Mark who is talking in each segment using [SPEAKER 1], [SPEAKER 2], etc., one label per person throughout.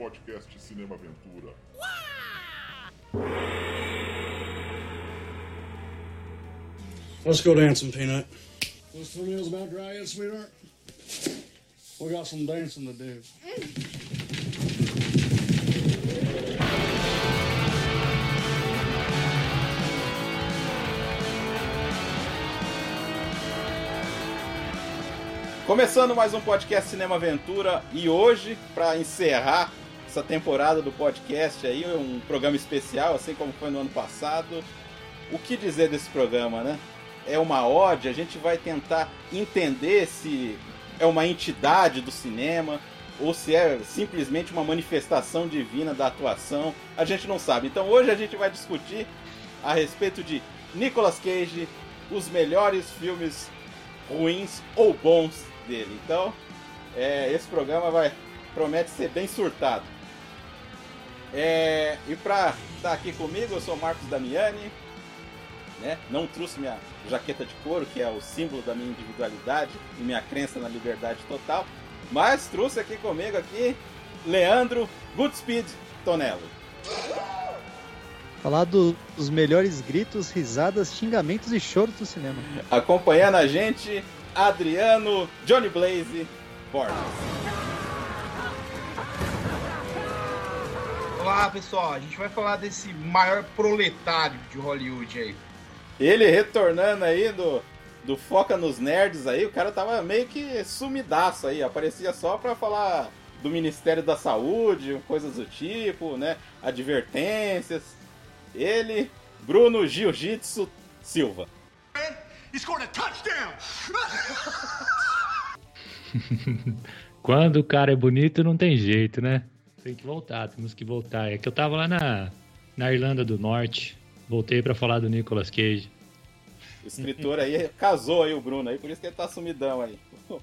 [SPEAKER 1] podcast Cinema Aventura.
[SPEAKER 2] Let's go dancing, Peanut. This for meal's about dry yet, sweetheart? We got some dancing to do.
[SPEAKER 3] Começando mais um podcast Cinema Aventura e hoje, para encerrar essa temporada do podcast aí, um programa especial, assim como foi no ano passado. O que dizer desse programa, né? É uma ode, a gente vai tentar entender se é uma entidade do cinema ou se é simplesmente uma manifestação divina da atuação, a gente não sabe. Então hoje a gente vai discutir a respeito de Nicolas Cage, os melhores filmes ruins ou bons dele. Então, é, esse programa vai promete ser bem surtado. É, e pra estar tá aqui comigo, eu sou Marcos Damiani. Né? Não trouxe minha jaqueta de couro, que é o símbolo da minha individualidade e minha crença na liberdade total. Mas trouxe aqui comigo aqui Leandro Goodspeed Tonello.
[SPEAKER 4] Falar do, dos melhores gritos, risadas, xingamentos e choros do cinema.
[SPEAKER 3] Acompanhando a gente, Adriano Johnny Blaze Borges.
[SPEAKER 5] Olá pessoal, a gente vai falar desse maior proletário de Hollywood aí.
[SPEAKER 3] Ele retornando aí do, do Foca nos Nerds aí, o cara tava meio que sumidaço aí, aparecia só pra falar do Ministério da Saúde, coisas do tipo, né? Advertências. Ele, Bruno Jiu-Jitsu Silva.
[SPEAKER 6] Quando o cara é bonito, não tem jeito, né? Tem que voltar, temos que voltar. É que eu tava lá na, na Irlanda do Norte, voltei para falar do Nicolas Cage.
[SPEAKER 3] O escritor aí casou aí o Bruno aí, por isso que ele tá sumidão aí.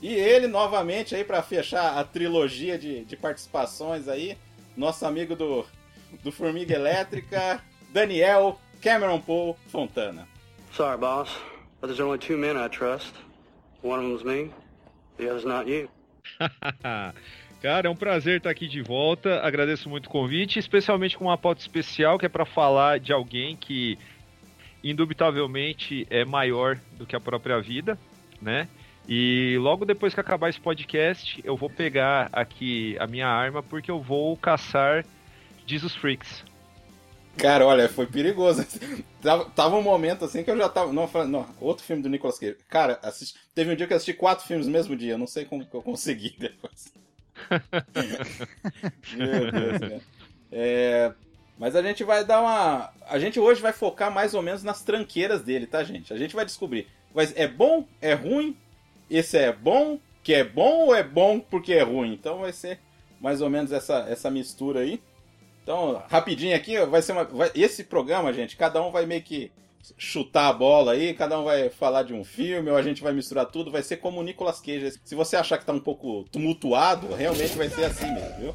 [SPEAKER 3] E ele novamente aí para fechar a trilogia de, de participações aí, nosso amigo do, do Formiga Elétrica, Daniel Cameron Paul Fontana.
[SPEAKER 7] Sorry, boss, but there's only two men I trust. One of them's me, the other's not you.
[SPEAKER 8] Cara, é um prazer estar aqui de volta. Agradeço muito o convite, especialmente com uma pauta especial que é para falar de alguém que indubitavelmente é maior do que a própria vida, né? E logo depois que acabar esse podcast, eu vou pegar aqui a minha arma porque eu vou caçar Jesus Freaks.
[SPEAKER 3] Cara, olha, foi perigoso. Tava, tava um momento assim que eu já tava. Não, não outro filme do Nicolas Cage. Cara, assisti, teve um dia que eu assisti quatro filmes no mesmo dia. Eu não sei como que eu consegui depois. Meu Deus, cara. É, mas a gente vai dar uma. A gente hoje vai focar mais ou menos nas tranqueiras dele, tá, gente? A gente vai descobrir. Mas é bom? É ruim? Esse é bom? Que é bom ou é bom porque é ruim? Então vai ser mais ou menos essa, essa mistura aí. Então, rapidinho aqui, vai ser uma. Vai, esse programa, gente, cada um vai meio que chutar a bola aí, cada um vai falar de um filme, ou a gente vai misturar tudo, vai ser como o Nicolas Cage. Se você achar que tá um pouco tumultuado, realmente vai ser assim mesmo, viu?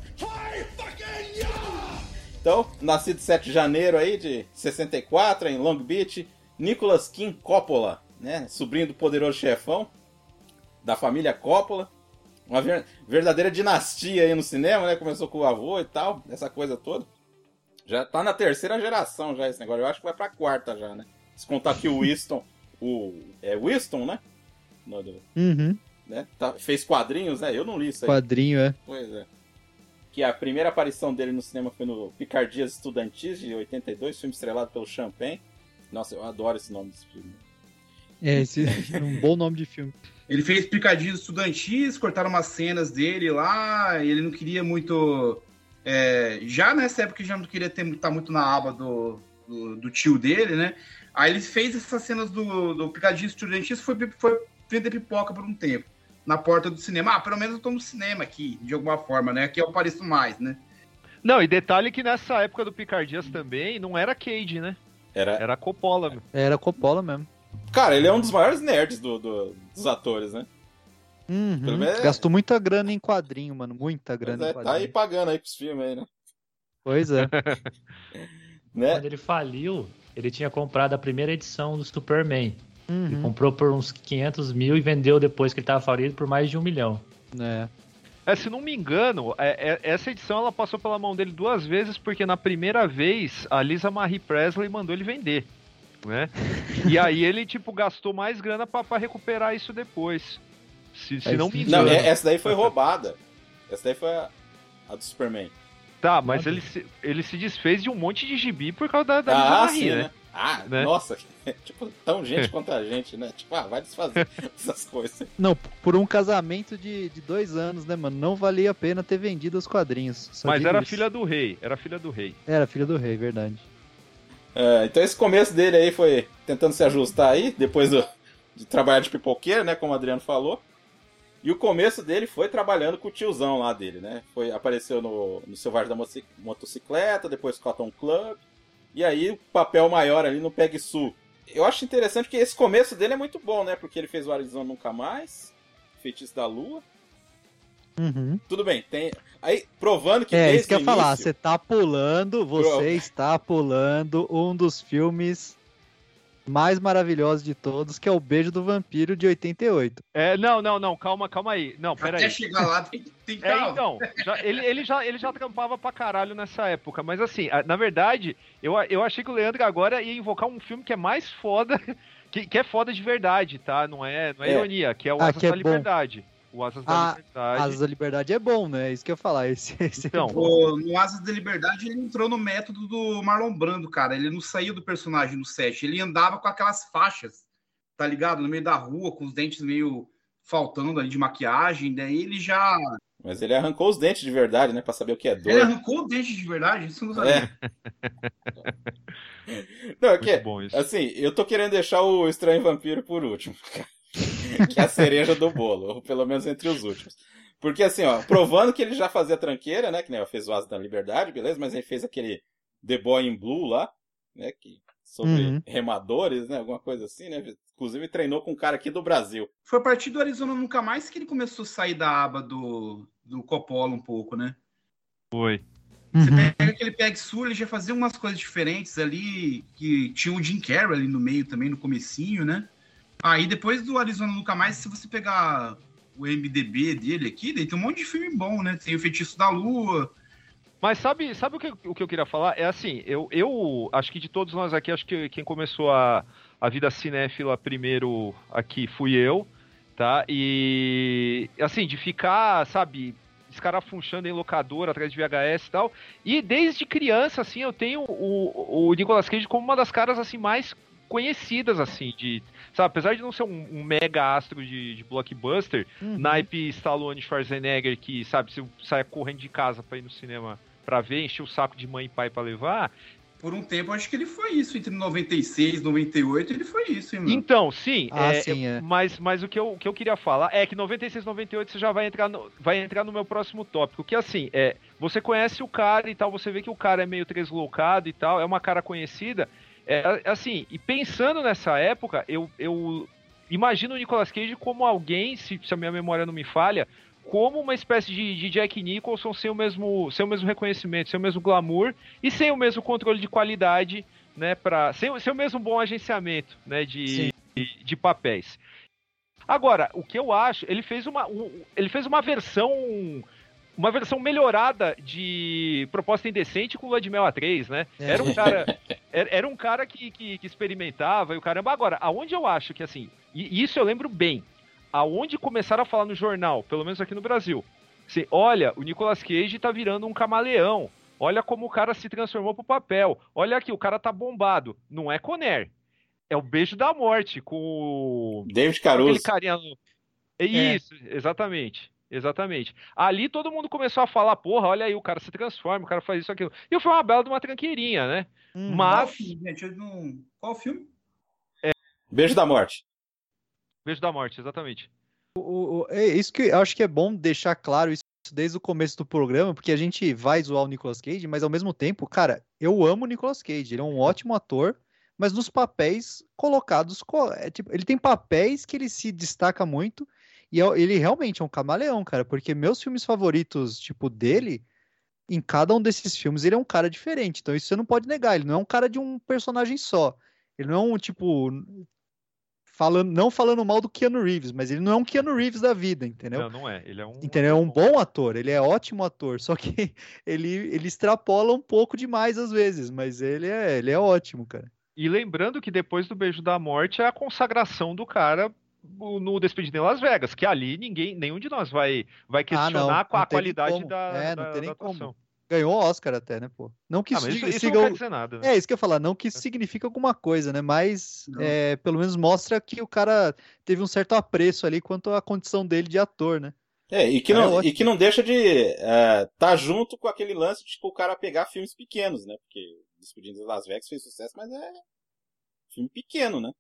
[SPEAKER 3] Então, nascido 7 de janeiro aí de 64 em Long Beach, Nicolas Kim Coppola, né, sobrinho do poderoso chefão da família Coppola. Uma ver verdadeira dinastia aí no cinema, né? Começou com o avô e tal, essa coisa toda. Já tá na terceira geração já esse negócio. Eu acho que vai pra quarta já, né? Se contar que o Winston, o é Winston, né? No, do,
[SPEAKER 4] Uhum.
[SPEAKER 3] né? Tá, fez quadrinhos, né? Eu não li isso aí.
[SPEAKER 4] Quadrinho, é.
[SPEAKER 3] Pois é. Que a primeira aparição dele no cinema foi no Picardias Estudantis, de 82, filme estrelado pelo Champagne. Nossa, eu adoro esse nome desse filme.
[SPEAKER 4] É, esse é um bom nome de filme.
[SPEAKER 5] Ele fez picadinhos estudantis, cortaram umas cenas dele lá, ele não queria muito. É, já nessa época ele já não queria estar tá muito na aba do, do, do, tio dele, né? Aí ele fez essas cenas do, do picadinho estudantis foi, foi vender pipoca por um tempo. Na porta do cinema. Ah, pelo menos eu tô no cinema aqui, de alguma forma, né? Aqui eu apareço mais, né?
[SPEAKER 8] Não, e detalhe que nessa época do Picardias também não era Cage, né?
[SPEAKER 3] Era,
[SPEAKER 8] era Coppola. Meu.
[SPEAKER 4] Era Coppola mesmo.
[SPEAKER 3] Cara, ele é um dos maiores nerds do, do, dos atores, né?
[SPEAKER 4] Uhum. Menos... Gastou muita grana em quadrinho, mano. Muita grana
[SPEAKER 3] é,
[SPEAKER 4] em quadrinho.
[SPEAKER 3] Tá aí pagando aí pros filmes aí, né?
[SPEAKER 4] Pois é.
[SPEAKER 3] né?
[SPEAKER 6] Quando ele faliu, ele tinha comprado a primeira edição do Superman.
[SPEAKER 4] Uhum.
[SPEAKER 6] Ele comprou por uns 500 mil e vendeu depois que ele tava falido por mais de um milhão.
[SPEAKER 4] É.
[SPEAKER 8] É, se não me engano, é, é, essa edição ela passou pela mão dele duas vezes, porque na primeira vez a Lisa Marie Presley mandou ele vender. Né? e aí ele, tipo, gastou mais grana para recuperar isso depois. Se, se não me engano.
[SPEAKER 3] Não, é, essa daí foi roubada. Essa daí foi a, a do Superman.
[SPEAKER 8] Tá, mas ele se, ele se desfez de um monte de gibi por causa da, da
[SPEAKER 3] ah, sim,
[SPEAKER 8] né?
[SPEAKER 3] né? Ah, né? nossa, tipo, tão gente contra a gente, né? Tipo, ah, vai desfazer essas coisas.
[SPEAKER 4] Não, por um casamento de, de dois anos, né, mano? Não valia a pena ter vendido os quadrinhos.
[SPEAKER 8] Mas era isso. filha do rei, era filha do rei.
[SPEAKER 4] Era filha do rei, verdade.
[SPEAKER 3] É, então esse começo dele aí foi tentando se ajustar aí, depois do, de trabalhar de pipoqueiro, né, como o Adriano falou. E o começo dele foi trabalhando com o tiozão lá dele, né? Foi, apareceu no, no Selvagem da Motocicleta, depois Cotton Club, e aí o papel maior ali no Peg Sul. Eu acho interessante que esse começo dele é muito bom, né? Porque ele fez o Arizona Nunca Mais, Feitiço da Lua.
[SPEAKER 4] Uhum.
[SPEAKER 3] Tudo bem, tem. Aí, provando que.
[SPEAKER 4] É, isso que eu ia falar, você tá pulando, você Pro... está pulando um dos filmes mais maravilhoso de todos, que é o Beijo do Vampiro de 88.
[SPEAKER 8] É, não, não, não, calma, calma aí. Não, pera
[SPEAKER 5] Até
[SPEAKER 8] aí.
[SPEAKER 5] chegar lá tem, tem
[SPEAKER 8] É, então, já, ele, ele, já, ele já trampava pra caralho nessa época, mas assim, na verdade, eu, eu achei que o Leandro agora ia invocar um filme que é mais foda, que, que é foda de verdade, tá? Não é, não é, é. ironia, que é o
[SPEAKER 4] ah,
[SPEAKER 8] Asas
[SPEAKER 4] que é
[SPEAKER 8] da Liberdade. O Asas da
[SPEAKER 4] ah,
[SPEAKER 8] Liberdade.
[SPEAKER 4] Asas da Liberdade é bom, né? Isso que eu ia falar. Esse, esse
[SPEAKER 8] então,
[SPEAKER 4] é
[SPEAKER 5] o, no Asas da Liberdade ele entrou no método do Marlon Brando, cara. Ele não saiu do personagem no set. Ele andava com aquelas faixas, tá ligado? No meio da rua, com os dentes meio faltando ali de maquiagem. Daí ele já.
[SPEAKER 3] Mas ele arrancou os dentes de verdade, né? Pra saber o que é dor.
[SPEAKER 5] Ele arrancou o dente de verdade? Isso não sabia.
[SPEAKER 3] É. não, é que, assim, eu tô querendo deixar o Estranho Vampiro por último. que é a cereja do bolo, ou pelo menos entre os últimos. Porque assim, ó, provando que ele já fazia tranqueira, né? Que nem né, fez o Asa da Liberdade, beleza? Mas ele fez aquele The Boy in Blue lá, né? Que, sobre uhum. remadores, né? Alguma coisa assim, né? Inclusive treinou com um cara aqui do Brasil.
[SPEAKER 5] Foi a partir do Arizona Nunca Mais que ele começou a sair da aba do, do Coppola um pouco, né?
[SPEAKER 8] Foi.
[SPEAKER 5] Você uhum. pega aquele Peg Sul, ele já fazia umas coisas diferentes ali, que tinha o Jim Carrey ali no meio também, no comecinho, né? Aí depois do Arizona Nunca Mais, se você pegar o MDB dele aqui, daí tem um monte de filme bom, né? Tem o Feitiço da Lua.
[SPEAKER 8] Mas sabe, sabe o, que, o que eu queria falar? É assim, eu, eu acho que de todos nós aqui, acho que quem começou a, a vida cinéfila primeiro aqui fui eu, tá? E assim, de ficar, sabe, escarafunchando em locador atrás de VHS e tal. E desde criança, assim, eu tenho o, o Nicolas Cage como uma das caras assim mais conhecidas, assim, de Sabe, apesar de não ser um, um mega astro de, de blockbuster, uhum. naipe Stallone Schwarzenegger que, sabe, se sai correndo de casa pra ir no cinema pra ver, encher o saco de mãe e pai pra levar,
[SPEAKER 5] por um tempo, acho que ele foi isso. Entre 96 e 98, ele foi isso, hein, mano?
[SPEAKER 8] Então, sim.
[SPEAKER 4] Ah,
[SPEAKER 8] é,
[SPEAKER 4] sim é.
[SPEAKER 8] Mas, mas o, que eu, o que eu queria falar é que 96 98 você já vai entrar no, vai entrar no meu próximo tópico. Que assim, é, você conhece o cara e tal, você vê que o cara é meio deslocado e tal, é uma cara conhecida. É, assim, e pensando nessa época, eu, eu imagino o Nicolas Cage como alguém, se, se a minha memória não me falha, como uma espécie de, de, Jack Nicholson sem o, mesmo, sem o mesmo reconhecimento, sem o mesmo glamour e sem o mesmo controle de qualidade, né, pra, sem, sem o mesmo bom agenciamento né, de, de, de, papéis. Agora, o que eu acho, ele fez uma, um, ele fez uma versão uma versão melhorada de Proposta Indecente com Lua de Mel A3, né? É. Era um cara, era, um cara que, que, que, experimentava e o caramba. Agora, aonde eu acho que assim, e isso eu lembro bem, aonde começaram a falar no jornal, pelo menos aqui no Brasil, assim, olha, o Nicolas Cage tá virando um camaleão, olha como o cara se transformou pro papel, olha aqui, o cara tá bombado. Não é Conner, é o Beijo da Morte com o...
[SPEAKER 3] David Caruso.
[SPEAKER 8] Aquele carinha... É isso, é. exatamente. Exatamente. Ali todo mundo começou a falar, porra, olha aí, o cara se transforma, o cara faz isso, aquilo. E foi uma bela de uma tranqueirinha, né?
[SPEAKER 5] Hum, Mas. Qual filme, gente? Não... Qual filme?
[SPEAKER 3] É... Beijo da Morte.
[SPEAKER 8] Beijo da Morte, exatamente.
[SPEAKER 4] O, o, é isso que eu acho que é bom deixar claro isso desde o começo do programa, porque a gente vai zoar o Nicolas Cage, mas ao mesmo tempo, cara, eu amo o Nicolas Cage, ele é um ótimo ator, mas nos papéis colocados, é, tipo, ele tem papéis que ele se destaca muito, e ele realmente é um camaleão, cara, porque meus filmes favoritos, tipo, dele, em cada um desses filmes, ele é um cara diferente. Então isso você não pode negar. Ele não é um cara de um personagem só. Ele não é um, tipo, falando, não falando mal do Keanu Reeves, mas ele não é um Keanu Reeves da vida, entendeu?
[SPEAKER 8] Não, não é. Ele é um.
[SPEAKER 4] Entendeu? É um bom ator, ele é ótimo ator, só que ele, ele extrapola um pouco demais às vezes, mas ele é, ele é ótimo, cara.
[SPEAKER 8] E lembrando que depois do Beijo da Morte é a consagração do cara no Despedida em Las Vegas, que ali ninguém, nenhum de nós vai, vai questionar
[SPEAKER 4] não,
[SPEAKER 8] com a
[SPEAKER 4] não nem
[SPEAKER 8] qualidade
[SPEAKER 4] como.
[SPEAKER 8] da,
[SPEAKER 4] É, não
[SPEAKER 8] da,
[SPEAKER 4] tem nem como. Ganhou Oscar até, né, pô? Não que
[SPEAKER 8] Ah,
[SPEAKER 4] isso,
[SPEAKER 8] isso,
[SPEAKER 4] siga
[SPEAKER 8] não
[SPEAKER 4] o-
[SPEAKER 8] quer dizer nada. né?
[SPEAKER 4] É, isso que eu ia falar, não que isso significa alguma coisa, né? Mas é, pelo menos mostra que o cara teve um certo apreço ali quanto à condição dele de ator, né?
[SPEAKER 3] É, e que
[SPEAKER 4] É
[SPEAKER 3] não,
[SPEAKER 4] ótimo.
[SPEAKER 3] e que não deixa de estar tá junto com aquele lance de tipo, o cara pegar filmes pequenos, né? Porque Despedindo de Las Vegas fez sucesso, mas é filme pequeno, né?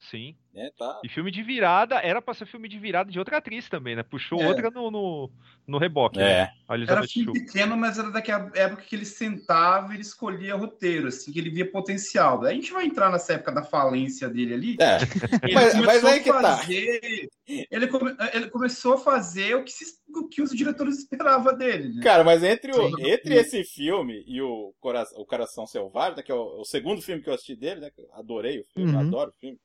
[SPEAKER 8] Sim.
[SPEAKER 3] né? Tá...
[SPEAKER 8] E filme de virada, era pra ser filme de virada de outra atriz também, né? Puxou
[SPEAKER 5] É.
[SPEAKER 8] outra no, no, no reboque, né?
[SPEAKER 3] É.
[SPEAKER 8] A
[SPEAKER 5] Era filme
[SPEAKER 8] Shue.
[SPEAKER 5] pequeno, mas era daquela época que ele sentava e ele escolhia roteiro, assim, que ele via potencial. A gente vai entrar nessa época da falência dele ali.
[SPEAKER 3] É.
[SPEAKER 5] Ele
[SPEAKER 3] Mas-
[SPEAKER 5] começou
[SPEAKER 3] mas aí que
[SPEAKER 5] a
[SPEAKER 3] tá.
[SPEAKER 5] fazer- Ele, come- ele começou a fazer o que, se- o que os diretores esperavam dele. Né?
[SPEAKER 3] Cara, mas entre, o, entre esse filme e o, Cora o Coração Selvagem, né, que é o, o segundo filme que eu assisti dele, né? adorei o filme,
[SPEAKER 4] Uhum.
[SPEAKER 3] adoro o filme.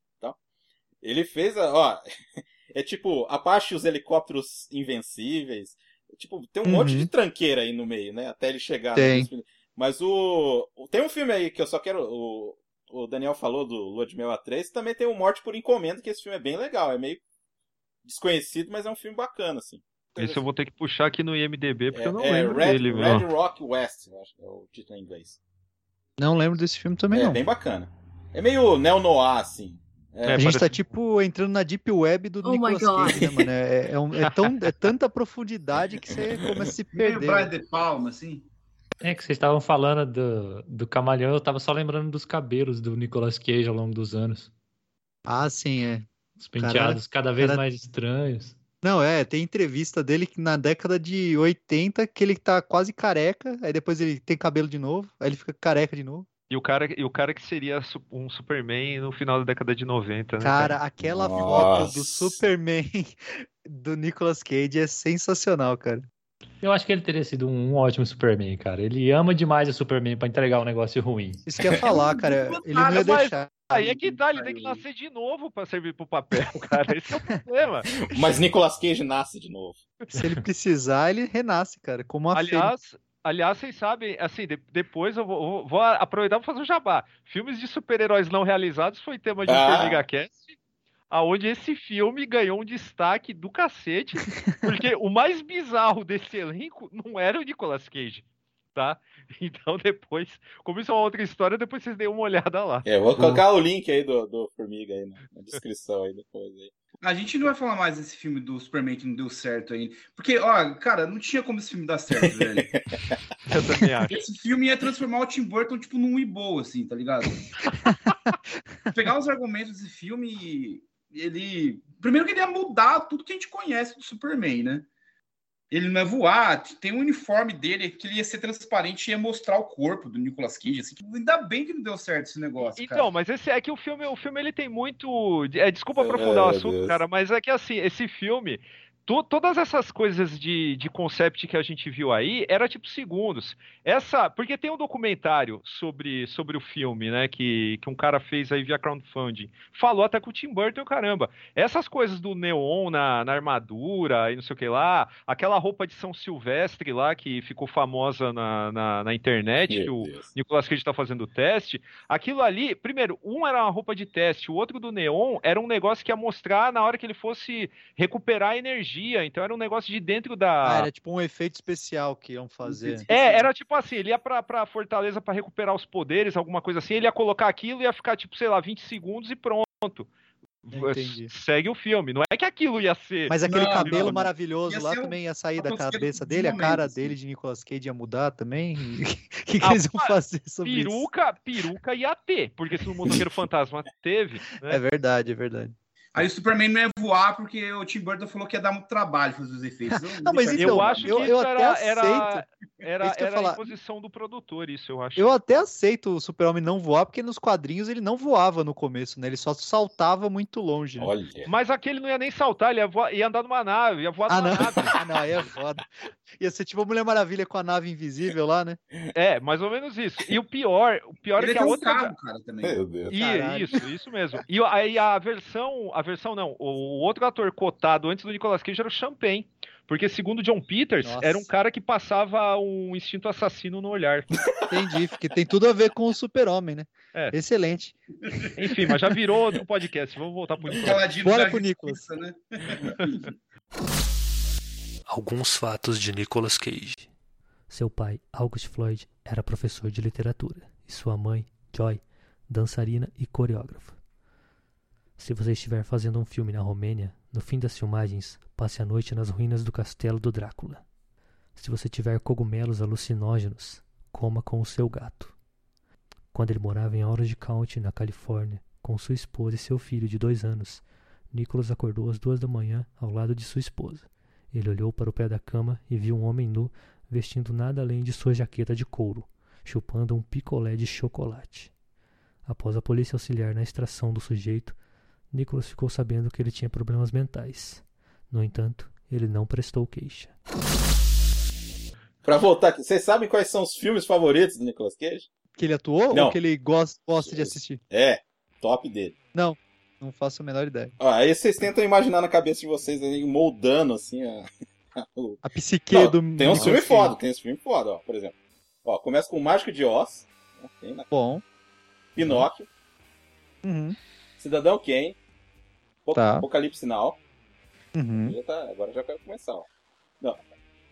[SPEAKER 3] Ele fez, a, ó, é tipo, Apache e os helicópteros invencíveis. Tipo, tem um
[SPEAKER 4] Uhum.
[SPEAKER 3] monte de tranqueira aí no meio, né? Até ele chegar.
[SPEAKER 4] Tem.
[SPEAKER 3] no- Mas o, o- Tem um filme aí que eu só quero. O, o Daniel falou do Lua de Mel a 3, também tem o Morte por Encomenda, que esse filme é bem legal. É meio desconhecido, mas é um filme bacana, assim.
[SPEAKER 8] Esse eu vou ter que puxar aqui no IMDB, porque
[SPEAKER 3] É,
[SPEAKER 8] eu não
[SPEAKER 3] é
[SPEAKER 8] lembro
[SPEAKER 3] Red,
[SPEAKER 8] dele,
[SPEAKER 3] Red
[SPEAKER 8] viu?
[SPEAKER 3] Rock West, eu acho que é o título em inglês.
[SPEAKER 4] Não lembro desse filme também,
[SPEAKER 3] é
[SPEAKER 4] não.
[SPEAKER 3] bem bacana. É meio neo-noir, assim.
[SPEAKER 8] É,
[SPEAKER 4] a gente tá
[SPEAKER 8] parece-
[SPEAKER 4] tipo entrando na deep web do
[SPEAKER 9] Oh
[SPEAKER 4] Nicolas. Cage, né, mano? É, é um- é tão, é tanta profundidade que você começa a se
[SPEAKER 5] Meio
[SPEAKER 4] perder.
[SPEAKER 5] Brian De Palma, assim.
[SPEAKER 6] É que vocês estavam falando do, do camaleão, eu tava só lembrando dos cabelos do Nicolas Cage ao longo dos anos.
[SPEAKER 4] Ah, sim, é.
[SPEAKER 6] Os penteados cada vez
[SPEAKER 4] cara-
[SPEAKER 6] mais estranhos.
[SPEAKER 4] Não, é, tem entrevista dele que na década de 80 que ele tá quase careca, aí depois ele tem cabelo de novo, aí ele fica careca de novo.
[SPEAKER 8] E o cara, e o cara que seria um Superman no final da década de 90, né?
[SPEAKER 4] Cara, aquela foto
[SPEAKER 3] Nossa.
[SPEAKER 4] do Superman do Nicolas Cage é sensacional, cara.
[SPEAKER 6] Eu acho que ele teria sido um ótimo Superman, cara. Ele ama demais o Superman pra entregar um negócio ruim.
[SPEAKER 4] Isso que eu ia falar, cara. Ele não ia deixar.
[SPEAKER 8] Aí é que tá, ele tem que nascer de novo pra servir pro papel, cara. Esse é o problema.
[SPEAKER 3] Mas Nicolas Cage nasce de novo.
[SPEAKER 4] Se ele precisar, ele renasce, cara. Como a.
[SPEAKER 8] Aliás, aliás, vocês sabem, assim, de- depois eu vou, vou- vou aproveitar pra fazer um jabá. Filmes de super-heróis não realizados foi tema de um
[SPEAKER 3] Ah.
[SPEAKER 8] Formiga Cast, aonde esse filme ganhou um destaque do cacete, porque o mais bizarro desse elenco não era o Nicolas Cage, tá? Então depois, como isso é uma outra história, depois vocês deem uma olhada lá.
[SPEAKER 3] É, eu vou colocar o link aí do, do Formiga aí na, na descrição aí depois. Aí.
[SPEAKER 5] A gente não vai falar mais desse filme do Superman que não deu certo ainda. Porque, ó, cara, não tinha como esse filme dar certo, velho.
[SPEAKER 8] Eu também acho.
[SPEAKER 5] Esse filme ia transformar o Tim Burton, tipo, num Ibo, assim, tá ligado? Pegar os argumentos desse filme, ele. Primeiro que ele ia mudar tudo que a gente conhece do Superman, né? Ele não ia voar, tem um uniforme dele que ele ia ser transparente e ia mostrar o corpo do Nicolas Cage. Assim, que ainda bem que não deu certo esse negócio.
[SPEAKER 8] Então,
[SPEAKER 5] cara.
[SPEAKER 8] mas esse é que o filme, o filme ele tem muito. É, desculpa
[SPEAKER 3] Ai,
[SPEAKER 8] aprofundar o
[SPEAKER 3] meu
[SPEAKER 8] assunto,
[SPEAKER 3] Deus.
[SPEAKER 8] cara, mas é que assim, esse filme, to- todas essas coisas de, de concept que a gente viu aí, era tipo segundos. Essa, porque tem um documentário sobre, sobre o filme, né, que, que um cara fez aí via crowdfunding. Falou até com o Tim Burton, caramba. Essas coisas do neon na, na armadura e não sei o que lá, aquela roupa de São Silvestre lá que ficou famosa na, na, na internet, que
[SPEAKER 3] Meu
[SPEAKER 8] o
[SPEAKER 3] Deus.
[SPEAKER 8] Nicolas Cage tá fazendo o teste. Aquilo ali, primeiro, um era uma roupa de teste, o outro do neon era um negócio que ia mostrar na hora que ele fosse recuperar a energia. Então era um negócio de dentro
[SPEAKER 4] Ah,
[SPEAKER 8] da.
[SPEAKER 4] era tipo um efeito especial que iam fazer.
[SPEAKER 8] É, era tipo assim, ele ia pra, pra Fortaleza pra recuperar os poderes, alguma coisa assim, ele ia colocar aquilo e ia ficar, tipo, sei lá, 20 segundos e pronto.
[SPEAKER 4] Entendi.
[SPEAKER 8] Segue o filme. Não é que aquilo ia ser.
[SPEAKER 4] Mas aquele
[SPEAKER 5] Não,
[SPEAKER 4] cabelo
[SPEAKER 5] não.
[SPEAKER 4] maravilhoso
[SPEAKER 5] Ia
[SPEAKER 4] lá
[SPEAKER 5] um-
[SPEAKER 4] também ia sair da cabeça
[SPEAKER 5] de
[SPEAKER 4] dele, a cara
[SPEAKER 5] assim.
[SPEAKER 4] dele de Nicolas Cage ia mudar também. O que, que
[SPEAKER 8] Ah,
[SPEAKER 4] eles iam fazer sobre isso?
[SPEAKER 8] Peruca, peruca ia ter, porque se o motoqueiro fantasma teve, né?
[SPEAKER 4] É verdade, é verdade.
[SPEAKER 5] Aí o Superman não ia voar porque o Tim Burton falou que ia dar muito trabalho fazer os efeitos.
[SPEAKER 4] Não, mas
[SPEAKER 5] deixa-
[SPEAKER 8] Eu
[SPEAKER 4] Então,
[SPEAKER 8] acho que
[SPEAKER 4] eu-
[SPEAKER 8] isso
[SPEAKER 4] eu até
[SPEAKER 8] era, era,
[SPEAKER 4] aceito.
[SPEAKER 8] era,
[SPEAKER 4] que ia
[SPEAKER 8] era a
[SPEAKER 4] falar.
[SPEAKER 8] imposição do produtor, isso eu acho.
[SPEAKER 4] Eu até aceito o Super-Homem não voar, porque nos quadrinhos ele não voava no começo, né? Ele só saltava muito longe. Né?
[SPEAKER 3] Olha.
[SPEAKER 8] Mas aquele não ia nem saltar, ele ia, voar- ia andar numa nave, ia voar
[SPEAKER 4] Ah,
[SPEAKER 8] numa
[SPEAKER 4] não.
[SPEAKER 8] nave.
[SPEAKER 4] Ah, não, aí é foda. Ia ser tipo a Mulher Maravilha com a nave invisível lá, né?
[SPEAKER 8] É, mais ou menos isso. E o pior, o pior
[SPEAKER 5] Ele
[SPEAKER 8] é que a
[SPEAKER 5] um
[SPEAKER 8] outra.
[SPEAKER 5] carro, cara, também.
[SPEAKER 1] Meu Deus.
[SPEAKER 8] E-
[SPEAKER 4] Caralho.
[SPEAKER 8] isso, isso mesmo. E aí a versão, a versão não, o outro ator cotado antes do Nicolas Cage era o Champagne. Porque segundo John Peters,
[SPEAKER 4] Nossa.
[SPEAKER 8] era um cara que passava um instinto assassino no olhar.
[SPEAKER 4] Entendi, porque tem tudo a ver com o super-homem, né?
[SPEAKER 8] É.
[SPEAKER 4] Excelente.
[SPEAKER 8] Enfim, mas já virou outro podcast. Vamos voltar pro Nicolas.
[SPEAKER 4] Bora pro Nicolas.
[SPEAKER 5] né?
[SPEAKER 9] Alguns fatos de Nicolas Cage. Seu pai, August Floyd, era professor de literatura e sua mãe, Joy, dançarina e coreógrafa. Se você estiver fazendo um filme na Romênia, no fim das filmagens, passe a noite nas ruínas do castelo do Drácula. Se você tiver cogumelos alucinógenos, coma com o seu gato. Quando ele morava em Orange County, na Califórnia, com sua esposa e seu filho de dois anos, Nicholas acordou às duas da manhã ao lado de sua esposa. Ele olhou para o pé da cama e viu um homem nu vestindo nada além de sua jaqueta de couro, chupando um picolé de chocolate. Após a polícia auxiliar na extração do sujeito, Nicholas ficou sabendo que ele tinha problemas mentais. No entanto, ele não prestou queixa.
[SPEAKER 3] Pra voltar aqui, vocês sabem quais são os filmes favoritos do Nicolas Cage?
[SPEAKER 4] Que ele atuou
[SPEAKER 3] Não.
[SPEAKER 4] ou que ele gosta, gosta de assistir?
[SPEAKER 3] É, top dele.
[SPEAKER 4] Não faço a menor ideia.
[SPEAKER 3] Ó, aí vocês tentam imaginar na cabeça de vocês aí, moldando assim a.
[SPEAKER 4] A psique
[SPEAKER 3] Não,
[SPEAKER 4] do.
[SPEAKER 3] tem filmes
[SPEAKER 4] Cage.
[SPEAKER 3] foda, tem uns filmes foda, ó, por exemplo. Ó, começa com o Mágico de Oz, né, né?
[SPEAKER 4] Bom.
[SPEAKER 3] Pinóquio,
[SPEAKER 4] Uhum.
[SPEAKER 3] Cidadão Kane,
[SPEAKER 4] Tá.
[SPEAKER 3] Apocalipse Now.
[SPEAKER 4] Uhum.
[SPEAKER 3] Já tá- agora já quero começar, ó. Não,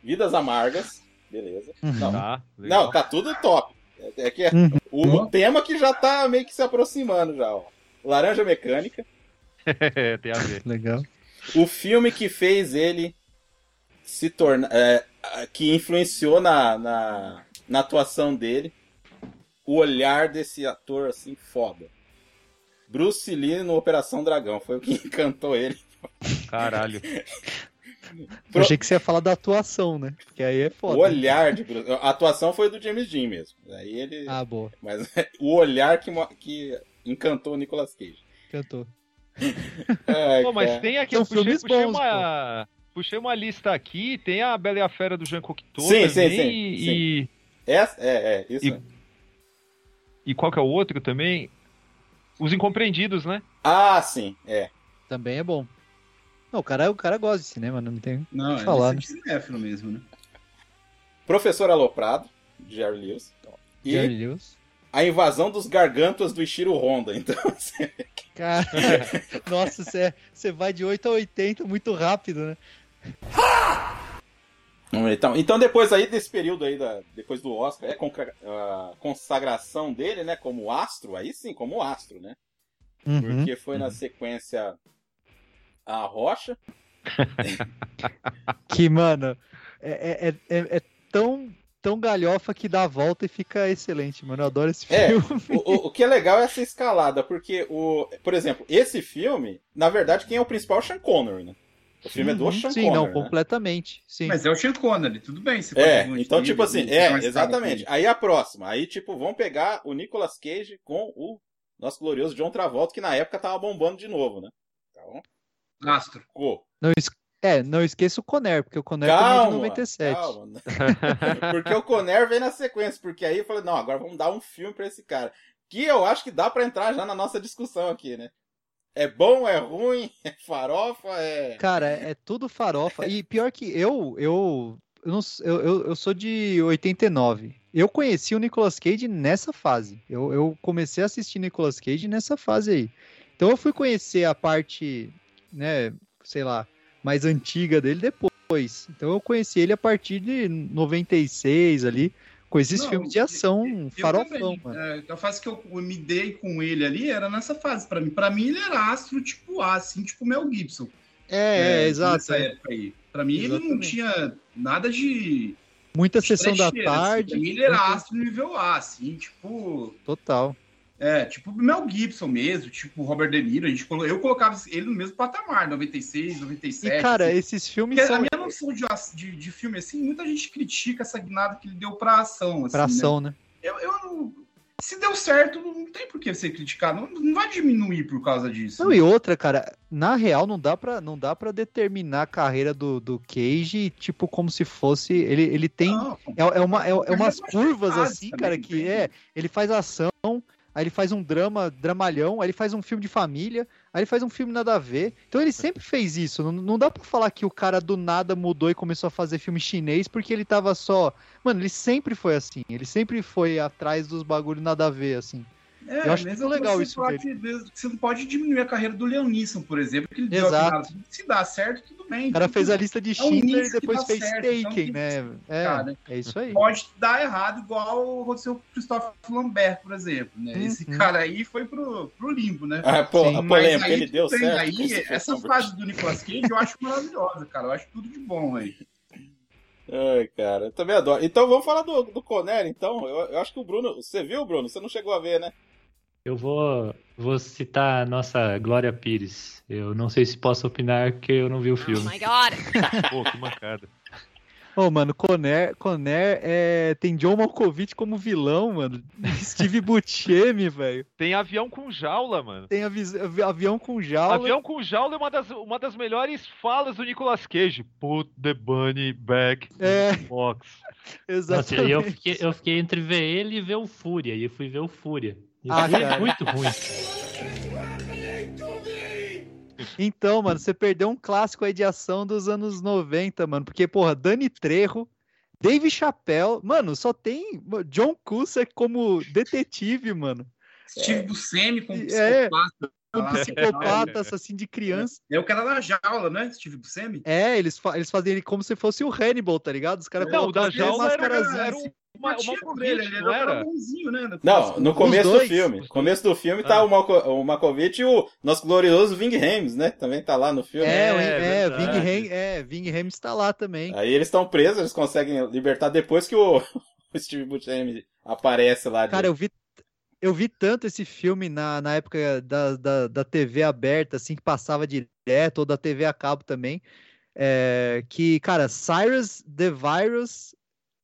[SPEAKER 3] Vidas Amargas, beleza.
[SPEAKER 4] Uhum.
[SPEAKER 3] Não,
[SPEAKER 8] Tá,
[SPEAKER 3] não, tá tudo top. É, é que é
[SPEAKER 4] Uhum.
[SPEAKER 3] o tema que já tá meio que se aproximando já, ó. Laranja Mecânica,
[SPEAKER 8] tem a ver.
[SPEAKER 4] Legal.
[SPEAKER 3] o filme que fez ele se tornar. é, que influenciou na, na, na atuação dele o olhar desse ator assim foda. Bruce Lee no Operação Dragão foi o que encantou ele.
[SPEAKER 8] Caralho.
[SPEAKER 4] Eu
[SPEAKER 3] Pro-
[SPEAKER 4] achei que você ia falar da atuação, né? Porque aí é foda.
[SPEAKER 3] O olhar de Bruce. A atuação foi do James Dean mesmo. Aí ele.
[SPEAKER 4] Ah, boa.
[SPEAKER 3] Mas o olhar que, que encantou o Nicolas Cage.
[SPEAKER 4] Cantou.
[SPEAKER 3] Ai,
[SPEAKER 8] Pô, mas tem aqui,
[SPEAKER 4] São
[SPEAKER 8] eu puxei,
[SPEAKER 4] filmes
[SPEAKER 8] puxei
[SPEAKER 4] bons,
[SPEAKER 8] uma. Puxei uma lista aqui, tem a Bela e a Fera do Jean Cocteau
[SPEAKER 3] Sim, sim, sim,
[SPEAKER 8] e,
[SPEAKER 3] Essa- é, é, isso.
[SPEAKER 8] E-
[SPEAKER 3] aí.
[SPEAKER 8] e qual que é o outro também? Os Incompreendidos, né?
[SPEAKER 3] Ah, sim, é.
[SPEAKER 4] Também é bom. Não, o cara, o cara gosta de cinema, né? não tem.
[SPEAKER 5] Não,
[SPEAKER 4] que
[SPEAKER 5] é
[SPEAKER 4] falar,
[SPEAKER 5] esse é cinéfilo mesmo, né?
[SPEAKER 3] Professor Aloprado, de Jerry Lewis. E
[SPEAKER 4] Jerry Lewis.
[SPEAKER 3] a invasão dos gargantos do Ishiro Honda. Então, assim,
[SPEAKER 4] Cara, nossa, você, você vai de 8 a 80 muito rápido, né?
[SPEAKER 3] Então, então depois aí desse período aí, da, depois do Oscar, é a consagração dele, né, como astro, aí sim, como astro, né?
[SPEAKER 4] Uhum.
[SPEAKER 3] Porque foi na sequência a Rocha,
[SPEAKER 4] Que, mano, é, é, é, é tão, tão galhofa que dá a volta e fica excelente, mano. Eu adoro esse
[SPEAKER 3] É,
[SPEAKER 4] filme.
[SPEAKER 3] O, o- o que é legal é essa escalada, porque, o, por exemplo, esse filme, na verdade, quem é o principal é o Sean Connery, né? O filme é do
[SPEAKER 4] Uhum,
[SPEAKER 3] Sean
[SPEAKER 4] Sim,
[SPEAKER 3] Connery,
[SPEAKER 4] não,
[SPEAKER 3] né?
[SPEAKER 4] completamente. Sim.
[SPEAKER 5] Mas é o Sean Connery, tudo bem. Você
[SPEAKER 3] É, então, tipo assim, é, exatamente. Aí a próxima, aí, tipo, vão pegar o Nicolas Cage com o nosso glorioso John Travolta, que na época tava bombando de novo, né? Então.
[SPEAKER 5] Astro.
[SPEAKER 3] ficou.
[SPEAKER 4] Não, es- é, não esqueça o Conner, porque o Conner também é de
[SPEAKER 3] Calma,
[SPEAKER 4] 97.
[SPEAKER 3] calma. porque o Conner vem na sequência, porque aí eu falei, não, agora vamos dar um filme pra esse cara. Que eu acho que dá pra entrar já na nossa discussão aqui, né? É bom, é ruim, é farofa, é.
[SPEAKER 4] Cara, é tudo farofa. E pior que eu, eu, eu, não eu, eu, sou de 89. Eu conheci o Nicolas Cage nessa fase. Eu, eu comecei a assistir Nicolas Cage nessa fase aí. Então eu fui conhecer a parte, né, sei lá, mais antiga dele depois. Então eu conheci ele a partir de 96 ali, esses
[SPEAKER 5] Não,
[SPEAKER 4] filmes de ação
[SPEAKER 5] Eu
[SPEAKER 4] farofão,
[SPEAKER 5] também.
[SPEAKER 4] mano.
[SPEAKER 5] É, a fase que eu me dei com ele ali era nessa fase. Pra mim, pra mim ele era astro tipo A, assim, tipo Mel Gibson.
[SPEAKER 4] É, é, exato.
[SPEAKER 5] Nessa época aí. Pra mim ele não
[SPEAKER 4] Exatamente.
[SPEAKER 5] tinha nada de.
[SPEAKER 4] Muita sessão da
[SPEAKER 5] trecheira, assim.
[SPEAKER 4] tarde.
[SPEAKER 5] Pra mim ele era astro nível A, assim, tipo.
[SPEAKER 4] Total.
[SPEAKER 5] É, tipo Mel Gibson mesmo, tipo Robert De Niro. A gente, eu colocava ele no mesmo patamar, 96, 97.
[SPEAKER 4] E, cara,
[SPEAKER 5] assim.
[SPEAKER 4] esses filmes
[SPEAKER 5] Porque
[SPEAKER 4] são
[SPEAKER 5] a minha noção de, de, de filme, assim, muita gente critica essa guinada que ele deu pra ação. Assim,
[SPEAKER 4] pra
[SPEAKER 5] né?
[SPEAKER 4] ação, né?
[SPEAKER 5] Eu, eu não. se deu certo, não tem por que ser criticado. Não, não vai diminuir por causa disso.
[SPEAKER 4] Não, e outra, cara, na real não dá pra, não dá pra determinar a carreira do, do Cage, tipo, como se fosse. Ele, ele tem.
[SPEAKER 5] Não,
[SPEAKER 4] É, é, uma, é, é umas
[SPEAKER 5] Mas
[SPEAKER 4] curvas assim,
[SPEAKER 5] também,
[SPEAKER 4] cara, que é. Ele faz ação, aí ele faz um drama, dramalhão, aí ele faz um filme de família, aí ele faz um filme nada a ver. Então ele sempre fez isso. Não, não dá pra falar que o cara do nada mudou e começou a fazer filme chinês porque ele tava só. Mano, ele sempre foi assim. Ele sempre foi atrás dos bagulho nada a ver, assim.
[SPEAKER 5] É,
[SPEAKER 4] Eu acho muito legal
[SPEAKER 5] você
[SPEAKER 4] isso
[SPEAKER 5] falar que Você não pode diminuir a carreira do Leon Nisson, por exemplo, que ele deu
[SPEAKER 4] Exato.
[SPEAKER 5] nada. Se dá certo, tudo bem.
[SPEAKER 4] O cara fez a lista de
[SPEAKER 5] é
[SPEAKER 4] Schindler e depois
[SPEAKER 5] dá
[SPEAKER 4] fez
[SPEAKER 5] certo,
[SPEAKER 4] Taken,
[SPEAKER 5] então tem que
[SPEAKER 4] né? É,
[SPEAKER 5] cara.
[SPEAKER 4] é isso aí.
[SPEAKER 5] Pode dar errado, igual o Christophe Lambert, por exemplo. Né? Esse
[SPEAKER 4] Uhum.
[SPEAKER 5] cara aí foi pro, pro limbo, né?
[SPEAKER 3] Ah, pô,
[SPEAKER 4] Sim,
[SPEAKER 3] a
[SPEAKER 5] Mas
[SPEAKER 3] polêmica,
[SPEAKER 5] aí
[SPEAKER 3] ele deu certo.
[SPEAKER 5] Aí, essa fase do Nicolas Cage eu acho maravilhosa, cara. Eu acho tudo de bom aí.
[SPEAKER 3] Ai, cara, eu também adoro. Então vamos falar do, do Conner, então. Eu, eu acho que o Bruno. Você viu, Bruno? Você não chegou a ver, né?
[SPEAKER 6] Eu vou, vou citar a nossa Glória Pires. Eu não sei se posso opinar porque eu não vi o
[SPEAKER 10] Oh
[SPEAKER 6] filme.
[SPEAKER 10] my god.
[SPEAKER 8] Pô, que mancada.
[SPEAKER 4] Ô, mano, Conner, Conner é... tem John Malkovich como vilão, mano. Steve Buscemi, velho.
[SPEAKER 8] Tem avião com jaula, mano.
[SPEAKER 4] Tem avi- avi- avião com jaula.
[SPEAKER 8] Avião com jaula é uma das, uma das melhores falas do Nicolas Cage. Put the bunny back
[SPEAKER 4] É.
[SPEAKER 8] in the box.
[SPEAKER 6] Nossa,
[SPEAKER 4] Exatamente.
[SPEAKER 6] aí eu fiquei, eu fiquei entre ver ele e ver o Fúria. E eu fui ver o Fúria. E
[SPEAKER 4] Ah,
[SPEAKER 6] é muito ruim.
[SPEAKER 4] Então, mano, você perdeu um clássico aí de ação dos anos 90, mano. Porque, porra, Dani Trejo, Dave Chappelle, mano, só tem John Cusack como detetive, mano.
[SPEAKER 5] Steve Buscemi com
[SPEAKER 4] É.
[SPEAKER 5] psicopata.
[SPEAKER 4] Um
[SPEAKER 5] lá,
[SPEAKER 4] psicopata, assassino de criança.
[SPEAKER 5] É o cara da jaula, né? Steve Buscemi?
[SPEAKER 4] É, eles, fa eles fazem ele como se fosse o Hannibal, tá ligado? Os caras
[SPEAKER 5] Não,
[SPEAKER 8] Não, o
[SPEAKER 4] colocam
[SPEAKER 8] da jaula era, era.
[SPEAKER 5] Batia por
[SPEAKER 8] Malkovich,
[SPEAKER 5] ele, ele
[SPEAKER 8] não
[SPEAKER 5] era
[SPEAKER 8] era?
[SPEAKER 5] bonzinho, né?
[SPEAKER 3] Não, no começo do filme. No começo do filme tá
[SPEAKER 8] Ah.
[SPEAKER 3] o, Malco, o Malkovich e o nosso glorioso Ving Rhames, né? Também tá lá no filme.
[SPEAKER 4] É,
[SPEAKER 8] É,
[SPEAKER 4] o- é. Ving Rhames, é, Ving Rhames tá lá também.
[SPEAKER 3] Aí eles estão presos, eles conseguem libertar depois que o, o Steve Buscemi aparece lá. de-
[SPEAKER 4] Cara, eu vi, eu vi tanto esse filme na, na época da, da, da TV aberta, assim, que passava direto, ou da TV a cabo também, é, que, cara, Cyrus the Virus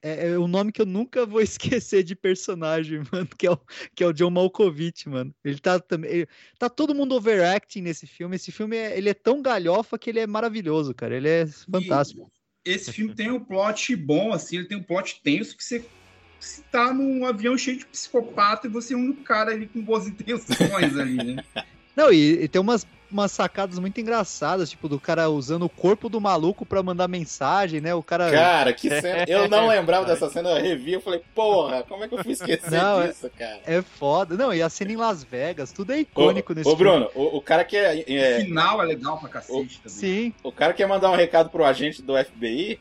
[SPEAKER 4] é, é um nome que eu nunca vou esquecer de personagem, mano, que é o, que é o John Malkovich, mano. Ele tá também. ele- tá todo mundo overacting nesse filme. Esse filme é, ele é tão galhofa que ele é maravilhoso, cara. Ele é fantástico.
[SPEAKER 5] Esse filme tem um plot bom, assim, ele tem um plot tenso que você, você tá num avião cheio de psicopata e você é um cara ali com boas intenções ali, né?
[SPEAKER 4] Não, e, e tem umas, umas sacadas muito engraçadas, tipo, do cara usando o corpo do maluco pra mandar mensagem, né? O cara.
[SPEAKER 3] Cara, que cena. Eu não lembrava dessa cena, eu revi, eu falei, porra, como é que eu fui esquecer
[SPEAKER 4] Não, é-
[SPEAKER 3] disso, cara?
[SPEAKER 4] É foda. Não, e a cena em Las Vegas, tudo é
[SPEAKER 3] Ô,
[SPEAKER 4] icônico nesse
[SPEAKER 3] ô
[SPEAKER 4] filme.
[SPEAKER 3] Bruno, o, o cara quer.
[SPEAKER 5] O
[SPEAKER 3] é,
[SPEAKER 5] final é legal pra cacete também.
[SPEAKER 4] Sim,
[SPEAKER 3] o cara quer mandar um recado pro agente do FBI,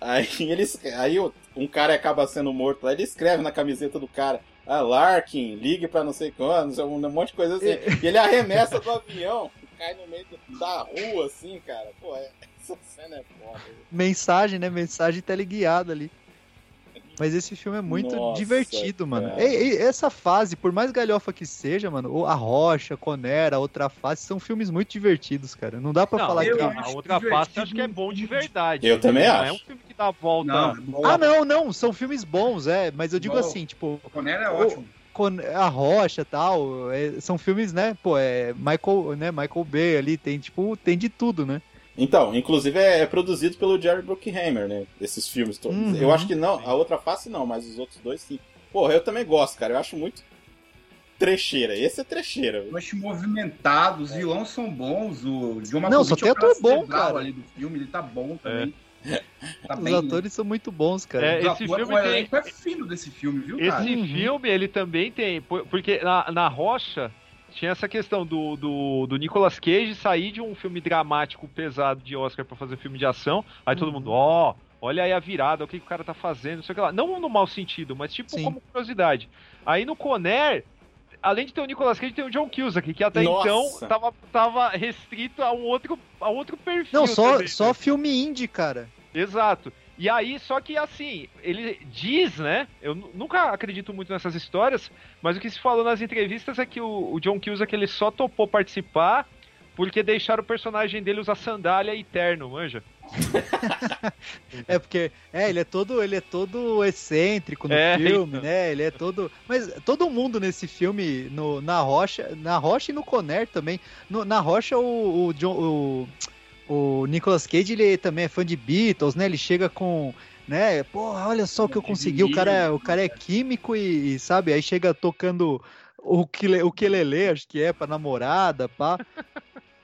[SPEAKER 3] aí eles. Aí o- um cara acaba sendo morto lá, ele escreve na camiseta do cara. Ah, Larkin, ligue pra não sei sei, um monte de coisa assim. E ele arremessa do avião cai no meio da rua, assim, cara. Pô, é- essa cena é foda.
[SPEAKER 4] mensagem, né? Mensagem teleguiada ali. Mas esse filme é muito
[SPEAKER 3] Nossa,
[SPEAKER 4] divertido, mano. E- e essa fase, por mais galhofa que seja, mano, o- a Rocha, Conera, a outra face, são filmes muito divertidos, cara. Não dá pra
[SPEAKER 8] Não,
[SPEAKER 4] falar
[SPEAKER 5] eu
[SPEAKER 4] que.
[SPEAKER 8] a,
[SPEAKER 5] acho
[SPEAKER 8] a outra face eu acho que é bom de verdade.
[SPEAKER 3] Eu também
[SPEAKER 8] não
[SPEAKER 3] acho.
[SPEAKER 8] é um filme que dá a volta.
[SPEAKER 5] Não, é.
[SPEAKER 4] Ah, não, não, são filmes bons, é. Mas eu digo
[SPEAKER 5] Bom.
[SPEAKER 4] assim, tipo,
[SPEAKER 5] O Conner é
[SPEAKER 4] O-
[SPEAKER 5] ótimo.
[SPEAKER 4] Con- a Rocha tal, é, são filmes, né? Pô, é Michael, né? Michael Bay ali, tem tipo, tem de tudo, né?
[SPEAKER 3] Então, inclusive é, é produzido pelo Jerry Bruckheimer, né? Esses filmes todos.
[SPEAKER 4] Uhum.
[SPEAKER 3] Eu acho que não, a outra face não, mas os outros dois sim. Porra, eu também gosto, cara. Eu acho muito trecheira. Esse é trecheira.
[SPEAKER 5] Eu acho movimentado, os vilões são bons. O John
[SPEAKER 4] Não, só tem
[SPEAKER 5] é
[SPEAKER 4] ator bom, cara.
[SPEAKER 5] ali do filme, ele tá bom também. Tá
[SPEAKER 4] Os
[SPEAKER 5] bem.
[SPEAKER 4] atores são muito bons, cara.
[SPEAKER 8] É, esse filme
[SPEAKER 5] o
[SPEAKER 8] tem-
[SPEAKER 5] é fino desse filme, viu, cara?
[SPEAKER 8] Esse
[SPEAKER 4] Uhum.
[SPEAKER 8] filme, ele também tem. por- Porque na, na Rocha tinha essa questão do, do, do Nicolas Cage sair de um filme dramático pesado de Oscar pra fazer filme de ação. Aí todo
[SPEAKER 4] Uhum.
[SPEAKER 8] mundo, ó, olha aí a virada, o que, que o cara tá fazendo, não sei o que lá. Não no mau sentido, mas tipo
[SPEAKER 4] Sim.
[SPEAKER 8] como curiosidade. Aí no Conner. Além de ter o Nicolas Cage, tem o John Cusack, que até
[SPEAKER 3] Nossa.
[SPEAKER 8] então tava, tava restrito a um outro, a outro perfil.
[SPEAKER 4] Não, só,
[SPEAKER 8] também,
[SPEAKER 4] só
[SPEAKER 8] né?
[SPEAKER 4] filme indie, cara.
[SPEAKER 8] Exato. E aí, só que assim, ele diz, né? Eu nu- nunca acredito muito nessas histórias, mas o que se falou nas entrevistas é que o, o John Cusack ele só topou participar Porque deixaram o personagem dele usar sandália eterno, manja?
[SPEAKER 4] É porque é, ele é todo, ele é todo excêntrico no
[SPEAKER 8] É,
[SPEAKER 4] filme,
[SPEAKER 8] então.
[SPEAKER 4] né? Ele é todo, mas todo mundo nesse filme no, na Rocha, na Rocha e no Conner também. No- na Rocha o o, John- o o Nicolas Cage ele também é fã de Beatles, né? Ele chega com né? Porra, olha só o que eu consegui. O cara, é- o cara é químico e, e, sabe? Aí chega tocando o que o quelele, acho que é pra namorada, pá.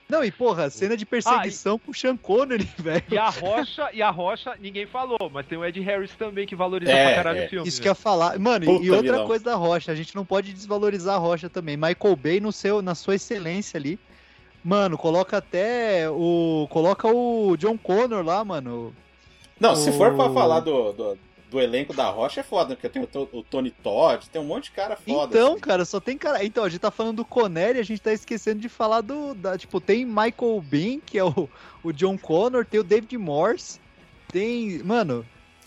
[SPEAKER 4] Não, e porra, cena de perseguição com o Sean Connery, velho.
[SPEAKER 8] E a rocha, e a rocha, ninguém falou, mas tem o Ed Harris também que valoriza
[SPEAKER 3] É,
[SPEAKER 8] pra caralho
[SPEAKER 3] é.
[SPEAKER 8] o filme.
[SPEAKER 4] Isso
[SPEAKER 8] né?
[SPEAKER 4] que eu ia falar. Mano, e-
[SPEAKER 3] Puta
[SPEAKER 4] e outra
[SPEAKER 3] vilão.
[SPEAKER 4] coisa da Rocha, a gente não pode desvalorizar a Rocha também. Michael Bay no seu, na sua excelência ali. Mano, coloca até o. Coloca o John Connor lá, mano.
[SPEAKER 3] Não, se for pra
[SPEAKER 4] O-
[SPEAKER 3] falar do, do, do elenco da Rocha, é foda, porque tem o, o Tony Todd, tem um monte de cara foda.
[SPEAKER 4] então,
[SPEAKER 3] assim.
[SPEAKER 4] cara, só tem cara. Então, a gente tá falando do Conner e a gente tá esquecendo de falar do. Da, tipo, tem Michael Bean, que é o, o John Connor, tem o David Morse, tem. Mano.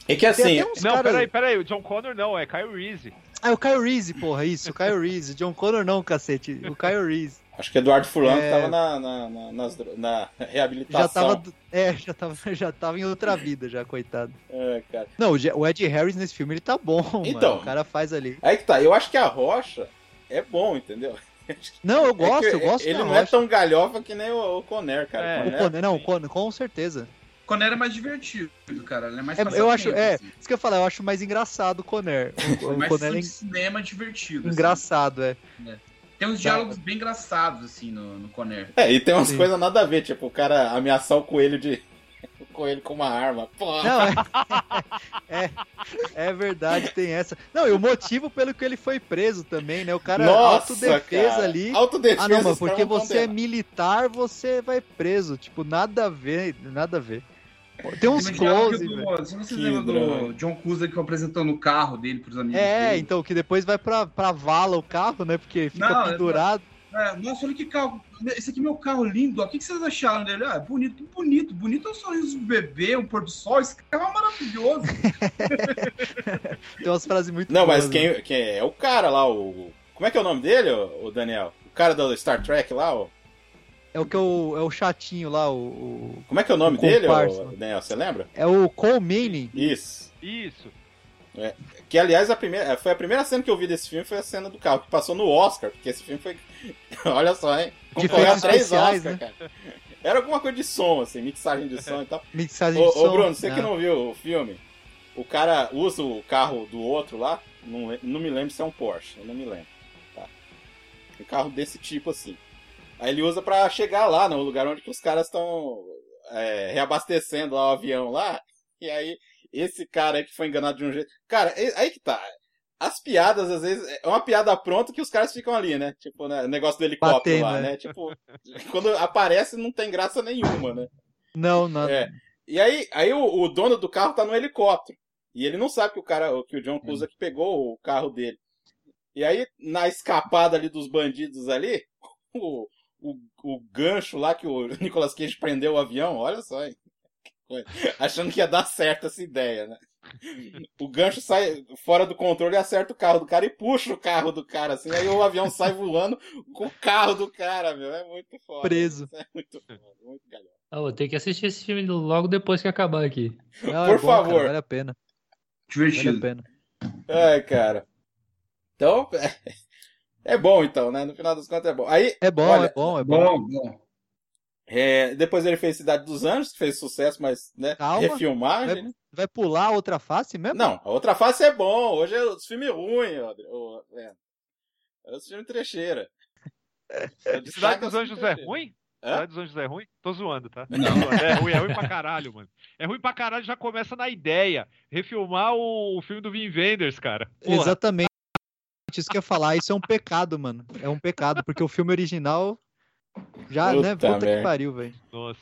[SPEAKER 3] É que assim,
[SPEAKER 8] Não,
[SPEAKER 4] cara-
[SPEAKER 8] peraí, peraí, o John Connor não, é Kyle Reese.
[SPEAKER 4] Ah, é o Kyle Reese, porra, isso, o Kyle Reese. John Connor não, cacete. O Kyle Reese.
[SPEAKER 3] Acho que Eduardo Furlan
[SPEAKER 4] É.
[SPEAKER 3] tava na, na, na, na reabilitação.
[SPEAKER 4] Já tava. É, já tava, já tava em outra vida, já, coitado.
[SPEAKER 3] É, cara.
[SPEAKER 4] Não, o o Ed Harris nesse filme ele tá bom,
[SPEAKER 3] Então.
[SPEAKER 4] mano. O cara faz ali.
[SPEAKER 3] Aí que tá, eu acho que a Rocha é bom, entendeu?
[SPEAKER 4] Não, eu
[SPEAKER 3] É
[SPEAKER 4] gosto,
[SPEAKER 3] que
[SPEAKER 4] eu gosto
[SPEAKER 3] Ele
[SPEAKER 4] da
[SPEAKER 3] não é
[SPEAKER 4] Rocha.
[SPEAKER 3] tão galhofa que nem o, o Conner, cara.
[SPEAKER 8] É.
[SPEAKER 3] O
[SPEAKER 4] O
[SPEAKER 3] Conner-
[SPEAKER 4] não, o Conner, com certeza.
[SPEAKER 5] Conner é mais divertido, cara. Ele é mais
[SPEAKER 4] É, eu acho, é,
[SPEAKER 5] assim.
[SPEAKER 4] isso que eu ia falar, eu acho mais engraçado o Conner. O,
[SPEAKER 5] É
[SPEAKER 4] o
[SPEAKER 5] mais
[SPEAKER 4] Conner é
[SPEAKER 5] de cinema divertido. assim.
[SPEAKER 4] engraçado, é.
[SPEAKER 5] Tem uns diálogos bem engraçados, assim, no, no Conner.
[SPEAKER 3] É, e tem umas coisas nada a ver, tipo, o cara ameaçar o coelho de. o coelho com uma arma. Pô,
[SPEAKER 4] Não, é, é, é verdade, tem essa. Não, e o motivo pelo que ele foi preso também, né? O cara
[SPEAKER 3] nossa,
[SPEAKER 4] autodefesa
[SPEAKER 3] cara.
[SPEAKER 4] ali.
[SPEAKER 3] Autodefesa,
[SPEAKER 4] Ah, não, mas porque você é militar, você vai preso. Tipo, nada a ver, nada a ver. Tem uns
[SPEAKER 5] um
[SPEAKER 4] close,
[SPEAKER 5] do-. Se vocês
[SPEAKER 3] Que
[SPEAKER 5] lembram do John Cusack apresentando o carro dele pros amigos
[SPEAKER 4] É,
[SPEAKER 5] dele.
[SPEAKER 4] então, que depois vai pra, pra vala o carro, né? Porque fica
[SPEAKER 5] Não, é-
[SPEAKER 4] pendurado.
[SPEAKER 5] É, nossa, olha que carro. Esse aqui é meu carro lindo. ó. O que, que vocês acharam dele? Ah, bonito, bonito. Bonito é o sorriso do bebê, um pôr do sol. Esse carro é maravilhoso.
[SPEAKER 4] Tem umas frases muito
[SPEAKER 3] Não, mas
[SPEAKER 4] boas, né?
[SPEAKER 3] quem, quem é o cara lá, o. Como é que é o nome dele, o, o Daniel? O cara do Star Trek lá, o...
[SPEAKER 4] É o que é o, é o chatinho lá, o, o-
[SPEAKER 3] Como é que é o nome
[SPEAKER 4] O
[SPEAKER 3] dele, o Daniel? Você lembra?
[SPEAKER 4] É o Cole Manning.
[SPEAKER 3] Isso.
[SPEAKER 8] Isso.
[SPEAKER 3] Que, aliás, a primeira, foi a primeira cena que eu vi desse filme foi a cena do carro, que passou no Oscar, porque esse filme foi. Olha só, hein? Concorreu a três
[SPEAKER 4] especiais,
[SPEAKER 3] Oscar,
[SPEAKER 4] né?
[SPEAKER 3] cara. Era alguma coisa de som, assim, mixagem de som e tal.
[SPEAKER 4] Mixagem
[SPEAKER 3] Ô,
[SPEAKER 4] de
[SPEAKER 3] ô
[SPEAKER 4] som.
[SPEAKER 3] Bruno, você que
[SPEAKER 4] Ah.
[SPEAKER 3] não viu o filme, o cara usa o carro do outro lá, não, não me lembro se é um Porsche, eu não me lembro. Tá? Um carro desse tipo assim. Aí ele usa pra chegar lá no lugar onde que os caras estão é, reabastecendo lá o avião lá. E aí, esse cara aí que foi enganado de um jeito. Cara, aí que tá. As piadas, às vezes, é uma piada pronta que os caras ficam ali, né? Tipo, né, o negócio do helicóptero lá,
[SPEAKER 4] né?
[SPEAKER 3] né? Tipo, quando aparece não tem graça nenhuma, né?
[SPEAKER 4] Não, não.
[SPEAKER 3] É. E aí, aí o, o dono do carro tá no helicóptero. E ele não sabe que o cara, que o John Cusack pegou o carro dele. E aí, na escapada ali dos bandidos ali, o, o, o gancho lá que o Nicolas Cage prendeu o avião, olha só, hein? Achando que ia dar certo essa ideia, né? O gancho sai fora do controle e acerta o carro do cara e puxa o carro do cara, assim. Aí o avião sai voando com o carro do cara, meu. É muito foda.
[SPEAKER 4] Preso.
[SPEAKER 3] É muito foda, muito galhofa.
[SPEAKER 6] Ah, vou ter que assistir esse filme logo depois que acabar aqui.
[SPEAKER 4] Não,
[SPEAKER 3] Por
[SPEAKER 4] é bom, cara,
[SPEAKER 3] favor.
[SPEAKER 4] vale a pena. Vale a
[SPEAKER 5] Divertido.
[SPEAKER 4] pena.
[SPEAKER 3] Ai, cara. Então, é bom então, né? No final das contas é bom. Aí,
[SPEAKER 4] É bom,
[SPEAKER 3] Olha,
[SPEAKER 4] é bom, é bom.
[SPEAKER 5] Bom, bom.
[SPEAKER 3] é, depois ele fez Cidade dos Anjos, que fez sucesso, mas, né?
[SPEAKER 4] Calma.
[SPEAKER 3] Refilmagem,
[SPEAKER 4] Vai-
[SPEAKER 3] né?
[SPEAKER 4] Vai pular a outra face mesmo?
[SPEAKER 3] Não, a outra face é bom. Hoje é os filmes ruins, ô, Leandro. É os filmes trecheira.
[SPEAKER 8] Cidade dos Anjos é
[SPEAKER 3] ruim? Hã?
[SPEAKER 8] Cidade dos Anjos é ruim? Tô zoando, tá?
[SPEAKER 5] Não.
[SPEAKER 8] É ruim, é ruim pra caralho, mano. É ruim pra caralho, já começa na ideia. Refilmar o, o filme do Vin Wenders, cara. Porra.
[SPEAKER 4] Exatamente. Isso que eu ia falar, isso é um pecado, mano. É um pecado, porque o filme original já, né?
[SPEAKER 3] Puta
[SPEAKER 4] Puta que pariu, velho.
[SPEAKER 8] Nossa.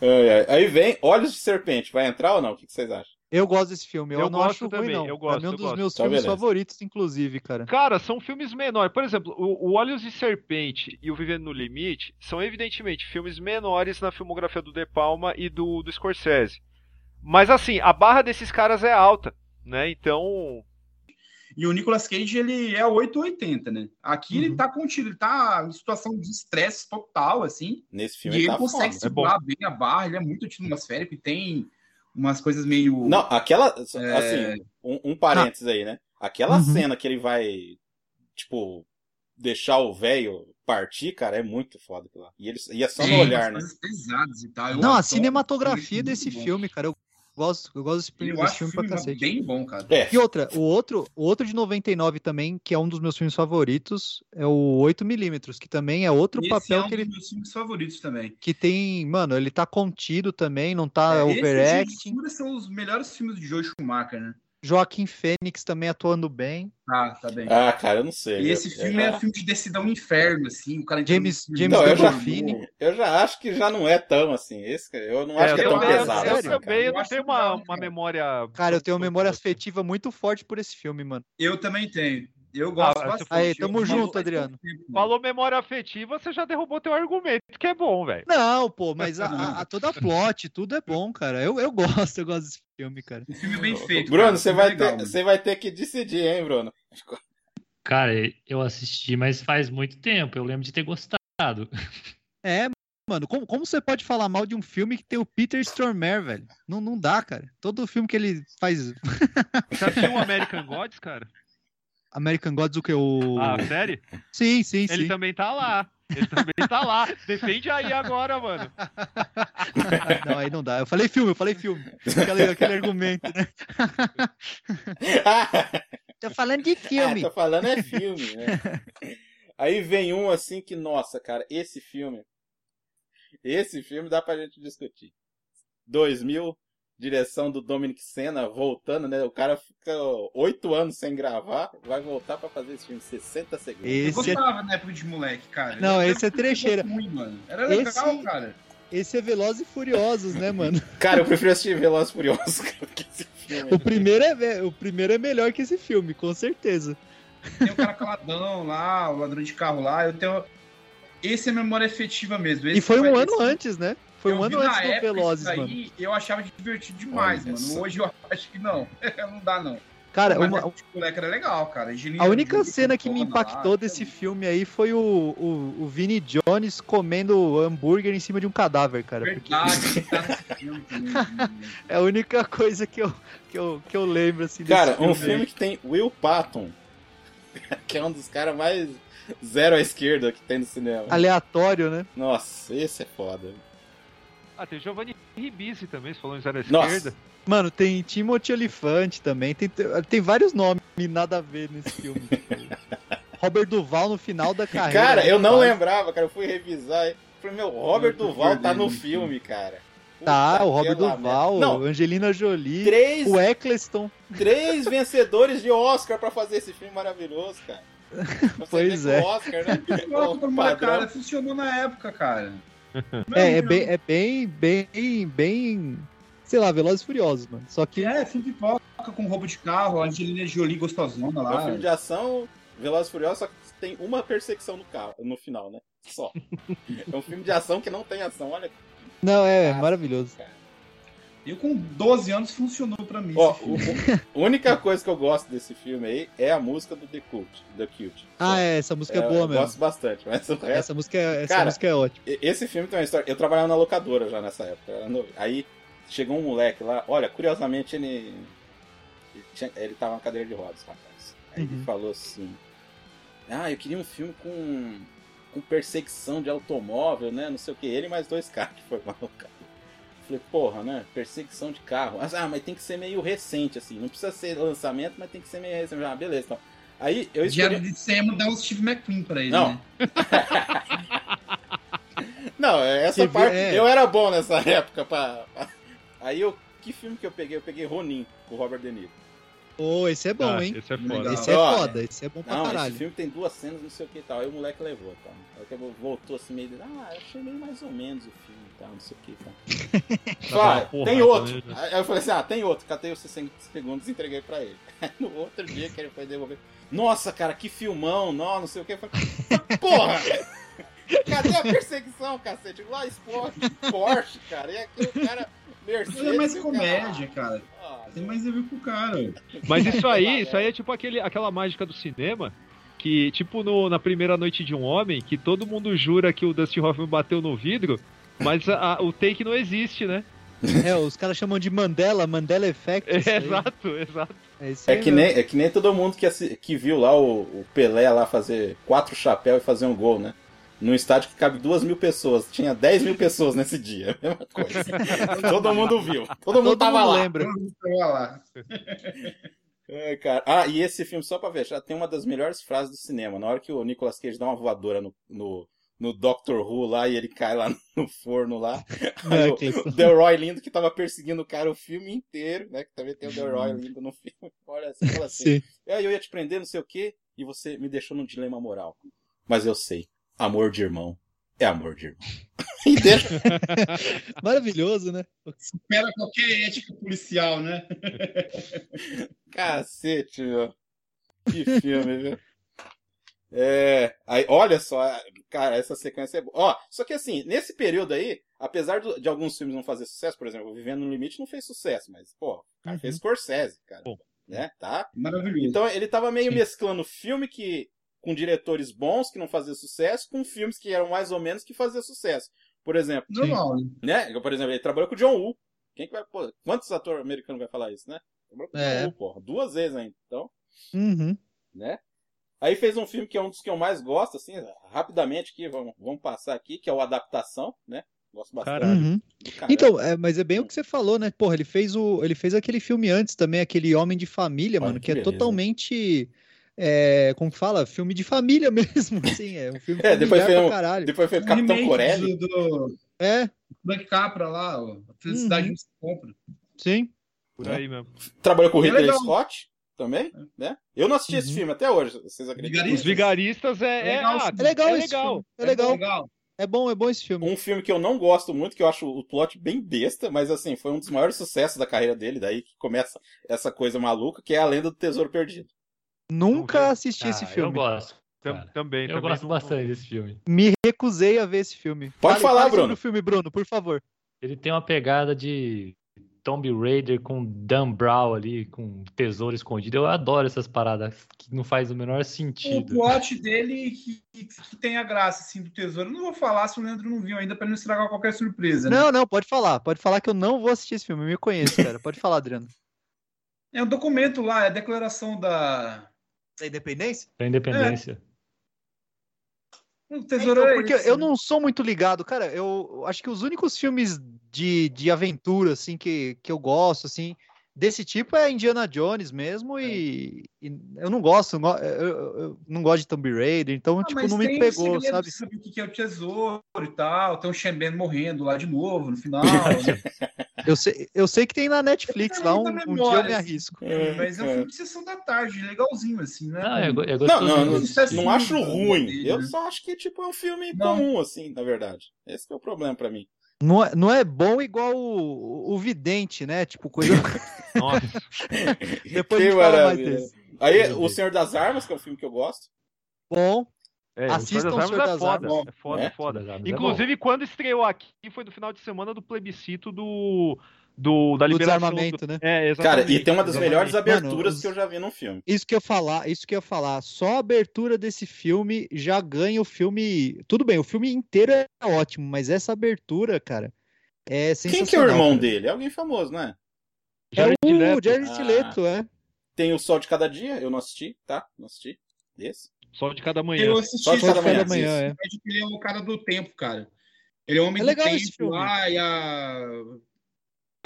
[SPEAKER 3] Ai, ai. Aí vem Olhos de Serpente. Vai entrar ou não? O que vocês acham?
[SPEAKER 4] Eu gosto desse filme, eu,
[SPEAKER 8] Eu
[SPEAKER 4] não
[SPEAKER 8] gosto
[SPEAKER 4] acho
[SPEAKER 8] também,
[SPEAKER 4] ruim, não.
[SPEAKER 8] eu gosto,
[SPEAKER 4] é um dos
[SPEAKER 8] gosto.
[SPEAKER 4] meus
[SPEAKER 3] Então,
[SPEAKER 4] filmes
[SPEAKER 3] beleza.
[SPEAKER 4] favoritos, inclusive, cara.
[SPEAKER 8] Cara, são filmes menores. Por exemplo, o, o Olhos de Serpente e o Vivendo no Limite são evidentemente filmes menores na filmografia do De Palma e do, do Scorsese. Mas assim, a barra desses caras é alta, né? Então,
[SPEAKER 5] E o Nicolas Cage, ele é 880, né? Aqui ele
[SPEAKER 4] Uhum.
[SPEAKER 5] tá contido, ele tá em situação de estresse total, assim.
[SPEAKER 3] Nesse
[SPEAKER 5] E
[SPEAKER 3] filme
[SPEAKER 5] ele
[SPEAKER 3] tá
[SPEAKER 5] consegue
[SPEAKER 3] foda.
[SPEAKER 5] segurar bem a barra, ele é muito atmosférico e tem umas coisas meio.
[SPEAKER 3] Não, aquela.
[SPEAKER 5] É.
[SPEAKER 3] Assim, um, um parênteses aí, né? Aquela
[SPEAKER 4] Uhum.
[SPEAKER 3] cena que ele vai, tipo, deixar o velho partir, cara, é muito foda lá. E, ele, e é só no olhar, né?
[SPEAKER 5] pesadas e tal.
[SPEAKER 4] Não, a cinematografia desse
[SPEAKER 5] bom.
[SPEAKER 4] filme, cara, eu gosto, eu gosto desse,
[SPEAKER 5] Eu
[SPEAKER 4] desse
[SPEAKER 5] acho
[SPEAKER 4] filme pra
[SPEAKER 5] filme
[SPEAKER 4] cacete.
[SPEAKER 5] bem bom, cara.
[SPEAKER 3] É.
[SPEAKER 4] E outra, o outro, o outro de 99 também, que é um dos meus filmes favoritos, é o 8mm, que também é outro
[SPEAKER 5] Esse
[SPEAKER 4] papel
[SPEAKER 5] é um
[SPEAKER 4] que ele
[SPEAKER 5] dos meus filmes favoritos também.
[SPEAKER 4] que tem, mano, ele tá contido também, não tá
[SPEAKER 5] É, Esses
[SPEAKER 4] overacting.
[SPEAKER 5] de são os melhores filmes de Joe Schumacher, né?
[SPEAKER 4] Joaquim Fênix também atuando bem.
[SPEAKER 5] Ah, tá bem.
[SPEAKER 3] Ah, cara, eu não sei.
[SPEAKER 5] E
[SPEAKER 3] eu-
[SPEAKER 5] esse
[SPEAKER 3] eu
[SPEAKER 5] filme
[SPEAKER 3] já-
[SPEAKER 5] é filme de descida ao inferno, assim. O cara
[SPEAKER 4] James- James
[SPEAKER 3] Não, eu já, eu já acho que já não é tão assim. Esse, eu não
[SPEAKER 8] É,
[SPEAKER 3] acho que é
[SPEAKER 8] eu
[SPEAKER 3] tão
[SPEAKER 8] eu-
[SPEAKER 3] pesado
[SPEAKER 8] eu,
[SPEAKER 3] assim,
[SPEAKER 8] também,
[SPEAKER 3] cara.
[SPEAKER 8] eu
[SPEAKER 5] Eu
[SPEAKER 8] não tenho uma, uma memória.
[SPEAKER 4] Cara, eu tenho uma memória afetiva muito forte por esse filme, mano.
[SPEAKER 5] Eu também tenho. Eu gosto
[SPEAKER 8] Ah,
[SPEAKER 5] bastante.
[SPEAKER 4] Aí, tamo
[SPEAKER 5] Eu-
[SPEAKER 4] junto,
[SPEAKER 5] eu-
[SPEAKER 4] Adriano.
[SPEAKER 8] Falou memória afetiva, você já derrubou teu argumento, que é bom, velho.
[SPEAKER 4] Não, pô, mas a, a- a toda a plot, tudo é bom, cara. Eu, eu gosto, eu gosto desse filme, cara.
[SPEAKER 5] O filme é bem feito.
[SPEAKER 3] Bruno,
[SPEAKER 5] cara.
[SPEAKER 3] Você
[SPEAKER 5] é
[SPEAKER 3] vai,
[SPEAKER 5] legal,
[SPEAKER 3] ter, você vai ter que decidir, hein, Bruno?
[SPEAKER 6] Cara, eu assisti, mas faz muito tempo. Eu lembro de ter gostado.
[SPEAKER 4] É, mano, como, como você pode falar mal de um filme que tem o Peter Stormare, velho? Não, não dá, cara. Todo filme que ele faz
[SPEAKER 8] Você assistiu o American Gods, cara?
[SPEAKER 4] American Gods, o que? O...
[SPEAKER 8] A série?
[SPEAKER 4] Sim, sim,
[SPEAKER 8] Ele
[SPEAKER 4] sim.
[SPEAKER 8] também tá lá. Ele também tá lá. Defende aí agora, mano.
[SPEAKER 4] não, aí não dá. Eu falei filme, eu falei filme. Aquele, aquele argumento, né? Tô falando de filme.
[SPEAKER 3] Ah, tô falando é filme, né? Aí vem um assim que, nossa, cara, esse filme. Esse filme dá pra gente discutir. 2000, direção do Dominic Senna, voltando, né? O cara fica oito anos sem gravar, vai voltar pra fazer esse filme, 60 segundos.
[SPEAKER 5] Eu
[SPEAKER 4] Esse é,
[SPEAKER 5] gostava na época de moleque, cara.
[SPEAKER 4] Não,
[SPEAKER 5] Eu
[SPEAKER 4] esse é trecheira.
[SPEAKER 5] era ruim, mano. Era legal,
[SPEAKER 4] Esse-
[SPEAKER 5] cara.
[SPEAKER 4] esse é Velozes e Furiosos, né, mano?
[SPEAKER 3] Cara, eu prefiro assistir Velozes e Furiosos que esse filme.
[SPEAKER 4] O primeiro, é, o primeiro é melhor que esse filme, com certeza.
[SPEAKER 5] Tem o cara caladão lá, o ladrão de carro lá. Eu tenho. Esse é memória efetiva mesmo.
[SPEAKER 4] E
[SPEAKER 5] Esse
[SPEAKER 4] foi um ano
[SPEAKER 5] esse-
[SPEAKER 4] antes, né? Foi um ano antes do Velozes,
[SPEAKER 5] isso
[SPEAKER 4] mano.
[SPEAKER 5] aí, Eu achava divertido demais,
[SPEAKER 3] Olha
[SPEAKER 5] mano.
[SPEAKER 3] só.
[SPEAKER 5] Hoje eu acho que não. não dá, não.
[SPEAKER 4] Cara,
[SPEAKER 5] Mas
[SPEAKER 4] uma-
[SPEAKER 5] esse moleque era legal, cara.
[SPEAKER 4] a única cena que me impactou desse filme aí foi o, o, o Vini Jones comendo hambúrguer em cima de um cadáver, cara. porque
[SPEAKER 5] Verdade, tá nesse filme também. né?
[SPEAKER 4] É a única coisa que eu, que eu, que eu lembro, assim, desse
[SPEAKER 3] Cara, um
[SPEAKER 4] aí.
[SPEAKER 3] filme que tem Will Patton, que é um dos caras mais zero à esquerda que tem no cinema.
[SPEAKER 4] Aleatório, né?
[SPEAKER 3] Nossa, esse é foda.
[SPEAKER 8] Ah, tem Giovanni Ribisi também, você falou em zero
[SPEAKER 3] Nossa.
[SPEAKER 8] esquerda.
[SPEAKER 4] Mano, tem Timothy Elefante também. Tem, tem vários nomes nada a ver nesse filme. tipo, Robert Duval no final da carreira.
[SPEAKER 3] Cara, eu não lembrava, cara. Eu fui revisar e falei, meu, Robert
[SPEAKER 5] Eu
[SPEAKER 3] Duval tá no filme, cara.
[SPEAKER 4] Tá,
[SPEAKER 3] Puta
[SPEAKER 4] o Robert Duval.
[SPEAKER 3] Não,
[SPEAKER 4] Angelina Jolie,
[SPEAKER 3] três,
[SPEAKER 4] o Eccleston.
[SPEAKER 3] três vencedores de Oscar pra fazer esse filme maravilhoso, cara. Você
[SPEAKER 4] Pois é.
[SPEAKER 3] o Oscar, né? O
[SPEAKER 5] funcionou na época, cara.
[SPEAKER 4] É, é bem, é bem, bem, bem, sei lá, Velozes e Furiosos, mano. Só que
[SPEAKER 5] É, filme de pipoca com roubo de carro, a Angelina Jolie gostosona
[SPEAKER 3] É um
[SPEAKER 5] lá.
[SPEAKER 3] filme de ação, Velozes e Furiosos, só que tem uma perseguição no carro, no final, né? Só. é um filme de ação que não tem ação, olha.
[SPEAKER 4] não é
[SPEAKER 3] Ah,
[SPEAKER 4] maravilhoso.
[SPEAKER 5] Eu com 12 anos funcionou pra mim.
[SPEAKER 3] Ó,
[SPEAKER 5] esse
[SPEAKER 3] o-
[SPEAKER 5] filme.
[SPEAKER 3] o- a única coisa que eu gosto desse filme aí é a música do The Cult. The Cute.
[SPEAKER 4] Ah, é, essa música é, boa
[SPEAKER 3] eu
[SPEAKER 4] mesmo.
[SPEAKER 3] gosto bastante, mas o resto
[SPEAKER 4] Essa música é, essa
[SPEAKER 3] Cara,
[SPEAKER 4] música é ótima.
[SPEAKER 3] Esse filme tem uma história. Eu trabalhava na locadora já nessa época. novo. Aí chegou um moleque lá. Olha, curiosamente ele. Ele, tinha- ele tava na cadeira de rodas, rapaz. Aí ele
[SPEAKER 4] Uhum.
[SPEAKER 3] falou assim: Ah, eu queria um filme com. com perseguição de automóvel, né? Não sei o que. Ele mais dois caras que foram lá no carro. Falei, porra, né? Perseguição de carro. Ah, mas tem que ser meio recente, assim. Não precisa ser lançamento, mas tem que ser meio recente. Ah, beleza, então. Aí eu escolhi.
[SPEAKER 5] Diário de Sam dá o Steve McQueen pra ele,
[SPEAKER 3] Não.
[SPEAKER 5] né?
[SPEAKER 3] Não, é essa
[SPEAKER 4] Você
[SPEAKER 3] parte.
[SPEAKER 4] é.
[SPEAKER 3] Eu era bom nessa época. Pra... Aí eu. Que filme que eu peguei? Eu peguei Ronin, com o Robert De Niro.
[SPEAKER 4] Ô, esse é bom,
[SPEAKER 8] Ah,
[SPEAKER 4] hein?
[SPEAKER 8] Esse é foda.
[SPEAKER 4] Esse é foda, esse é bom pra
[SPEAKER 3] Não,
[SPEAKER 4] caralho.
[SPEAKER 3] esse filme tem duas cenas, não sei o que e tal. Aí o moleque levou, tá? Aí voltou assim meio. de, Ah, eu achei meio mais ou menos o filme e tal, não sei o que e tal. Fala,
[SPEAKER 8] Porra,
[SPEAKER 3] tem outro.
[SPEAKER 8] vendo?
[SPEAKER 3] Aí eu falei assim: ah, tem outro. Catei os 60 segundos e entreguei pra ele. Aí no outro dia que ele foi devolver. Nossa, cara, que filmão, não, não sei o que. Eu falei, porra! Cadê a perseguição, cacete? Lá esporte, Porsche, cara. E aqui o cara. Mercedes.
[SPEAKER 5] Mas é mais comédia,
[SPEAKER 3] cara.
[SPEAKER 5] cara.
[SPEAKER 3] Ah,
[SPEAKER 5] tem mais a ver com o cara.
[SPEAKER 8] Mas isso aí, isso aí é tipo aquele, aquela mágica do cinema que, tipo no, na primeira noite de um homem, que todo mundo jura que o Dustin Hoffman bateu no vidro, mas a- a- o take não existe, né?
[SPEAKER 4] É, os caras chamam de Mandela, Mandela Effect. aí.
[SPEAKER 8] exato, exato.
[SPEAKER 4] É,
[SPEAKER 3] É
[SPEAKER 4] aí
[SPEAKER 3] que, nem, é que nem todo mundo que, que viu lá o, o Pelé lá fazer quatro chapéus e fazer um gol, né? Num estádio que cabe duas mil pessoas. Tinha 10 mil pessoas nesse dia. É mesma coisa. todo mundo viu. Todo mundo
[SPEAKER 4] Todo
[SPEAKER 3] tava
[SPEAKER 4] mundo
[SPEAKER 3] lá.
[SPEAKER 4] lembra.
[SPEAKER 5] Olha lá.
[SPEAKER 3] É, cara. Ah, e esse filme, só pra ver, já tem uma das melhores frases do cinema. Na hora que o Nicolas Cage dá uma voadora no, no, no Doctor Who lá e ele cai lá no forno lá. Aí
[SPEAKER 4] É,
[SPEAKER 3] o, Delroy Lindo que tava perseguindo o cara o filme inteiro, né? Que também tem o Delroy Lindo no filme. Olha, você fala assim.
[SPEAKER 4] Sim.
[SPEAKER 3] "É, eu ia te prender, não sei o quê, e você me deixou num dilema moral. Mas eu sei, amor de irmão é amor de irmão.
[SPEAKER 4] Maravilhoso, né?
[SPEAKER 5] Supera qualquer ética policial, né?
[SPEAKER 3] Cacete, meu. Que filme, viu? É. Aí, olha só, cara, essa sequência é boa. Ó, só que assim, nesse período aí, apesar do- de alguns filmes não fazer sucesso, por exemplo, Vivendo no Limite não fez sucesso, mas, pô, o cara
[SPEAKER 4] Uhum.
[SPEAKER 3] fez Scorsese, cara.
[SPEAKER 8] Bom.
[SPEAKER 3] Né? Tá?
[SPEAKER 5] Maravilhoso.
[SPEAKER 3] Então ele tava meio
[SPEAKER 4] Sim.
[SPEAKER 3] mesclando filme que com diretores bons que não faziam sucesso com filmes que eram mais ou menos que faziam sucesso. Por exemplo,
[SPEAKER 5] Normal, né?
[SPEAKER 3] Por exemplo, ele trabalhou com o John Woo. Quem que vai, pô, quantos atores americanos vai falar isso, né? Trabalhou com o
[SPEAKER 4] É.
[SPEAKER 3] John Woo, porra, duas vezes ainda. Então,
[SPEAKER 4] Uhum.
[SPEAKER 3] né? Aí fez um filme que é um dos que eu mais gosto, assim, rapidamente aqui, vamos, vamos passar aqui, que é o Adaptação, né? Gosto bastante.
[SPEAKER 8] Caralho.
[SPEAKER 4] Uhum. Então, é, mas é bem o que você falou, né? Porra, ele fez o, ele fez aquele filme antes também, aquele Homem de Família,
[SPEAKER 3] Olha
[SPEAKER 4] mano,
[SPEAKER 3] que
[SPEAKER 4] que, é totalmente, é, como que fala? Filme de família mesmo, assim, é um filme
[SPEAKER 3] É, depois
[SPEAKER 4] pra
[SPEAKER 3] um-
[SPEAKER 4] caralho.
[SPEAKER 3] Depois foi o Capitão Corelli.
[SPEAKER 5] Do, do
[SPEAKER 4] É,
[SPEAKER 5] Frank Capra lá, ó. A felicidade
[SPEAKER 4] Uhum.
[SPEAKER 5] não se compra.
[SPEAKER 4] sim.
[SPEAKER 8] Por aí mesmo.
[SPEAKER 3] Trabalhou com o
[SPEAKER 5] É
[SPEAKER 3] Ridley. Scott também, né? Eu não assisti esse
[SPEAKER 4] Uhum.
[SPEAKER 3] filme até hoje, vocês acreditam?
[SPEAKER 8] Os vigaristas é. É,
[SPEAKER 5] Legal,
[SPEAKER 8] ah,
[SPEAKER 4] É legal
[SPEAKER 8] é
[SPEAKER 4] esse
[SPEAKER 8] legal.
[SPEAKER 4] filme, é legal,
[SPEAKER 5] Legal.
[SPEAKER 4] é bom, é bom esse filme.
[SPEAKER 3] Um filme que eu não gosto muito, que eu acho o plot bem besta, mas assim, foi um dos maiores sucessos da carreira dele, daí que começa essa coisa maluca, que é a Lenda do Tesouro Perdido.
[SPEAKER 4] Nunca assisti esse
[SPEAKER 6] Ah, Eu
[SPEAKER 4] filme.
[SPEAKER 6] gosto.
[SPEAKER 8] Tam-
[SPEAKER 6] cara.
[SPEAKER 8] também,
[SPEAKER 6] Eu
[SPEAKER 8] também
[SPEAKER 6] gosto
[SPEAKER 8] não-
[SPEAKER 6] bastante desse filme.
[SPEAKER 4] Me recusei a ver esse filme.
[SPEAKER 3] Pode
[SPEAKER 4] Fale-
[SPEAKER 3] falar,
[SPEAKER 4] fale sobre
[SPEAKER 3] Bruno.
[SPEAKER 4] o filme, Bruno, por favor.
[SPEAKER 6] Ele tem uma pegada de Tomb Raider com Dan Brown ali, com tesouro escondido. Eu adoro essas paradas que não faz o menor
[SPEAKER 5] O
[SPEAKER 6] sentido.
[SPEAKER 5] plot dele que, que, que tem a graça, assim, do tesouro. Eu não vou falar se o Leandro não viu ainda, pra não estragar qualquer surpresa, né?
[SPEAKER 4] Não, não, pode falar. Pode falar que eu não vou assistir esse filme. Eu me conheço, cara. Pode falar, Adriano.
[SPEAKER 5] É um documento lá, é a declaração da...
[SPEAKER 4] Da independência?
[SPEAKER 6] Da independência.
[SPEAKER 5] O tesouro
[SPEAKER 4] Então,
[SPEAKER 5] é
[SPEAKER 4] porque
[SPEAKER 5] esse,
[SPEAKER 4] eu
[SPEAKER 5] né?
[SPEAKER 4] não sou muito ligado, cara. Eu acho que os únicos filmes de, de aventura, assim, que, que eu gosto, assim, desse tipo é Indiana Jones mesmo. E, e eu não gosto, eu, eu- eu- eu não gosto de Tomb Raider, então,
[SPEAKER 5] Ah,
[SPEAKER 4] tipo, não me pegou, sabe?
[SPEAKER 5] Sabe o que é o tesouro e tal. Tem o Shenben morrendo lá de novo no final. né?
[SPEAKER 4] Eu sei, eu sei que tem na Netflix lá, um,
[SPEAKER 5] muita
[SPEAKER 4] um dia eu me
[SPEAKER 5] memória,
[SPEAKER 4] arrisco.
[SPEAKER 5] Mas é um filme de sessão da tarde, legalzinho, assim, né?
[SPEAKER 6] Não, é, go- é
[SPEAKER 3] Não,
[SPEAKER 6] gostoso.
[SPEAKER 3] não, não,
[SPEAKER 5] Isso é
[SPEAKER 3] não acho ruim.
[SPEAKER 5] dele,
[SPEAKER 3] Eu
[SPEAKER 5] né?
[SPEAKER 3] só acho que tipo, é um filme
[SPEAKER 5] Não.
[SPEAKER 3] comum, assim, na verdade. Esse que é o problema pra mim.
[SPEAKER 4] Não é, não é bom igual o, o Vidente, né? Tipo, coisa.
[SPEAKER 8] Nossa.
[SPEAKER 4] Depois a
[SPEAKER 3] Que
[SPEAKER 4] gente fala mais
[SPEAKER 3] maravilha.
[SPEAKER 4] desse.
[SPEAKER 3] Aí, O Senhor das Armas, que é um filme que eu gosto.
[SPEAKER 4] Bom,
[SPEAKER 8] É, o
[SPEAKER 4] Assistam
[SPEAKER 8] Senhor das
[SPEAKER 4] o Senhor das
[SPEAKER 8] é foda.
[SPEAKER 5] Armas.
[SPEAKER 8] É foda,
[SPEAKER 3] É?
[SPEAKER 8] é foda.
[SPEAKER 6] Das Armas é
[SPEAKER 8] Inclusive, quando estreou aqui, foi no final de semana do plebiscito do, do da
[SPEAKER 4] do
[SPEAKER 8] liberação.
[SPEAKER 4] desarmamento, né?
[SPEAKER 8] É,
[SPEAKER 3] Cara,
[SPEAKER 8] exatamente.
[SPEAKER 3] e tem uma das melhores aberturas
[SPEAKER 4] os-
[SPEAKER 3] que eu já vi num filme.
[SPEAKER 4] Isso que eu ia falar, isso que eu ia falar. Só a abertura desse filme já ganha o filme. Tudo bem, o filme inteiro é ótimo, mas essa abertura, cara, é
[SPEAKER 3] Quem que é o irmão
[SPEAKER 4] cara.
[SPEAKER 3] dele? É alguém famoso, não é?
[SPEAKER 4] É
[SPEAKER 8] Jared
[SPEAKER 4] o
[SPEAKER 8] Leto.
[SPEAKER 4] Jared
[SPEAKER 3] Ah.
[SPEAKER 4] Leto, é.
[SPEAKER 3] Tem o Sol de Cada Dia, eu não assisti, tá? Não assisti. Esse.
[SPEAKER 8] Sol de cada manhã.
[SPEAKER 5] Eu assisti
[SPEAKER 3] Só de cada
[SPEAKER 5] filme,
[SPEAKER 3] manhã,
[SPEAKER 4] da manhã, é.
[SPEAKER 5] ele é o cara do tempo, cara. Ele é homem
[SPEAKER 4] É
[SPEAKER 5] do
[SPEAKER 4] legal
[SPEAKER 5] tempo
[SPEAKER 4] esse filme.
[SPEAKER 5] lá, e a...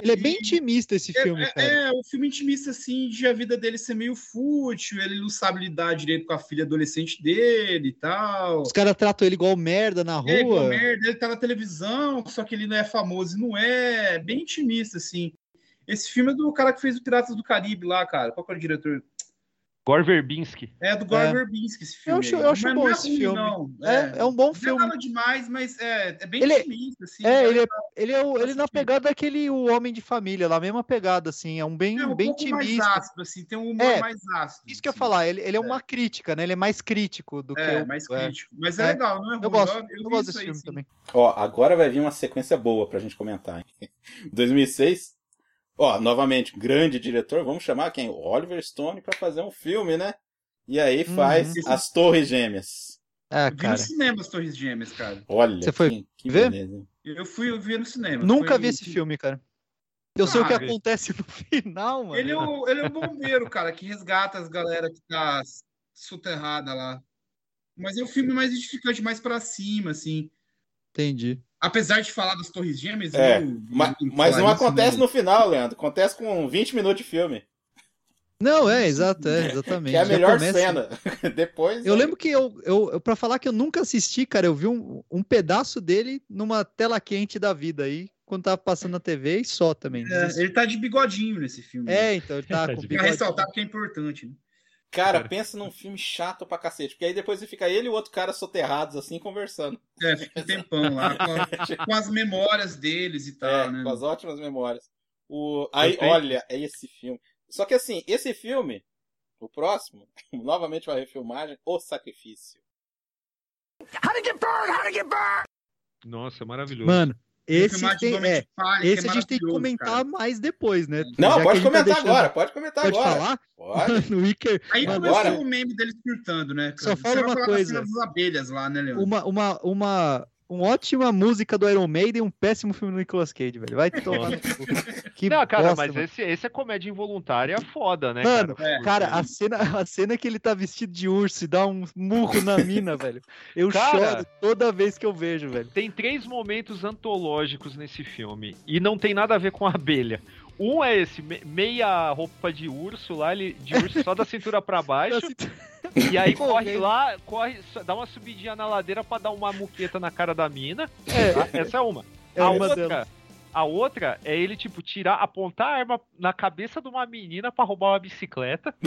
[SPEAKER 4] Ele é bem intimista esse filme,
[SPEAKER 5] é,
[SPEAKER 4] cara.
[SPEAKER 5] é, o filme intimista, assim, de a vida dele ser meio fútil, ele não sabe lidar direito com a filha adolescente dele e tal.
[SPEAKER 4] Os caras tratam ele igual merda na
[SPEAKER 5] É, igual
[SPEAKER 4] rua.
[SPEAKER 5] merda, ele tá na televisão, só que ele não é famoso e não é. Bem intimista, assim. Esse filme é do cara que fez o Piratas do Caribe lá, cara. Qual que é o diretor?
[SPEAKER 8] Gore Verbinski.
[SPEAKER 5] É do Gore
[SPEAKER 4] É.
[SPEAKER 5] Verbinski, esse
[SPEAKER 4] Eu
[SPEAKER 5] filme.
[SPEAKER 4] acho-
[SPEAKER 5] aí.
[SPEAKER 4] eu acho
[SPEAKER 5] Mas
[SPEAKER 4] bom
[SPEAKER 5] não é
[SPEAKER 4] esse
[SPEAKER 5] ruim,
[SPEAKER 4] filme.
[SPEAKER 5] Não.
[SPEAKER 4] É, é um bom
[SPEAKER 5] Não é
[SPEAKER 4] filme.
[SPEAKER 5] nada demais, mas é, é bem
[SPEAKER 4] Ele-
[SPEAKER 5] intimista, assim.
[SPEAKER 4] É, ele é, ele é, o- ele na pegada daquele o Homem de Família, na mesma pegada, assim, é um bem,
[SPEAKER 5] É um
[SPEAKER 4] bem
[SPEAKER 5] pouco mais ácido, assim, tem um humor
[SPEAKER 4] É,
[SPEAKER 5] mais ácido.
[SPEAKER 4] Isso que eu ia
[SPEAKER 5] assim.
[SPEAKER 4] falar, ele, ele é uma crítica, né? Ele é mais crítico do que
[SPEAKER 5] É,
[SPEAKER 4] o.
[SPEAKER 5] mais
[SPEAKER 4] é.
[SPEAKER 5] crítico. Mas é,
[SPEAKER 4] É.
[SPEAKER 5] legal, não é ruim.
[SPEAKER 4] Eu gosto,
[SPEAKER 5] eu,
[SPEAKER 4] eu, gosto desse
[SPEAKER 5] aí,
[SPEAKER 4] filme
[SPEAKER 5] sim.
[SPEAKER 4] também.
[SPEAKER 3] Ó, agora vai vir uma sequência boa pra gente comentar. Hein? 2006, Ó, novamente, grande diretor, vamos chamar quem? O Oliver Stone pra fazer um filme, né? E aí faz
[SPEAKER 5] Uhum.
[SPEAKER 3] As Torres Gêmeas.
[SPEAKER 4] Ah,
[SPEAKER 5] Eu vi no
[SPEAKER 4] cara.
[SPEAKER 5] cinema as Torres Gêmeas, cara.
[SPEAKER 3] Olha,
[SPEAKER 4] Você foi
[SPEAKER 3] que, que
[SPEAKER 4] ver?
[SPEAKER 3] beleza.
[SPEAKER 5] Eu fui eu vi no cinema.
[SPEAKER 4] Nunca
[SPEAKER 5] Foi-
[SPEAKER 4] vi esse filme, cara. Eu sei o que
[SPEAKER 5] Ah,
[SPEAKER 4] acontece no final, mano.
[SPEAKER 5] Ele é, o, ele é o bombeiro, cara, que resgata as galera que tá soterrada lá. Mas é um filme mais edificante, mais pra cima, assim.
[SPEAKER 4] Entendi.
[SPEAKER 5] Apesar de falar das Torres Gêmeas,
[SPEAKER 3] É,
[SPEAKER 5] eu-
[SPEAKER 3] ma-
[SPEAKER 5] eu
[SPEAKER 3] mas não acontece no final, Leandro. Acontece com 20 minutos de filme.
[SPEAKER 4] Não, é, exato, é, exatamente.
[SPEAKER 3] Que é a melhor
[SPEAKER 4] começa-
[SPEAKER 3] cena. Depois.
[SPEAKER 4] Eu lembro que eu, eu, eu para falar que eu nunca assisti, cara, eu vi um, um pedaço dele numa tela quente da vida aí, quando tava passando na TV e só também.
[SPEAKER 5] É, ele tá de bigodinho nesse filme.
[SPEAKER 4] É, então ele tá
[SPEAKER 6] Tá
[SPEAKER 4] com
[SPEAKER 6] de
[SPEAKER 5] Pra ressaltar porque é importante. Né?
[SPEAKER 3] Cara, pensa num filme chato pra cacete. Porque aí depois fica ele e o outro cara soterrados assim, conversando.
[SPEAKER 5] É, fica um tempão lá, com, a- com as memórias deles e tal,
[SPEAKER 3] É,
[SPEAKER 5] né?
[SPEAKER 3] com as ótimas memórias. O... Aí,
[SPEAKER 6] Perfeito.
[SPEAKER 3] olha, é esse filme. Só que assim, esse filme, o próximo, novamente uma refilmagem, O Sacrifício.
[SPEAKER 8] Nossa, maravilhoso.
[SPEAKER 4] Mano, esse tem, é,
[SPEAKER 5] que
[SPEAKER 4] esse
[SPEAKER 5] é
[SPEAKER 4] a gente tem que comentar
[SPEAKER 5] cara.
[SPEAKER 4] mais depois, né?
[SPEAKER 3] Não,
[SPEAKER 4] Já
[SPEAKER 3] pode
[SPEAKER 4] tá
[SPEAKER 3] comentar
[SPEAKER 4] deixando-
[SPEAKER 3] agora, pode comentar
[SPEAKER 4] Pode
[SPEAKER 3] agora.
[SPEAKER 4] falar?
[SPEAKER 3] Pode.
[SPEAKER 4] no Iker,
[SPEAKER 5] Aí
[SPEAKER 3] Agora-
[SPEAKER 5] começou o meme deles surtando, né?
[SPEAKER 4] Só fala uma
[SPEAKER 5] falar
[SPEAKER 4] coisa.
[SPEAKER 5] lá, né,
[SPEAKER 4] uma, uma, uma, uma ótima música do Iron Maiden e um péssimo filme do Nicolas Cage, velho. Vai tomar no cu. Que
[SPEAKER 8] não, cara,
[SPEAKER 4] bosta,
[SPEAKER 8] mas
[SPEAKER 4] mano.
[SPEAKER 8] esse, esse é comédia involuntária foda, né,
[SPEAKER 4] Mano,
[SPEAKER 8] cara?
[SPEAKER 5] É.
[SPEAKER 4] Cara, a cena, a cena que ele tá vestido de urso e dá um murro na mina, velho. Eu
[SPEAKER 8] Cara.
[SPEAKER 4] choro toda vez que eu vejo, velho.
[SPEAKER 8] Tem três momentos antológicos nesse filme e não tem nada a ver com a abelha. Um é esse, me- meia roupa de urso lá, ele, de urso só da cintura pra baixo, e aí corre lá, corre, dá uma subidinha na ladeira pra dar uma muqueta na cara da mina.
[SPEAKER 4] É,
[SPEAKER 8] tá? Essa é uma.
[SPEAKER 4] é
[SPEAKER 8] a
[SPEAKER 4] uma
[SPEAKER 8] outra,
[SPEAKER 4] delas.
[SPEAKER 8] a outra é ele, tipo, tirar, apontar a arma na cabeça de uma menina pra roubar uma bicicleta.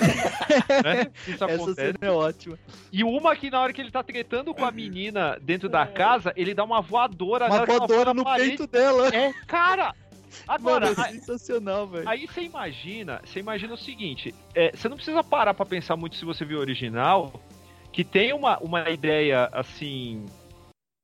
[SPEAKER 8] né? Isso
[SPEAKER 4] Essa
[SPEAKER 8] acontece.
[SPEAKER 4] cena é ótima.
[SPEAKER 8] E uma que na hora que ele tá tretando com a menina dentro da casa, ele dá uma voadora
[SPEAKER 4] Uma voadora no
[SPEAKER 8] parede.
[SPEAKER 4] peito dela.
[SPEAKER 8] É, cara! Agora,
[SPEAKER 4] Mano, é sensacional, velho.
[SPEAKER 8] aí você imagina, você imagina o seguinte, é, você não precisa parar pra pensar muito se você viu o original, que tem uma, uma ideia assim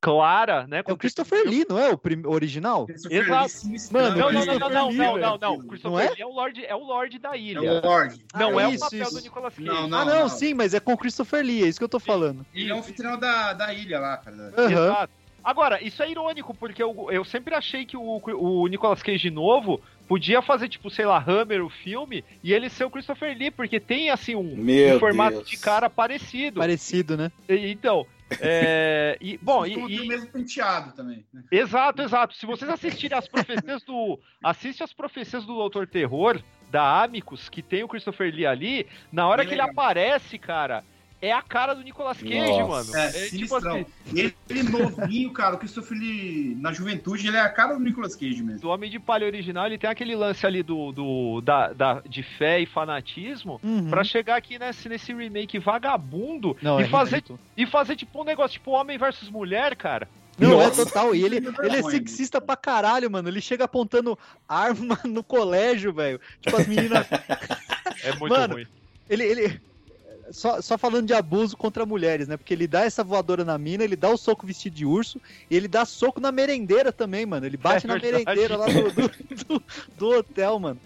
[SPEAKER 8] clara, né?
[SPEAKER 4] É o Christopher Lee, não é o prim- original?
[SPEAKER 8] Exato.
[SPEAKER 4] Mano,
[SPEAKER 8] Não, não, não, não, não, não, não, não.
[SPEAKER 4] Não
[SPEAKER 8] Christopher
[SPEAKER 4] é?
[SPEAKER 8] Lee é o Lorde, é o Lorde da
[SPEAKER 5] É
[SPEAKER 8] ilha.
[SPEAKER 5] o Lorde.
[SPEAKER 8] Não
[SPEAKER 4] Ah,
[SPEAKER 8] é
[SPEAKER 4] isso,
[SPEAKER 8] o papel
[SPEAKER 4] isso.
[SPEAKER 8] do Nicolas Cage.
[SPEAKER 5] Não, não.
[SPEAKER 4] ah, não, sim, mas é com o Christopher Lee, é isso que eu tô falando.
[SPEAKER 5] Ele é um anfitrião da, da ilha lá, cara.
[SPEAKER 4] Aham.
[SPEAKER 8] Exato. Agora, isso é irônico, porque eu, eu sempre achei que o, o Nicolas Cage novo podia fazer, tipo, sei lá, Hammer, o filme, e ele ser o Christopher Lee, porque tem, assim, um, um formato
[SPEAKER 3] Deus.
[SPEAKER 8] de cara parecido.
[SPEAKER 4] Parecido, né?
[SPEAKER 8] E- Então, é, e, bom, e,
[SPEAKER 5] Tudo
[SPEAKER 8] e-
[SPEAKER 5] o mesmo penteado também. né?
[SPEAKER 8] exato, exato. Se vocês assistirem as profecias do. Assiste as profecias do Doutor Terror, da Amicus, que tem o Christopher Lee ali, na hora
[SPEAKER 5] Bem
[SPEAKER 8] que ele
[SPEAKER 5] legal.
[SPEAKER 8] aparece, cara, é a cara do Nicolas Cage,
[SPEAKER 3] Nossa.
[SPEAKER 8] mano.
[SPEAKER 5] É,
[SPEAKER 8] tipo
[SPEAKER 5] sinistrão.
[SPEAKER 8] assim,
[SPEAKER 5] Ele, ele novinho, cara, o Christopher Lee, na juventude, ele é a cara do Nicolas Cage mesmo.
[SPEAKER 8] do Homem de Palha original, ele tem aquele lance ali do, do da, da- de fé e fanatismo
[SPEAKER 4] Uhum.
[SPEAKER 8] pra chegar aqui nesse, nesse remake vagabundo
[SPEAKER 4] Não,
[SPEAKER 8] e,
[SPEAKER 4] é
[SPEAKER 8] fazer,
[SPEAKER 4] ridículo.
[SPEAKER 8] e fazer tipo um negócio tipo Homem versus Mulher, cara.
[SPEAKER 4] Não, é
[SPEAKER 3] Nossa.
[SPEAKER 4] total. E ele, ele é sexista pra caralho, mano. Ele chega apontando arma no colégio, velho. Tipo, as meninas.
[SPEAKER 8] É muito
[SPEAKER 4] Mano,
[SPEAKER 8] ruim.
[SPEAKER 4] Ele. ele... Só, só falando de abuso contra mulheres, né? Porque ele dá essa voadora na mina, ele dá o soco vestido de urso, e ele dá soco na merendeira também, mano. Ele bate
[SPEAKER 8] É
[SPEAKER 4] na
[SPEAKER 8] verdade.
[SPEAKER 4] merendeira lá do, do, do- do hotel, mano.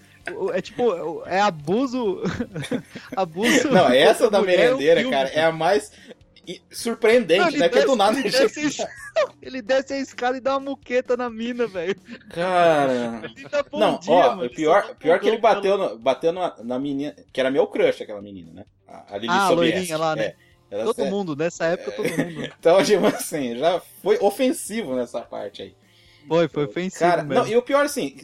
[SPEAKER 4] É tipo, é abuso. abuso.
[SPEAKER 3] Não, essa da merendeira, cara, é a mais surpreendente,
[SPEAKER 4] Não,
[SPEAKER 3] né?
[SPEAKER 4] Desce-
[SPEAKER 3] do nada
[SPEAKER 4] ele desce, ele desce a escada e dá uma muqueta na mina, velho.
[SPEAKER 3] Cara.
[SPEAKER 4] Bom
[SPEAKER 3] Não,
[SPEAKER 4] dia,
[SPEAKER 3] ó,
[SPEAKER 4] mano.
[SPEAKER 3] o pior,
[SPEAKER 4] dá
[SPEAKER 3] pior que ele bateu, no- bateu na, na menina, que era meu crush, aquela menina, né? A, a Lili
[SPEAKER 4] Ah, a
[SPEAKER 3] Sobieski.
[SPEAKER 4] loirinha lá, né?
[SPEAKER 3] É. Ela-
[SPEAKER 4] Todo
[SPEAKER 3] é,
[SPEAKER 4] mundo, nessa época, todo mundo.
[SPEAKER 3] Então, tipo assim, já foi ofensivo nessa parte aí.
[SPEAKER 4] Foi, foi ofensivo
[SPEAKER 3] Cara,
[SPEAKER 4] mesmo.
[SPEAKER 3] não, e o pior, assim,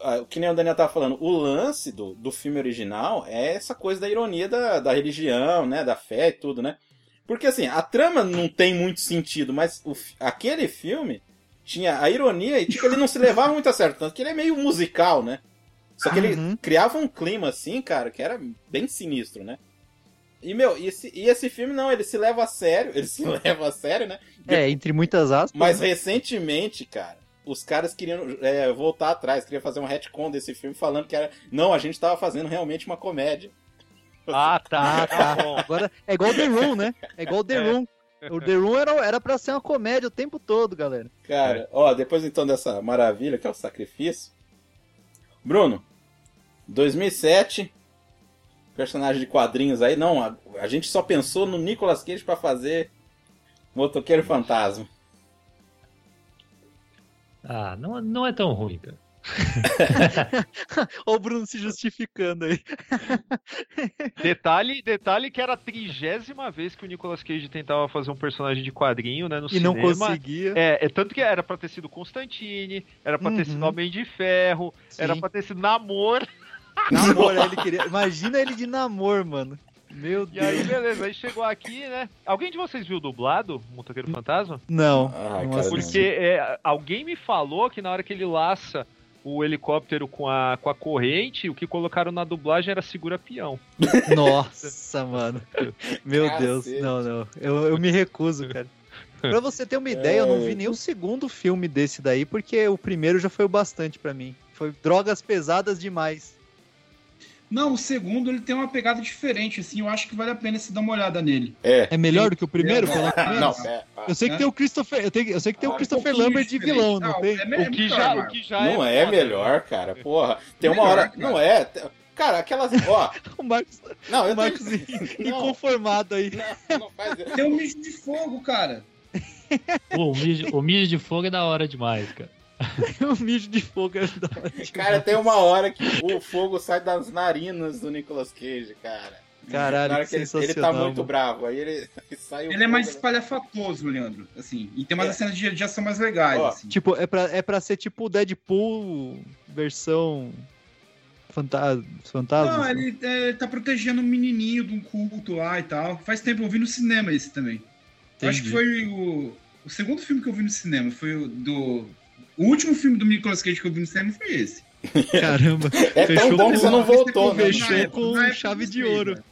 [SPEAKER 3] ah, o que nem o Daniel tava falando, o lance do, do filme original é essa coisa da ironia da, da religião, né? Da fé e tudo, né? Porque, assim, a trama não tem muito sentido, mas o aquele filme tinha a ironia e, tipo, ele não se levava muito a sério, tanto que ele é meio musical, né? Só que ele
[SPEAKER 4] Uhum.
[SPEAKER 3] criava um clima, assim, cara, que era bem sinistro, né? E, meu, e esse, e esse filme, não, ele se leva a sério, ele se leva a sério, né?
[SPEAKER 4] É, entre muitas aspas.
[SPEAKER 3] Mas
[SPEAKER 4] né?
[SPEAKER 3] recentemente, cara, os caras queriam é, voltar atrás, queriam fazer um retcon desse filme falando que era. Não, a gente tava fazendo realmente uma comédia.
[SPEAKER 8] Ah, tá,
[SPEAKER 4] Ah,
[SPEAKER 8] tá bom.
[SPEAKER 4] Agora é igual The Room, né? É igual The
[SPEAKER 8] É.
[SPEAKER 4] Room. O The Room era, era pra ser uma comédia o tempo todo, galera.
[SPEAKER 3] Cara, ó, depois então dessa maravilha que é o sacrifício. Bruno, 2007, personagem de quadrinhos aí. Não, a, a gente só pensou no Nicolas Cage pra fazer Motoqueiro Fantasma.
[SPEAKER 6] Ah, não, não é tão ruim, cara.
[SPEAKER 4] Olha o Bruno se justificando aí.
[SPEAKER 8] Detalhe, detalhe que era a trigésima vez que o Nicolas Cage tentava fazer um personagem de quadrinho, né, no
[SPEAKER 4] E não
[SPEAKER 8] cinema.
[SPEAKER 4] conseguia.
[SPEAKER 8] É, é tanto que era pra ter sido Constantine, era pra ter
[SPEAKER 4] Uhum.
[SPEAKER 8] sido Homem de Ferro, era
[SPEAKER 4] Sim.
[SPEAKER 8] pra ter sido Namor.
[SPEAKER 4] Namor, ele queria. Imagina ele de namor, mano. Meu
[SPEAKER 8] E aí,
[SPEAKER 4] Deus.
[SPEAKER 8] beleza, aí chegou aqui, né? Alguém de vocês viu dublado Motoqueiro Fantasma?
[SPEAKER 4] Não.
[SPEAKER 3] Ah,
[SPEAKER 4] não.
[SPEAKER 8] Porque é, alguém me falou que na hora que ele laça o helicóptero com a, com a corrente, o que colocaram na dublagem era segura peão.
[SPEAKER 4] Nossa, mano. Meu
[SPEAKER 3] Cacete.
[SPEAKER 4] Deus. Não, não. Eu, eu me recuso, cara. Pra você ter uma ideia, eu não vi
[SPEAKER 3] É.
[SPEAKER 4] nem o segundo filme desse daí, porque o primeiro já foi o bastante pra mim. Foi drogas pesadas demais.
[SPEAKER 5] Não, o segundo ele tem uma pegada diferente, assim, eu acho que vale a pena se dar uma olhada nele.
[SPEAKER 3] É.
[SPEAKER 4] É melhor do que o primeiro, pelo
[SPEAKER 3] Não, é, ah,
[SPEAKER 4] Eu sei que
[SPEAKER 5] É.
[SPEAKER 4] tem o Christopher. Eu, tenho, eu sei que tem o
[SPEAKER 3] Ah, um
[SPEAKER 4] Christopher
[SPEAKER 5] pouquinho
[SPEAKER 4] Lambert de vilão, não tem?
[SPEAKER 5] é é
[SPEAKER 8] O que,
[SPEAKER 5] muito
[SPEAKER 8] já, o que já
[SPEAKER 3] não
[SPEAKER 8] é.
[SPEAKER 3] é
[SPEAKER 8] foda.
[SPEAKER 3] melhor, cara. Porra. Tem uma
[SPEAKER 5] Melhor,
[SPEAKER 3] hora.
[SPEAKER 5] cara.
[SPEAKER 3] Não é. Cara, aquelas. Ó.
[SPEAKER 4] O Marcos,
[SPEAKER 3] Não, eu
[SPEAKER 4] o Marcos
[SPEAKER 3] não,
[SPEAKER 4] inconformado aí.
[SPEAKER 3] não, não faz
[SPEAKER 5] Tem um mijo de fogo, cara.
[SPEAKER 6] Pô, o mijo, o mijo de fogo é da hora demais, cara.
[SPEAKER 4] O mijo de fogo é da hora demais.
[SPEAKER 3] Cara, tem uma hora que o fogo sai das narinas do Nicolas Cage, cara.
[SPEAKER 4] Caralho,
[SPEAKER 3] Na hora
[SPEAKER 4] que
[SPEAKER 3] ele, ele tá muito
[SPEAKER 4] mano.
[SPEAKER 3] bravo. Aí ele sai o
[SPEAKER 5] Ele é mais
[SPEAKER 3] né?
[SPEAKER 5] espalhafatoso, Leandro, assim. E tem umas
[SPEAKER 3] É.
[SPEAKER 5] cenas de, de ação mais legais,
[SPEAKER 3] Ó,
[SPEAKER 5] assim.
[SPEAKER 4] Tipo, é pra, é pra ser tipo o Deadpool versão fanta fantasma.
[SPEAKER 5] Não,
[SPEAKER 4] assim.
[SPEAKER 5] ele é, tá protegendo um menininho de um culto lá e tal. Faz tempo eu vi no cinema esse também. Eu acho que
[SPEAKER 4] Entendi.
[SPEAKER 5] foi o, o segundo filme que eu vi no cinema. Foi o do. O último filme do Nicolas Cage que eu vi no cinema foi esse.
[SPEAKER 4] Caramba.
[SPEAKER 3] É tão
[SPEAKER 4] Fechou
[SPEAKER 3] bom
[SPEAKER 4] com-
[SPEAKER 3] que você não voltou, né?
[SPEAKER 4] Fechou
[SPEAKER 5] época-
[SPEAKER 4] com chave
[SPEAKER 5] eu
[SPEAKER 4] de ouro.
[SPEAKER 5] velho.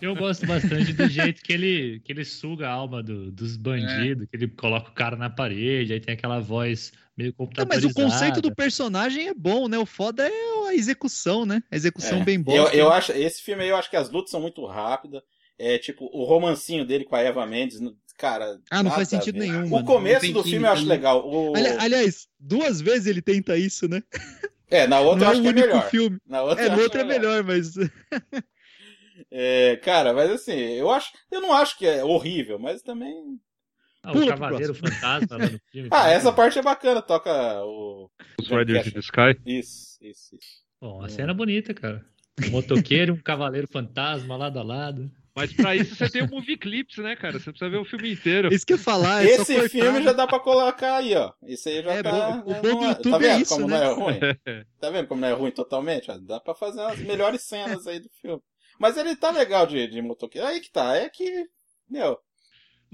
[SPEAKER 6] Eu gosto bastante do jeito que ele, que ele suga a alma do- dos bandidos, que ele coloca o cara na parede, aí tem aquela voz meio
[SPEAKER 4] Não, mas
[SPEAKER 6] computadorizada.
[SPEAKER 4] o conceito do personagem é bom, né? O foda é a execução, né? A execução
[SPEAKER 3] É.
[SPEAKER 4] bem
[SPEAKER 3] Eu,
[SPEAKER 4] boa.
[SPEAKER 3] eu acho, esse filme aí eu acho que as lutas são muito rápidas. É tipo, o romancinho dele com a Eva Mendes, cara.
[SPEAKER 4] Ah, não faz sentido nenhum,
[SPEAKER 3] O
[SPEAKER 4] mano.
[SPEAKER 3] começo do filme eu acho legal. O...
[SPEAKER 4] Ali- aliás, duas vezes ele tenta isso, né?
[SPEAKER 3] É, na outra
[SPEAKER 4] não
[SPEAKER 3] eu
[SPEAKER 4] é
[SPEAKER 3] acho
[SPEAKER 4] o
[SPEAKER 3] que é melhor.
[SPEAKER 4] filme.
[SPEAKER 3] Na outra
[SPEAKER 4] É,
[SPEAKER 3] acho
[SPEAKER 4] outro é melhor, mas.
[SPEAKER 3] É, cara, mas assim, eu acho. Eu não acho que é horrível, mas também.
[SPEAKER 6] Ah, o Cavaleiro Fantasma lá no filme.
[SPEAKER 3] Ah, essa parte é bacana, toca o.
[SPEAKER 8] Os Riders in the Sky.
[SPEAKER 3] Isso, isso, isso.
[SPEAKER 6] Bom, a cena é bonita, cara. Um motoqueiro e um cavaleiro fantasma lado a lado.
[SPEAKER 8] Mas pra isso você tem o movie clips, né, cara? Você precisa ver o filme inteiro.
[SPEAKER 4] Isso que eu ia falar, é
[SPEAKER 3] Esse filme já dá pra colocar aí, ó. Esse aí já
[SPEAKER 4] É,
[SPEAKER 3] tá.
[SPEAKER 4] bom, o
[SPEAKER 3] já
[SPEAKER 4] bom do
[SPEAKER 3] é-
[SPEAKER 4] YouTube
[SPEAKER 3] tá
[SPEAKER 4] é
[SPEAKER 3] vendo
[SPEAKER 4] isso,
[SPEAKER 3] como
[SPEAKER 4] né?
[SPEAKER 3] não é ruim? Tá vendo como não é ruim totalmente? Dá pra fazer as melhores cenas aí do filme. Mas ele tá legal de, de motoqueiro. Aí que tá, é que. Meu,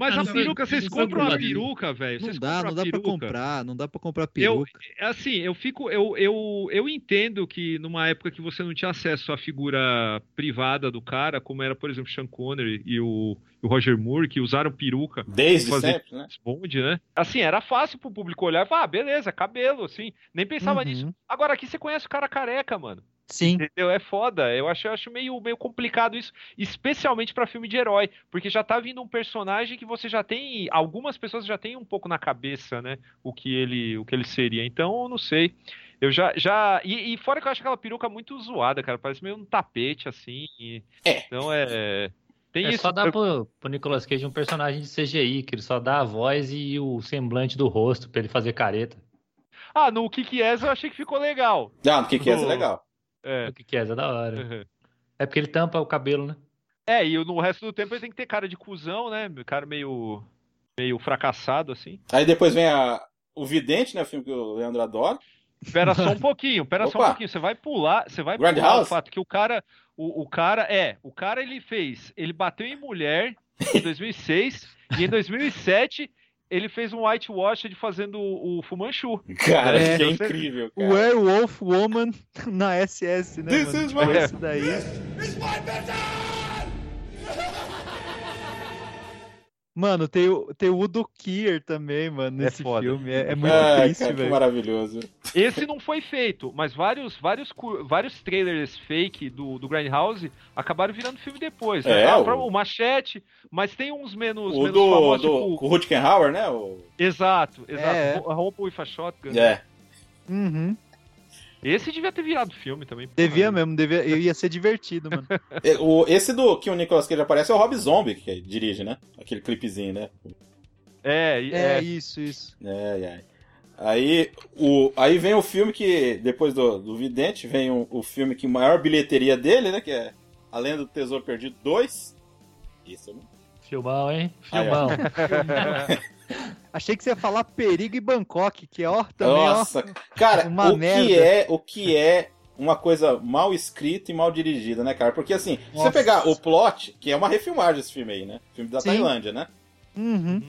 [SPEAKER 8] Mas
[SPEAKER 6] Ah,
[SPEAKER 8] a peruca, vocês compram uma
[SPEAKER 6] dublado.
[SPEAKER 8] peruca, velho.
[SPEAKER 4] Não dá, não
[SPEAKER 8] a
[SPEAKER 4] dá pra
[SPEAKER 8] peruca.
[SPEAKER 4] comprar, não dá pra comprar
[SPEAKER 8] Eu,
[SPEAKER 4] peruca.
[SPEAKER 8] assim, eu fico, eu, eu, eu entendo que numa época que você não tinha acesso à figura privada do cara, como era, por exemplo, Sean Connery e o, e o Roger Moore, que usaram peruca
[SPEAKER 3] desde
[SPEAKER 8] Fazer-
[SPEAKER 3] sempre, né?
[SPEAKER 8] Bond, né? Assim, era fácil pro público olhar e falar, ah, beleza, cabelo, assim. Nem pensava
[SPEAKER 4] Uhum.
[SPEAKER 8] nisso. Agora aqui você conhece o cara careca, mano.
[SPEAKER 4] Sim.
[SPEAKER 8] Entendeu? É foda. Eu acho, eu acho meio, meio complicado isso, especialmente pra filme de herói, porque já tá vindo um personagem que você já tem, algumas pessoas já têm um pouco na cabeça, né, o que ele, o que ele seria. Então, eu não sei. Eu já já e, e fora que eu acho aquela peruca muito zoada, cara, parece meio um tapete assim. e-
[SPEAKER 3] É.
[SPEAKER 8] Então é tem
[SPEAKER 6] É
[SPEAKER 8] isso.
[SPEAKER 6] só dar
[SPEAKER 8] Eu-
[SPEAKER 6] pro, pro Nicolas Cage um personagem de CGI, que ele só dá a voz e o semblante do rosto pra ele fazer careta.
[SPEAKER 8] Ah, no que que é, eu achei que ficou legal.
[SPEAKER 3] Não, o que que é legal.
[SPEAKER 8] É.
[SPEAKER 6] O que que é? É da hora.
[SPEAKER 8] Uhum.
[SPEAKER 6] É porque ele tampa o cabelo, né?
[SPEAKER 8] É, e no resto do tempo ele tem que ter cara de cuzão, né? Cara meio meio fracassado assim.
[SPEAKER 3] Aí depois vem a, o Vidente, né? O filme que o Leandro adora.
[SPEAKER 8] Pera só um pouquinho, pera só um pouquinho. Você vai pular, você vai
[SPEAKER 3] Grand
[SPEAKER 8] pular
[SPEAKER 3] House?
[SPEAKER 8] o fato que o cara, o, o cara é, o cara ele fez, ele bateu em mulher em 2006 e em 2007 ele fez um whitewash de fazendo o, Fumanchu.
[SPEAKER 3] Cara,
[SPEAKER 4] É.
[SPEAKER 3] que é incrível, cara.
[SPEAKER 4] Werewolf Woman na SS, né?
[SPEAKER 3] This
[SPEAKER 4] mano?
[SPEAKER 3] is
[SPEAKER 4] Tipo,
[SPEAKER 3] my-
[SPEAKER 4] esse daí. Mano, tem o, tem o Udo Kier também, mano,
[SPEAKER 8] É
[SPEAKER 4] nesse
[SPEAKER 8] foda.
[SPEAKER 4] filme. É, é muito
[SPEAKER 3] Ai,
[SPEAKER 4] triste,
[SPEAKER 3] cara, que
[SPEAKER 4] velho.
[SPEAKER 3] maravilhoso.
[SPEAKER 8] Esse não foi feito, mas vários vários vários trailers fake do do Grindhouse acabaram virando filme depois. né?
[SPEAKER 3] É,
[SPEAKER 8] Ah,
[SPEAKER 3] o-
[SPEAKER 8] o Machete, mas tem uns menos
[SPEAKER 3] O
[SPEAKER 8] menos
[SPEAKER 3] do,
[SPEAKER 8] famosos,
[SPEAKER 3] do
[SPEAKER 8] tipo-
[SPEAKER 3] o Rutgenhauer, né? O...
[SPEAKER 8] Exato, exato.
[SPEAKER 4] É.
[SPEAKER 8] Ro- Rompo with a Shotgun.
[SPEAKER 3] É.
[SPEAKER 4] Uhum.
[SPEAKER 8] Esse devia ter virado filme também.
[SPEAKER 4] Devia mesmo, devia, ia ser divertido, mano.
[SPEAKER 3] É, o- esse do que o Nicolas Cage aparece é o Rob Zombie que dirige, né? Aquele clipezinho, né?
[SPEAKER 8] É,
[SPEAKER 4] É,
[SPEAKER 8] é.
[SPEAKER 4] isso, isso.
[SPEAKER 3] É, é. Aí, o, aí vem o filme que, depois do, do Vidente, vem o, o filme que maior bilheteria dele, né? Que é A Lenda do Tesouro Perdido 2. Isso, né?
[SPEAKER 6] Filmão, hein?
[SPEAKER 3] Aí,
[SPEAKER 6] Filmão.
[SPEAKER 4] Achei que você ia falar Perigo e Bangkok, que ó, também,
[SPEAKER 3] Nossa, cara,
[SPEAKER 4] uma
[SPEAKER 3] o
[SPEAKER 4] merda.
[SPEAKER 3] que é, o que é uma coisa mal escrita e mal dirigida, né, cara? Porque assim, se você
[SPEAKER 4] Nossa.
[SPEAKER 3] pegar o plot, que é uma refilmagem esse filme aí, né? Filme da
[SPEAKER 4] Sim.
[SPEAKER 3] Tailândia, né?
[SPEAKER 4] ó. Uhum.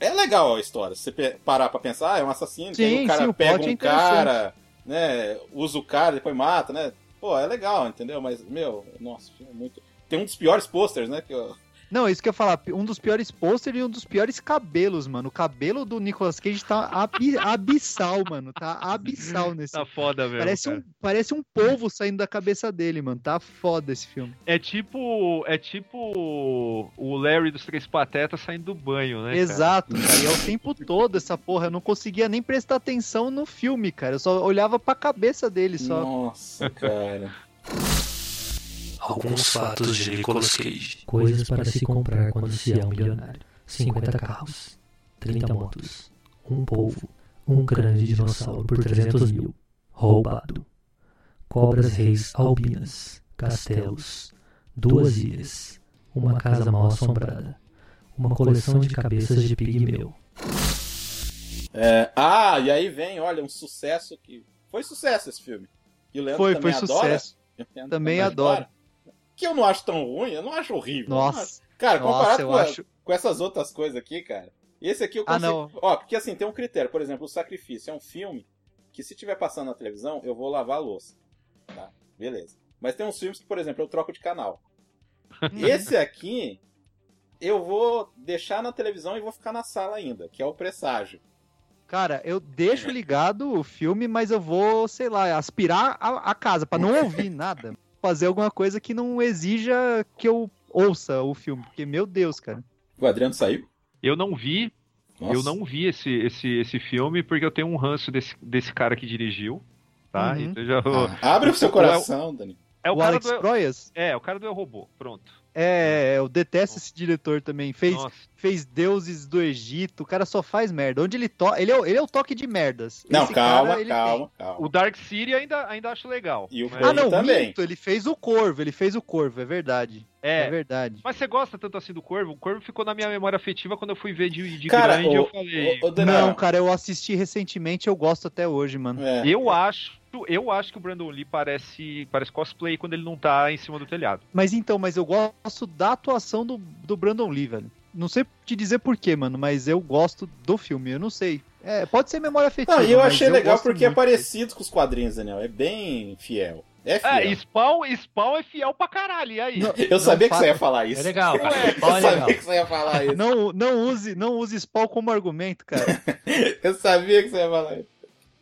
[SPEAKER 3] É legal a história. Se você parar pra pensar, ah, é um assassino, que aí
[SPEAKER 4] Sim,
[SPEAKER 3] o cara
[SPEAKER 4] sim, o
[SPEAKER 3] pega
[SPEAKER 4] é
[SPEAKER 3] um
[SPEAKER 4] interessante.
[SPEAKER 3] cara, né? Usa o cara, depois mata, né? Pô, é legal, entendeu? Mas, meu, nossa, filme é muito. Tem um dos piores posters, né? Que eu...
[SPEAKER 4] Não, isso que eu ia falar, um dos piores pôsteres e um dos piores cabelos, mano. O cabelo do Nicolas Cage tá abi- abissal, mano. Tá abissal nesse.
[SPEAKER 8] Tá foda mesmo.
[SPEAKER 4] parece,
[SPEAKER 8] cara.
[SPEAKER 4] um, parece um polvo saindo da cabeça dele, mano. Tá foda esse filme.
[SPEAKER 8] É tipo. É tipo o Larry dos Três Patetas saindo do banho, né? cara?
[SPEAKER 4] Exato, cara. E é o tempo todo essa porra. Eu não conseguia nem prestar atenção no filme, cara. Eu só olhava pra cabeça dele só.
[SPEAKER 3] Nossa, cara.
[SPEAKER 9] Alguns fatos de Nicolas Cage. Coisas para se comprar quando se é um milionário. 50 carros, 30 motos, um polvo, um grande dinossauro por 300 mil. Roubado. Cobras reis albinas, castelos, duas ilhas, uma casa mal assombrada, uma coleção de cabeças de pigmeu.
[SPEAKER 3] É, ah, e aí vem, olha, um sucesso que. Foi sucesso esse filme. E o Leandro
[SPEAKER 4] Foi,
[SPEAKER 3] também
[SPEAKER 4] foi
[SPEAKER 3] adora.
[SPEAKER 4] sucesso.
[SPEAKER 3] Leandro
[SPEAKER 4] Também adoro.
[SPEAKER 3] Que eu não acho tão ruim, eu não acho horrível. acho-
[SPEAKER 4] Nossa,
[SPEAKER 3] Cara,
[SPEAKER 4] nossa,
[SPEAKER 3] comparado com, a-
[SPEAKER 4] acho.
[SPEAKER 3] com essas outras coisas aqui, cara. Esse aqui eu
[SPEAKER 4] Ah,
[SPEAKER 3] consigo.
[SPEAKER 4] não.
[SPEAKER 3] Ó, porque assim, tem um critério. Por exemplo, o Sacrifício é um filme que se tiver passando na televisão, eu vou lavar a louça. Tá? Beleza. Mas tem uns filmes que, por exemplo, eu troco de canal. Esse aqui, eu vou deixar na televisão e vou ficar na sala ainda, que é o Presságio.
[SPEAKER 4] Cara, eu deixo ligado o filme, mas eu vou, sei lá, aspirar a, a casa pra não ouvir nada. Fazer alguma coisa que não exija que eu ouça o filme. Porque, meu Deus, cara.
[SPEAKER 3] O Adriano saiu?
[SPEAKER 8] Eu não vi,
[SPEAKER 3] Nossa.
[SPEAKER 8] eu não vi esse, esse, esse filme porque eu tenho um ranço desse, desse cara que dirigiu, tá?
[SPEAKER 4] Uhum.
[SPEAKER 8] Então já vou-
[SPEAKER 3] Ah, abre o seu
[SPEAKER 8] O-
[SPEAKER 3] coração, Dani.
[SPEAKER 8] É o,
[SPEAKER 4] o
[SPEAKER 8] cara
[SPEAKER 4] Alex
[SPEAKER 8] do.
[SPEAKER 4] Proyas?
[SPEAKER 8] É, o cara do El Robô, pronto.
[SPEAKER 4] É, eu detesto esse diretor também. Fez,
[SPEAKER 8] Nossa.
[SPEAKER 4] fez Deuses do Egito. O cara só faz merda. Onde ele toca. Ele, é, o- ele é o toque de merdas.
[SPEAKER 3] Não,
[SPEAKER 4] Esse
[SPEAKER 3] calma,
[SPEAKER 4] cara, ele
[SPEAKER 3] calma, calma.
[SPEAKER 8] O Dark City ainda, ainda acho legal.
[SPEAKER 3] E o
[SPEAKER 8] mas-.
[SPEAKER 4] Ah,
[SPEAKER 3] Ele
[SPEAKER 4] não,
[SPEAKER 3] também.
[SPEAKER 4] minto. Ele fez o Corvo. Ele fez o Corvo, é verdade. É,
[SPEAKER 8] é,
[SPEAKER 4] verdade.
[SPEAKER 8] Mas você gosta tanto assim do Corvo? O Corvo ficou na minha memória afetiva quando eu fui ver de, de
[SPEAKER 3] Cara,
[SPEAKER 8] grande.
[SPEAKER 3] o-
[SPEAKER 8] eu falei.
[SPEAKER 3] o- o
[SPEAKER 4] Não, cara, eu assisti recentemente. Eu gosto até hoje, mano.
[SPEAKER 3] é.
[SPEAKER 8] Eu acho, eu acho que o Brandon Lee parece, parece cosplay quando ele não tá em cima do telhado.
[SPEAKER 4] Mas então, mas eu gosto da atuação do, do Brandon Lee, velho. Não sei te dizer porquê, mano, mas eu gosto do filme. Eu não sei. É, pode ser memória afetiva.
[SPEAKER 3] Não, e eu
[SPEAKER 4] mas
[SPEAKER 3] achei legal porque é parecido com os quadrinhos, Daniel. É bem fiel. É fiel.
[SPEAKER 8] É, Spawn, Spawn é fiel pra caralho, e aí?
[SPEAKER 4] Não,
[SPEAKER 3] eu sabia que
[SPEAKER 4] fa-
[SPEAKER 3] você ia falar isso.
[SPEAKER 6] É legal, cara.
[SPEAKER 3] Eu
[SPEAKER 6] Spawn é
[SPEAKER 3] sabia
[SPEAKER 6] legal.
[SPEAKER 3] que você ia falar isso.
[SPEAKER 4] Não, não use, não use Spawn como argumento, cara.
[SPEAKER 3] Eu sabia que você ia falar isso.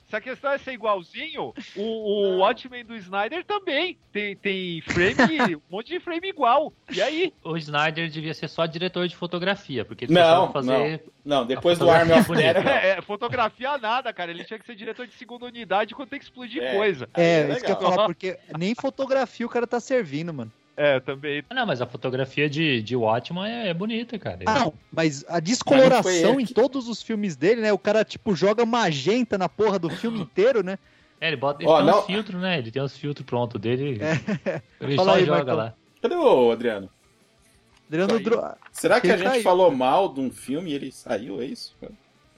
[SPEAKER 8] Se a questão é ser igualzinho, o, o Watchmen do Snyder também tem, tem frame, um monte de frame igual. E aí?
[SPEAKER 6] O Snyder devia ser só diretor de fotografia, porque ele
[SPEAKER 3] Não,
[SPEAKER 6] fazer.
[SPEAKER 3] Não, depois
[SPEAKER 6] A
[SPEAKER 3] do Army of
[SPEAKER 6] bonita.
[SPEAKER 8] É, fotografia nada, cara. Ele tinha que ser diretor de segunda unidade quando tem que explodir
[SPEAKER 3] É.
[SPEAKER 8] coisa.
[SPEAKER 4] É,
[SPEAKER 3] é
[SPEAKER 4] isso que eu ia falar, porque nem fotografia o cara tá servindo, mano.
[SPEAKER 8] É, também.
[SPEAKER 6] Ah, não, mas a fotografia de, de Watchman é, é bonita, cara.
[SPEAKER 4] Ah, não, mas a descoloração em todos os filmes dele, né? O cara, tipo, joga magenta na porra do filme inteiro, né?
[SPEAKER 6] É, ele bota ele
[SPEAKER 3] Ó,
[SPEAKER 6] tem
[SPEAKER 3] não-
[SPEAKER 6] uns filtros, né? Ele tem uns filtros prontos dele. Ele
[SPEAKER 4] Fala
[SPEAKER 6] só
[SPEAKER 4] aí,
[SPEAKER 6] joga
[SPEAKER 4] Marcão.
[SPEAKER 6] lá.
[SPEAKER 3] Cadê o Adriano?
[SPEAKER 4] Adriano. Dro...
[SPEAKER 3] Será que
[SPEAKER 4] Ele
[SPEAKER 3] a gente
[SPEAKER 4] caiu.
[SPEAKER 3] falou mal de um filme e ele saiu? É isso?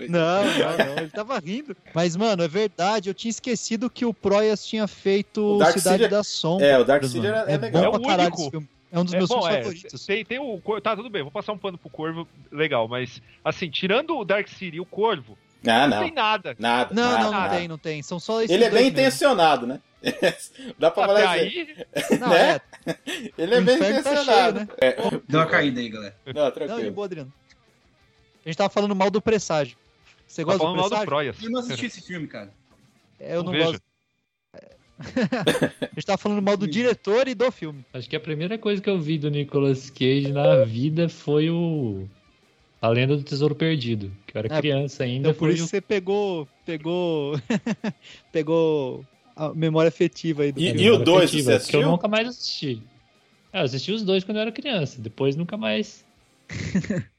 [SPEAKER 4] Não, não, não, ele tava rindo. Mas, mano, é verdade, eu tinha esquecido que o Proyas tinha feito
[SPEAKER 3] O Dark
[SPEAKER 4] Cidade
[SPEAKER 3] City-
[SPEAKER 4] da Sombra.
[SPEAKER 3] É, o Dark. City é, é
[SPEAKER 4] É
[SPEAKER 3] legal.
[SPEAKER 8] É
[SPEAKER 4] bom
[SPEAKER 8] o único.
[SPEAKER 4] esse filme. É um dos
[SPEAKER 8] É,
[SPEAKER 4] meus
[SPEAKER 8] bom,
[SPEAKER 4] filmes
[SPEAKER 8] é,
[SPEAKER 4] favoritos.
[SPEAKER 8] tem, tem o Tá, tudo bem, vou passar um pano pro Corvo, legal, mas assim, tirando o Dark City e o Corvo,
[SPEAKER 3] Ah,
[SPEAKER 8] não, tem
[SPEAKER 3] não.
[SPEAKER 8] nada.
[SPEAKER 3] Nada.
[SPEAKER 4] Não,
[SPEAKER 3] nada,
[SPEAKER 4] não, não
[SPEAKER 3] nada.
[SPEAKER 4] tem, não tem. São só esses
[SPEAKER 3] Ele é bem
[SPEAKER 4] mesmo.
[SPEAKER 3] intencionado, né? Dá pra
[SPEAKER 8] Até
[SPEAKER 3] falar assim.
[SPEAKER 8] aí,
[SPEAKER 4] Não,
[SPEAKER 3] né?
[SPEAKER 4] é.
[SPEAKER 3] Ele é
[SPEAKER 4] O
[SPEAKER 3] bem
[SPEAKER 4] inferno tá
[SPEAKER 3] intencionado.
[SPEAKER 4] cheio,
[SPEAKER 3] É.
[SPEAKER 5] Deu uma caída aí, galera.
[SPEAKER 3] Não,
[SPEAKER 4] Não, de
[SPEAKER 3] tranquilo.
[SPEAKER 4] boa, Adriano. A gente tava falando mal do presságio. Você
[SPEAKER 8] tá
[SPEAKER 4] gosta do
[SPEAKER 8] mal do
[SPEAKER 4] presságio?
[SPEAKER 8] Proyas.
[SPEAKER 5] Eu não assisti esse filme, cara.
[SPEAKER 4] É, eu não,
[SPEAKER 8] Não vejo.
[SPEAKER 4] gosto. A gente tava falando mal do diretor e do filme.
[SPEAKER 6] Acho que a primeira coisa que eu vi do Nicolas Cage na vida foi o. A Lenda do Tesouro Perdido. Que eu era
[SPEAKER 4] É,
[SPEAKER 6] criança ainda.
[SPEAKER 4] Então por isso
[SPEAKER 6] o...
[SPEAKER 4] você pegou. Pegou. pegou a memória afetiva aí do
[SPEAKER 3] E-
[SPEAKER 4] cara.
[SPEAKER 3] e o dois,
[SPEAKER 6] Afetiva,
[SPEAKER 3] você
[SPEAKER 6] Que
[SPEAKER 3] assistiu?
[SPEAKER 6] eu nunca mais assisti. É, eu assisti os dois quando eu era criança, depois nunca mais.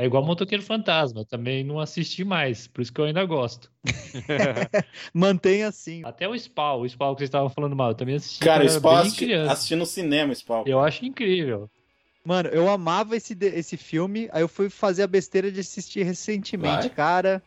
[SPEAKER 6] É igual Motoqueiro Fantasma, também não assisti mais, por isso que eu ainda gosto.
[SPEAKER 4] Mantém assim.
[SPEAKER 6] Até o Spawn, o Spawn que vocês estavam falando mal, eu também assisti
[SPEAKER 3] Cara, o Spawn assisti, assisti no cinema, Spawn.
[SPEAKER 6] Eu acho incrível.
[SPEAKER 4] Mano, eu amava esse, esse filme, aí eu fui fazer a besteira de assistir recentemente,
[SPEAKER 3] Vai.
[SPEAKER 4] cara.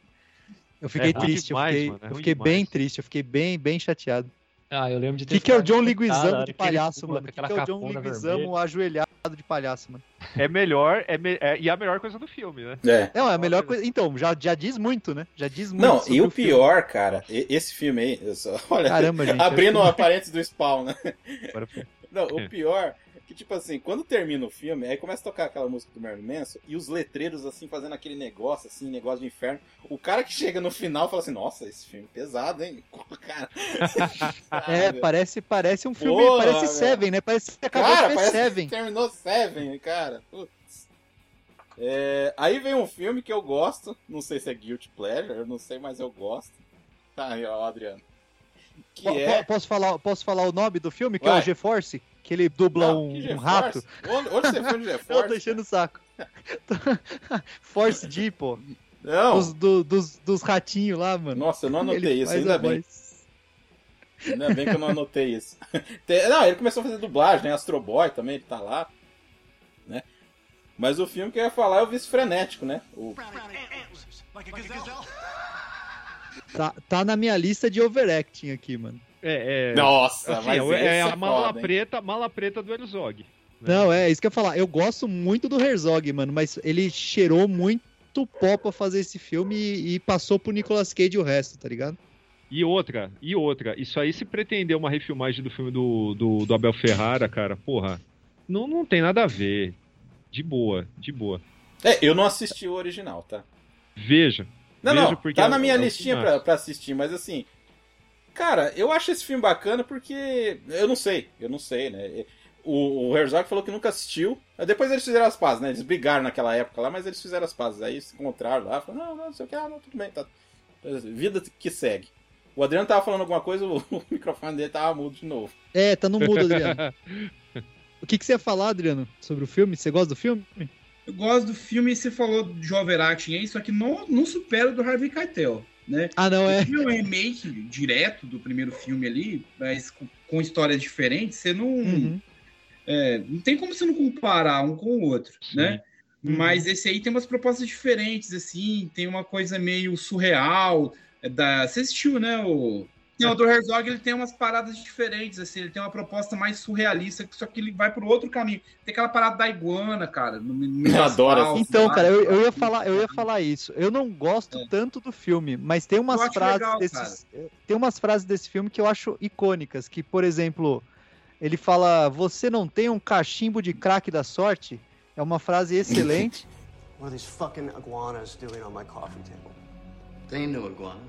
[SPEAKER 4] Eu fiquei
[SPEAKER 8] É ruim
[SPEAKER 4] triste,
[SPEAKER 8] demais,
[SPEAKER 4] eu fiquei,
[SPEAKER 8] mano, é
[SPEAKER 4] eu fiquei bem triste, eu fiquei bem, bem chateado.
[SPEAKER 6] Ah, eu lembro de
[SPEAKER 4] O
[SPEAKER 6] ter
[SPEAKER 4] que, que é o John
[SPEAKER 6] hora
[SPEAKER 4] de palhaço, mano? O que, que é o John
[SPEAKER 6] vermelha.
[SPEAKER 4] ajoelhado de palhaço, mano?
[SPEAKER 8] É melhor, é me- é- e a melhor coisa do filme, né?
[SPEAKER 3] É.
[SPEAKER 4] Não, é a melhor coisa. Então, já, já diz muito, né? Já diz muito.
[SPEAKER 3] Não,
[SPEAKER 4] sobre
[SPEAKER 3] e o
[SPEAKER 4] filme.
[SPEAKER 3] pior, cara, e- esse filme aí, só- olha,
[SPEAKER 4] Caramba, gente.
[SPEAKER 3] abrindo
[SPEAKER 4] eu-
[SPEAKER 3] a parênteses do Spawn, né? Não, o pior é que, tipo assim, quando termina o filme, aí começa a tocar aquela música do Marilyn Manson e os letreiros, assim, fazendo aquele negócio, assim, negócio de inferno. O cara que chega no final fala assim, nossa, esse filme é pesado, hein? Cara,
[SPEAKER 4] É,
[SPEAKER 3] Cara,
[SPEAKER 4] parece, parece um filme.
[SPEAKER 3] Porra,
[SPEAKER 4] parece
[SPEAKER 3] velho.
[SPEAKER 4] Seven, né? Parece que acabou
[SPEAKER 3] Cara, parece
[SPEAKER 4] Seven.
[SPEAKER 3] que terminou Seven, cara. Putz. É, aí vem um filme que eu gosto, não sei se é Guilty Pleasure, eu não sei, mas eu gosto. Tá aí, ó, Adriano. Que
[SPEAKER 4] Po-
[SPEAKER 3] é...
[SPEAKER 4] po- Posso, falar, posso falar o nome do filme? Que é
[SPEAKER 3] Vai.
[SPEAKER 4] o GeForce? Que ele dubla
[SPEAKER 3] Não,
[SPEAKER 4] um, um
[SPEAKER 3] GeForce?
[SPEAKER 4] rato.
[SPEAKER 3] Onde, onde você foi no
[SPEAKER 4] Eu tô
[SPEAKER 3] GeForce?
[SPEAKER 4] enchendo o saco. Force D, pô.
[SPEAKER 3] Não,
[SPEAKER 4] Dos, do- dos, dos ratinhos lá, mano.
[SPEAKER 3] nossa, eu não anotei
[SPEAKER 4] Ele
[SPEAKER 3] isso, ainda bem.
[SPEAKER 4] voz.
[SPEAKER 3] Ainda bem que eu não anotei isso. Não, ele começou a fazer dublagem, né? Astro Boy também, ele tá lá. Né? Mas o filme que eu ia falar é o Vice Frenético, né? O...
[SPEAKER 4] Tá, tá na minha lista de overacting aqui, mano.
[SPEAKER 8] É, é,
[SPEAKER 3] Nossa,
[SPEAKER 8] assim,
[SPEAKER 3] mas
[SPEAKER 8] é, é
[SPEAKER 3] é
[SPEAKER 8] a mala
[SPEAKER 3] foda, hein?
[SPEAKER 8] preta, mala preta do Herzog. né?
[SPEAKER 4] Não, é isso que eu ia falar. Eu gosto muito do Herzog, mano, mas ele cheirou muito pó pra fazer esse filme e, e passou pro Nicolas Cage o resto, tá ligado?
[SPEAKER 8] E outra, e outra, isso aí se pretender uma refilmagem do filme do, do, do Abel Ferrara, cara, porra, não, não tem nada a ver. De boa, de boa.
[SPEAKER 3] É, eu não assisti o original, tá?
[SPEAKER 8] Veja.
[SPEAKER 3] Não,
[SPEAKER 8] veja
[SPEAKER 3] não,
[SPEAKER 8] porque
[SPEAKER 3] tá
[SPEAKER 8] é-
[SPEAKER 3] na minha
[SPEAKER 8] é
[SPEAKER 3] listinha pra, pra assistir, mas assim. Cara, eu acho esse filme bacana porque. Eu não sei, eu não sei, né? O, o Herzog falou que nunca assistiu. Depois eles fizeram as pazes, né? Eles brigaram naquela época lá, mas eles fizeram as pazes. Aí se encontraram lá, falaram, não, não, não sei o que, ah, não, tudo bem, tá. Vida que segue. O Adriano tava falando alguma coisa, o, o microfone dele tava mudo de novo.
[SPEAKER 4] É, tá no mudo, Adriano. o que, que você ia falar, Adriano, sobre o filme? Você gosta do filme?
[SPEAKER 5] Eu gosto do filme e você falou de overacting aí, só que não, não supera o do Harvey Keitel, né?
[SPEAKER 4] Ah, não, é.
[SPEAKER 5] O filme é um remake direto do primeiro filme ali, mas com, com histórias diferentes, você não,
[SPEAKER 4] Uhum.
[SPEAKER 5] é, não tem como você não comparar um com o outro,
[SPEAKER 8] Sim.
[SPEAKER 5] né?
[SPEAKER 4] Uhum.
[SPEAKER 5] Mas esse aí tem umas propostas diferentes, assim, tem uma coisa meio surreal. é Da... Você assistiu, né? O... Não, o do Herzog ele tem umas paradas diferentes, assim, ele tem uma proposta mais surrealista, só que ele vai para outro caminho. Tem aquela parada da iguana, cara. No, no
[SPEAKER 3] Eu adoro
[SPEAKER 4] Então,
[SPEAKER 5] lá.
[SPEAKER 4] cara, eu, eu ia falar, eu ia falar isso. Eu não gosto tanto do filme, mas tem umas
[SPEAKER 5] É.
[SPEAKER 4] Frases
[SPEAKER 5] legal,
[SPEAKER 4] desses, tem umas frases desse filme que eu acho icônicas, que por exemplo, ele fala: "Você não tem um cachimbo de crack da sorte?" É uma frase excelente.
[SPEAKER 10] What are these fucking iguanas doing on my coffee table?
[SPEAKER 11] They ain't no iguana.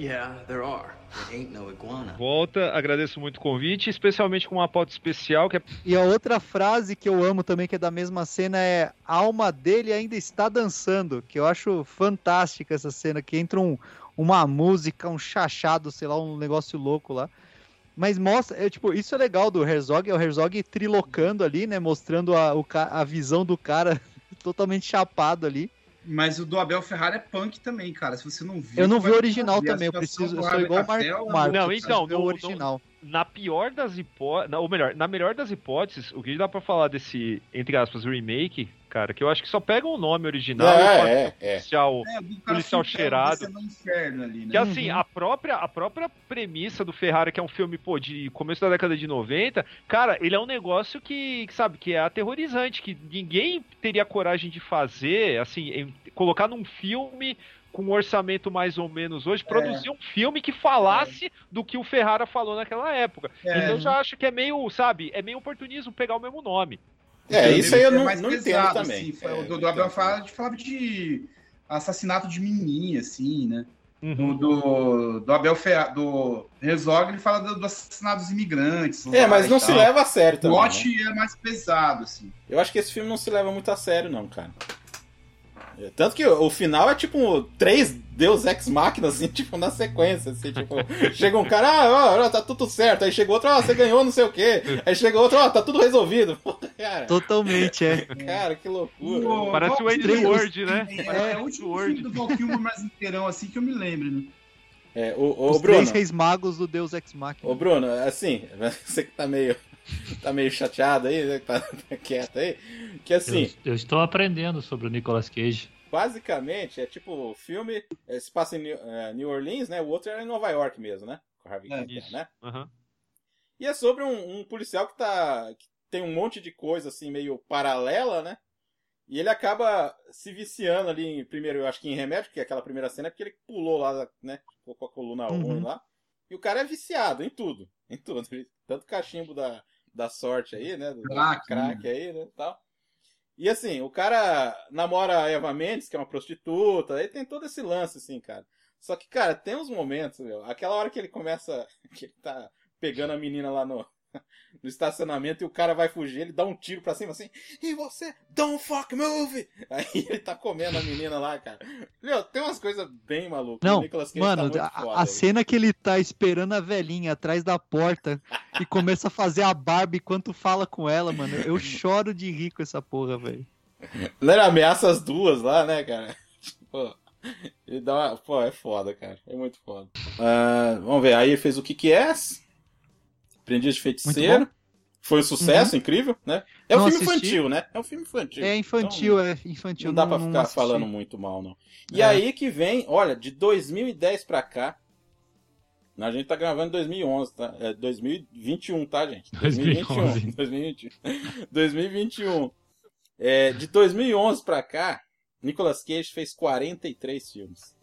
[SPEAKER 11] Yeah, there are. There ain't no iguana.
[SPEAKER 8] Volta, agradeço muito o convite, especialmente com uma pauta especial que é
[SPEAKER 4] E a outra frase que eu amo também, que é da mesma cena, é a alma dele ainda está dançando, que eu acho fantástica essa cena, que entra um, uma música, um chachado, sei lá, um negócio louco lá. Mas mostra, é, tipo, isso é legal do Herzog, é o Herzog trilocando ali, né, mostrando a, o a visão do cara totalmente chapado ali.
[SPEAKER 5] Mas o do Abel Ferrara é punk também, cara. Se você não viu.
[SPEAKER 4] Eu não vi o original também, eu preciso, eu sou igual o Mar
[SPEAKER 5] Keitel,
[SPEAKER 4] o Marcos,
[SPEAKER 8] Não, então,
[SPEAKER 4] preciso ver o
[SPEAKER 8] no-
[SPEAKER 4] original.
[SPEAKER 8] Na pior das hipóteses, ou melhor, na melhor das hipóteses, o que dá pra falar desse, entre aspas, remake, cara, que eu acho que só pega o nome original
[SPEAKER 3] É, é, é.
[SPEAKER 8] oficial,
[SPEAKER 5] É,
[SPEAKER 8] policial
[SPEAKER 5] se
[SPEAKER 8] cheirado.
[SPEAKER 5] ali, né?
[SPEAKER 8] Que assim,
[SPEAKER 4] Uhum.
[SPEAKER 8] a própria, a própria premissa do Ferrari, que é um filme pô, de começo da década de 90, cara, ele é um negócio que, que, sabe, que é aterrorizante, que ninguém teria coragem de fazer, assim, em- colocar num filme com um orçamento mais ou menos hoje, produzir um filme que falasse do que o Ferrara falou naquela época.
[SPEAKER 5] É.
[SPEAKER 8] Então eu já acho que é meio, sabe, é meio oportunismo pegar o mesmo nome.
[SPEAKER 3] É, isso aí eu
[SPEAKER 5] É
[SPEAKER 3] não,
[SPEAKER 5] mais
[SPEAKER 3] não entendo
[SPEAKER 5] pesado,
[SPEAKER 3] também.
[SPEAKER 5] assim, foi
[SPEAKER 3] É,
[SPEAKER 5] o do, do Abel
[SPEAKER 3] entendo.
[SPEAKER 5] Ferrara falava de assassinato de menininha, assim, né?
[SPEAKER 8] Uhum.
[SPEAKER 5] Do, do, Abel Ferrara, do Herzog, ele fala do, do assassinato dos imigrantes.
[SPEAKER 3] É, mas não se leva a sério
[SPEAKER 5] O
[SPEAKER 3] também. né?
[SPEAKER 5] Watch é mais pesado, assim.
[SPEAKER 3] Eu acho que esse filme não se leva muito a sério, não, cara. Tanto que o final é tipo três Deus Ex Máquinas, assim, tipo, na sequência, assim, tipo, chega um cara, ah, ó, ó, tá tudo certo, aí chega outro, ó, você ganhou não sei o quê, aí chega outro, ó, tá tudo resolvido. Cara,
[SPEAKER 4] Totalmente, é.
[SPEAKER 3] cara, que loucura.
[SPEAKER 5] Pô,
[SPEAKER 8] Parece o
[SPEAKER 5] seria
[SPEAKER 8] Word, né?
[SPEAKER 5] É,
[SPEAKER 8] Parece
[SPEAKER 5] é o
[SPEAKER 8] o
[SPEAKER 5] último
[SPEAKER 8] Word.
[SPEAKER 5] filme do Val Kilmer mais inteirão, assim, que eu me lembro, né?
[SPEAKER 3] É, o, o
[SPEAKER 4] Os
[SPEAKER 3] Bruno,
[SPEAKER 4] três reis magos do Deus Ex Machina.
[SPEAKER 3] ô Bruno, assim, você que tá meio, tá meio chateado aí, né, que tá, tá quieto aí, que assim,
[SPEAKER 6] Eu, eu estou aprendendo sobre o Nicolas Cage.
[SPEAKER 3] basicamente, é tipo, o filme é, se passa em New, é, New Orleans, né, o outro é em Nova York mesmo, né, com o Harvey
[SPEAKER 5] É,
[SPEAKER 3] Keitel, né,
[SPEAKER 8] Aham.
[SPEAKER 3] E é sobre um, um policial que tá. que tem um monte de coisa assim, meio paralela, né? E ele acaba se viciando ali, em, primeiro, eu acho que em remédio, que é aquela primeira cena, é porque ele pulou lá, né? Ficou com a coluna
[SPEAKER 4] Uhum.
[SPEAKER 3] ruim lá. E o cara é viciado em tudo. Em tudo. Tanto cachimbo da, da sorte aí, né? Do
[SPEAKER 5] Crack,
[SPEAKER 3] crack aí, né? Tal. E assim, o cara namora a Eva Mendes, que é uma prostituta, aí tem todo esse lance, assim, cara. Só que, cara, tem uns momentos, meu. Aquela hora que ele começa. que ele tá pegando a menina lá no, no estacionamento e o cara vai fugir, ele dá um tiro pra cima assim, e você, don't fuck move! Aí ele tá comendo a menina lá, cara. Meu, tem umas coisas bem malucas.
[SPEAKER 4] Não,
[SPEAKER 3] Cage
[SPEAKER 4] mano,
[SPEAKER 3] tá
[SPEAKER 4] a,
[SPEAKER 3] foda
[SPEAKER 4] a cena que ele tá esperando a velhinha atrás da porta e começa a fazer a barba enquanto fala com ela, mano. Eu choro de rir com essa porra, velho.
[SPEAKER 3] Era ameaça as duas lá, né, cara? Pô, ele dá uma. Pô, é foda, cara. É muito foda. Ah, vamos ver, aí ele fez o que que é? Aprendiz de Feiticeiro. Foi um sucesso, incrível, né? É um
[SPEAKER 4] Não
[SPEAKER 3] filme
[SPEAKER 4] assisti.
[SPEAKER 3] infantil, né? É um filme infantil.
[SPEAKER 4] É infantil,
[SPEAKER 3] Então,
[SPEAKER 4] é infantil.
[SPEAKER 3] Não dá pra ficar
[SPEAKER 4] assisti.
[SPEAKER 3] falando muito mal, não. E
[SPEAKER 4] É.
[SPEAKER 3] aí que vem, olha, de 2010 pra cá. A gente tá gravando em 2011, tá? É 2021, tá, gente?
[SPEAKER 6] 2011.
[SPEAKER 3] 2021. 2021. É, de 2011 pra cá, Nicolas Cage fez 43 filmes.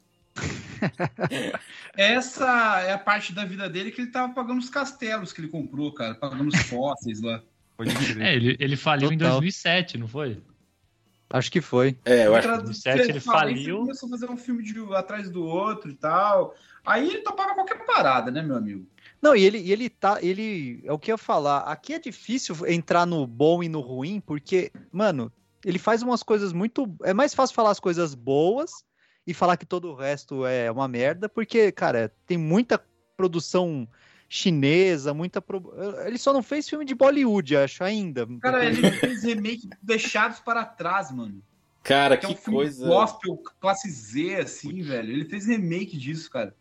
[SPEAKER 5] Essa é a parte da vida dele que ele tava pagando os castelos que ele comprou, cara. Pagando os fósseis lá.
[SPEAKER 6] É, ele, ele faliu em
[SPEAKER 4] Total.
[SPEAKER 6] 2007, não foi?
[SPEAKER 4] Acho que foi.
[SPEAKER 3] É, eu acho
[SPEAKER 6] no set ele
[SPEAKER 5] falei,
[SPEAKER 6] faliu.
[SPEAKER 5] começou a fazer um filme de, atrás do outro e tal. Aí ele topava qualquer parada, né, meu amigo?
[SPEAKER 4] Não, e ele, e ele tá. Ele. É o que eu ia falar. Aqui é difícil entrar no bom e no ruim, porque, mano, ele faz umas coisas muito. É mais fácil falar as coisas boas e falar que todo o resto é uma merda, porque, cara, tem muita produção chinesa, muita. pro- Ele só não fez filme de Bollywood, acho, ainda.
[SPEAKER 5] Cara, ele fez remake Deixados para Trás, mano.
[SPEAKER 3] Cara,
[SPEAKER 5] Que é
[SPEAKER 3] que
[SPEAKER 5] um filme
[SPEAKER 3] coisa.
[SPEAKER 5] gospel, classe Z, assim, velho. Ele fez remake disso, cara.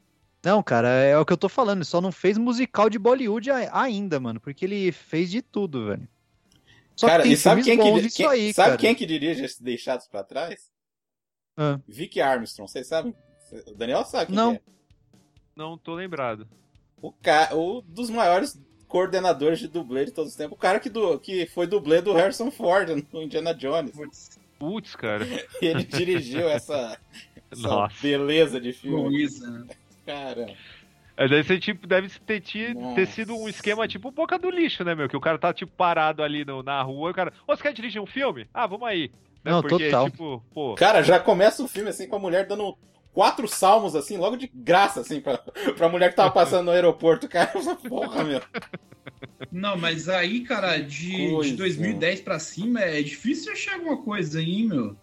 [SPEAKER 4] Não, cara, é o que eu tô falando. Ele só não fez musical de Bollywood ainda, mano, porque ele fez de tudo, velho. Só
[SPEAKER 3] cara,
[SPEAKER 4] que tem
[SPEAKER 3] e sabe quem que, quem-
[SPEAKER 4] aí,
[SPEAKER 3] sabe
[SPEAKER 4] cara.
[SPEAKER 3] quem que dirige esses Deixados pra Trás?
[SPEAKER 4] Ah.
[SPEAKER 3] Vicky Armstrong, vocês sabem? O Daniel sabe quem
[SPEAKER 4] Não.
[SPEAKER 3] é.
[SPEAKER 8] Não tô lembrado.
[SPEAKER 3] O cara, o dos maiores coordenadores de dublê de todos os tempos. O cara que, du, que foi dublê do Harrison Ford no Indiana Jones.
[SPEAKER 8] Putz, cara.
[SPEAKER 3] Ele dirigiu essa, essa
[SPEAKER 8] Nossa.
[SPEAKER 3] beleza de filme.
[SPEAKER 5] Luísa, né?
[SPEAKER 3] Cara,
[SPEAKER 8] É, Deve, ser, tipo, deve ter, ti-
[SPEAKER 3] Nossa.
[SPEAKER 8] ter sido um esquema tipo boca do lixo, né, meu? Que o cara tá, tipo, parado ali no- na rua e o cara. Ô, você quer dirigir um filme? Ah, vamos aí. Né,
[SPEAKER 4] Não,
[SPEAKER 8] Porque,
[SPEAKER 4] total.
[SPEAKER 8] tipo, pô.
[SPEAKER 3] cara, já começa o filme assim com a mulher dando quatro salmos assim, logo de graça assim pra, pra mulher que tava passando no aeroporto. Cara, porra, meu.
[SPEAKER 5] Não, mas aí, cara, de,
[SPEAKER 3] Coisa.
[SPEAKER 5] de 2010 pra cima é difícil achar alguma coisa aí, meu.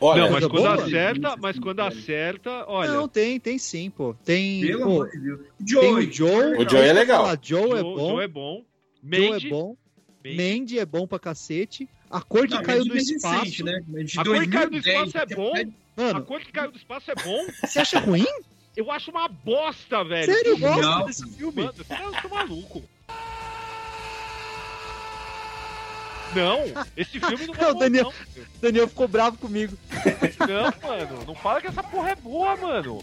[SPEAKER 3] Olha,
[SPEAKER 8] não, mas
[SPEAKER 4] coisa
[SPEAKER 8] quando
[SPEAKER 4] boa?
[SPEAKER 8] acerta, mas quando acerta, olha.
[SPEAKER 4] Não, tem, tem sim, pô. Tem.
[SPEAKER 5] Pelo
[SPEAKER 4] pô,
[SPEAKER 5] amor de Deus.
[SPEAKER 4] tem
[SPEAKER 5] Joey.
[SPEAKER 4] o Joe.
[SPEAKER 3] O Joe é legal.
[SPEAKER 4] Ah, Joe, é
[SPEAKER 8] Joe,
[SPEAKER 4] bom.
[SPEAKER 8] Joe é bom.
[SPEAKER 4] Joe
[SPEAKER 8] Mandy,
[SPEAKER 4] é bom.
[SPEAKER 8] Mandy.
[SPEAKER 4] Mandy é bom pra cacete. A cor que
[SPEAKER 5] Não,
[SPEAKER 4] caiu do
[SPEAKER 5] mais
[SPEAKER 4] espaço.
[SPEAKER 5] recente, né? De
[SPEAKER 8] A cor que caiu do
[SPEAKER 5] 2010,
[SPEAKER 8] espaço é bom. A
[SPEAKER 4] Mano,
[SPEAKER 8] cor que caiu do espaço é bom.
[SPEAKER 4] você acha ruim?
[SPEAKER 8] Eu acho uma bosta, velho.
[SPEAKER 4] Sério, eu gosto desse filme.
[SPEAKER 8] Mano, você tá maluco. Não, esse filme não é
[SPEAKER 4] Não,
[SPEAKER 8] bom,
[SPEAKER 4] Daniel.
[SPEAKER 8] não.
[SPEAKER 4] Daniel ficou bravo comigo.
[SPEAKER 8] Não, mano, não fala que essa porra é boa, mano.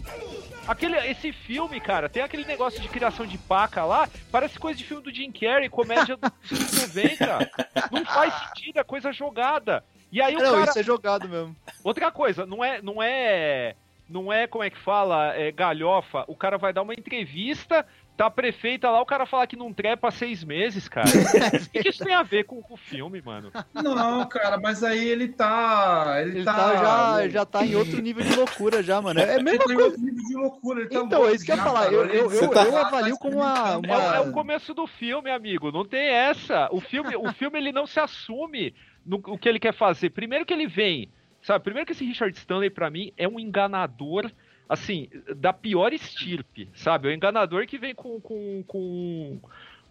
[SPEAKER 8] Aquele, esse filme, cara, tem aquele negócio de criação de paca lá, parece coisa de filme do Jim Carrey, comédia dos anos 90. Não faz sentido, é coisa jogada. E aí o
[SPEAKER 4] Não,
[SPEAKER 8] cara.
[SPEAKER 4] isso é jogado mesmo.
[SPEAKER 8] Outra coisa, não é, não é, não é como é que fala, é galhofa. O cara vai dar uma entrevista, tá a prefeita lá, o cara fala que não trepa há seis meses, cara. O que, que isso tem a ver com, com o filme, mano?
[SPEAKER 5] Não, cara, mas aí ele tá. Ele,
[SPEAKER 4] Ele
[SPEAKER 5] tá.
[SPEAKER 4] tá, já, já tá em outro nível de loucura já, mano. É a
[SPEAKER 5] Ele
[SPEAKER 4] mesma
[SPEAKER 5] tá em
[SPEAKER 4] coisa.
[SPEAKER 5] outro nível de loucura. Ele tá
[SPEAKER 4] Então,
[SPEAKER 5] louco
[SPEAKER 4] é isso que eu ia falar.
[SPEAKER 5] cara.
[SPEAKER 4] Eu, eu, eu,
[SPEAKER 3] tá-
[SPEAKER 4] eu avalio como uma.
[SPEAKER 8] É, o- é
[SPEAKER 4] uma...
[SPEAKER 8] o começo do filme, amigo. Não tem essa. O filme, o filme ele não se assume no o que ele quer fazer. Primeiro que ele vem Sabe, primeiro que esse Richard Stanley, pra mim, é um enganador, assim, da pior estirpe, sabe? É um enganador que vem com, com, com,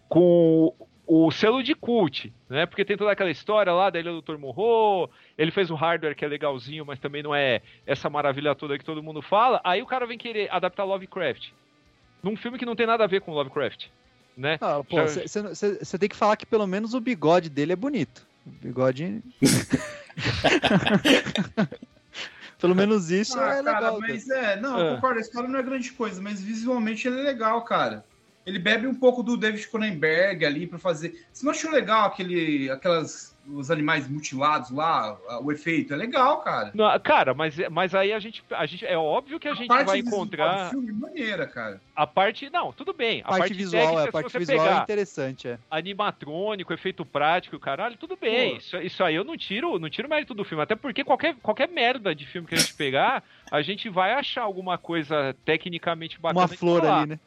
[SPEAKER 8] com o selo de cult, né? Porque tem toda aquela história lá da Ilha do Dr. Morro, ele fez o hardware que é legalzinho, mas também não é essa maravilha toda que todo mundo fala. Aí o cara vem querer adaptar Lovecraft num filme que não tem nada a ver com Lovecraft, né?
[SPEAKER 4] Ah, pô,
[SPEAKER 8] Já-
[SPEAKER 4] você tem que falar que pelo menos o bigode dele é bonito. O bigode. pelo menos isso
[SPEAKER 5] Ah,
[SPEAKER 4] é
[SPEAKER 5] cara,
[SPEAKER 4] legal.
[SPEAKER 5] mas é, não, eu
[SPEAKER 8] Ah.
[SPEAKER 5] concordo, a história não é grande coisa, mas visualmente ele é legal, cara. Ele bebe um pouco do David Cronenberg ali pra fazer. Você não achou legal aquele, aquelas, os animais mutilados lá, o efeito? É legal, cara.
[SPEAKER 8] Não, cara, mas, mas aí a gente, a gente. É óbvio que a gente
[SPEAKER 5] parte
[SPEAKER 8] vai encontrar
[SPEAKER 5] do filme é maneira, cara.
[SPEAKER 8] a parte. Não, tudo bem.
[SPEAKER 4] A parte visual,
[SPEAKER 8] técnica,
[SPEAKER 4] é, a parte
[SPEAKER 8] você
[SPEAKER 4] visual é interessante, é.
[SPEAKER 8] animatrônico, efeito prático, caralho, tudo bem.
[SPEAKER 5] Pô.
[SPEAKER 8] Isso, isso aí eu não tiro, não tiro mérito do filme. Até porque qualquer, qualquer merda de filme que a gente pegar, a gente vai achar alguma coisa tecnicamente bacana.
[SPEAKER 4] Uma flor
[SPEAKER 8] falar.
[SPEAKER 4] ali, né?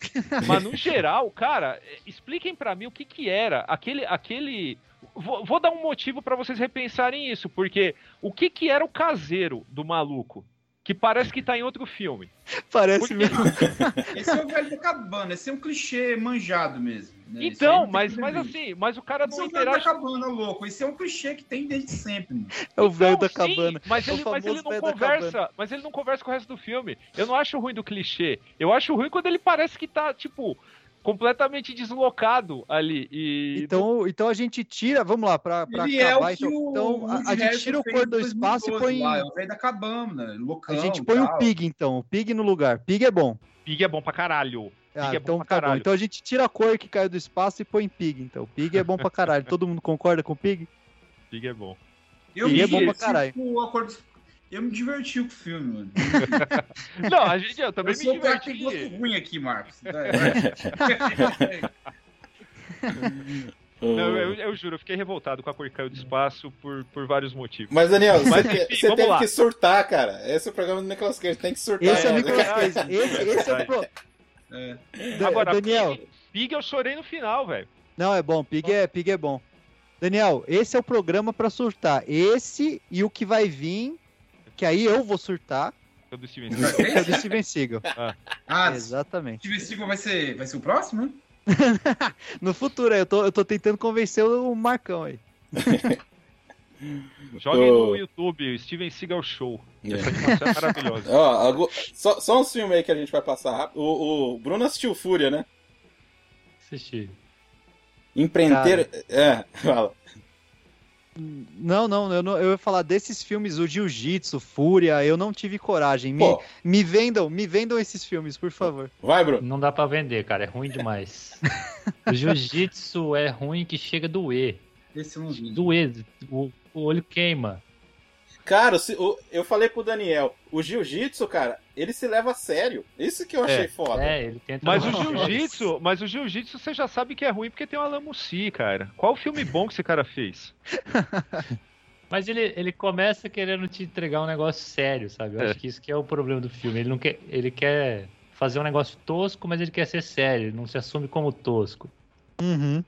[SPEAKER 8] Mas no geral, cara, expliquem pra mim o que que era aquele aquele Vou, vou dar um motivo pra vocês repensarem isso, porque o que que era o caseiro do maluco? Que parece que tá em outro filme.
[SPEAKER 4] Parece
[SPEAKER 8] Porque-
[SPEAKER 4] mesmo.
[SPEAKER 5] Esse é o velho da cabana, esse é um clichê manjado mesmo. né?
[SPEAKER 8] Então,
[SPEAKER 5] tem
[SPEAKER 8] mas, mas assim, mas o cara
[SPEAKER 5] Esse
[SPEAKER 8] não
[SPEAKER 5] é o velho da
[SPEAKER 8] interage.
[SPEAKER 5] cabana, louco. Esse é um clichê que tem desde sempre. Mano.
[SPEAKER 4] É o velho da
[SPEAKER 8] Então, sim,
[SPEAKER 4] cabana.
[SPEAKER 8] Mas
[SPEAKER 4] É
[SPEAKER 8] ele, mas ele não
[SPEAKER 4] da
[SPEAKER 8] conversa, mas ele não conversa com o resto do filme. Eu não acho ruim do clichê. Eu acho ruim quando ele parece que tá, tipo, completamente deslocado ali. E
[SPEAKER 4] Então, então a gente tira, vamos lá, pra, pra
[SPEAKER 5] Ele é o
[SPEAKER 4] acabar.
[SPEAKER 5] que
[SPEAKER 4] então,
[SPEAKER 5] o
[SPEAKER 4] então a, a gente tira o cor do espaço e
[SPEAKER 5] 2012
[SPEAKER 4] põe.
[SPEAKER 5] lá, é o velho da cabana, loucão.
[SPEAKER 4] A gente põe o
[SPEAKER 5] tal.
[SPEAKER 4] Pig, então. O Pig no lugar. Pig é bom.
[SPEAKER 8] Pig é bom pra caralho.
[SPEAKER 4] Ah,
[SPEAKER 8] Pig é
[SPEAKER 4] então
[SPEAKER 8] bom pra
[SPEAKER 4] tá. Então a gente tira a cor que caiu do espaço e põe Pig, então. Pig é bom pra caralho. Todo mundo concorda com o Pig?
[SPEAKER 8] Pig é bom.
[SPEAKER 5] Eu
[SPEAKER 4] Pig é bom pra caralho.
[SPEAKER 5] com o acordo. Eu me diverti com o filme, mano.
[SPEAKER 8] Não, a gente, eu também
[SPEAKER 5] eu
[SPEAKER 8] me
[SPEAKER 5] sou que tem
[SPEAKER 8] diverti.
[SPEAKER 5] gosto ruim aqui, Marcos. Vai.
[SPEAKER 8] Não, eu, eu juro, eu fiquei revoltado com a cor caiu do espaço por, por vários motivos.
[SPEAKER 3] Mas, Daniel,
[SPEAKER 8] Mas,
[SPEAKER 3] você,
[SPEAKER 8] enfim,
[SPEAKER 3] você teve
[SPEAKER 8] lá.
[SPEAKER 3] que surtar, cara. Esse é o programa do Nicolas Cage, tem que surtar.
[SPEAKER 4] Esse é o? Nicolas Cage. Esse, esse é o pro...
[SPEAKER 5] É.
[SPEAKER 8] Agora,
[SPEAKER 4] Daniel.
[SPEAKER 8] Pig, Pig eu chorei no final, velho.
[SPEAKER 4] Não, é bom. Pig é, Pig é bom. Daniel, esse é o programa pra surtar. Esse e o que vai vir, que aí eu vou surtar,
[SPEAKER 8] É do Steven
[SPEAKER 4] que é do Steven Seagal.
[SPEAKER 5] Ah,
[SPEAKER 4] Exatamente.
[SPEAKER 5] Steven Seagal vai ser, vai ser o próximo, né?
[SPEAKER 4] No futuro, eu tô, eu tô tentando convencer o Marcão aí.
[SPEAKER 8] Joguem
[SPEAKER 3] Tô-
[SPEAKER 8] no YouTube, Steven Seagal Show.
[SPEAKER 3] É.
[SPEAKER 8] Essa animação é maravilhosa.
[SPEAKER 3] Ó, só, só uns filmes aí que a gente vai passar rápido. O, o Bruno assistiu Fúria, né?
[SPEAKER 6] Assisti.
[SPEAKER 3] Empreender. É, fala.
[SPEAKER 4] Não, não, eu, não, eu ia falar desses filmes, o Jiu-Jitsu, Fúria, eu não tive coragem. Me,
[SPEAKER 3] Pô,
[SPEAKER 4] me vendam, me vendam esses filmes, por favor.
[SPEAKER 3] vai, Bruno.
[SPEAKER 6] Não dá pra vender, cara. É ruim demais. o jiu-jitsu é ruim que chega a doer.
[SPEAKER 5] Esse eu não vi.
[SPEAKER 6] Doer. O, o olho queima.
[SPEAKER 3] Cara, o- eu falei pro Daniel, o jiu-jitsu, cara, ele se leva a sério. Isso que eu achei
[SPEAKER 8] É.
[SPEAKER 3] foda.
[SPEAKER 6] É, ele tenta.
[SPEAKER 8] Mas o jiu-jitsu, mas o jiu-jitsu você já sabe que é ruim porque tem o Alan Mussi, cara. Qual filme bom que esse cara fez?
[SPEAKER 6] Mas ele, ele começa querendo te entregar um negócio sério, sabe? Eu
[SPEAKER 8] É.
[SPEAKER 6] acho que isso que é o problema do filme. Ele não quer, ele quer fazer um negócio tosco, mas ele quer ser sério. Ele não se assume como tosco.
[SPEAKER 4] Uhum.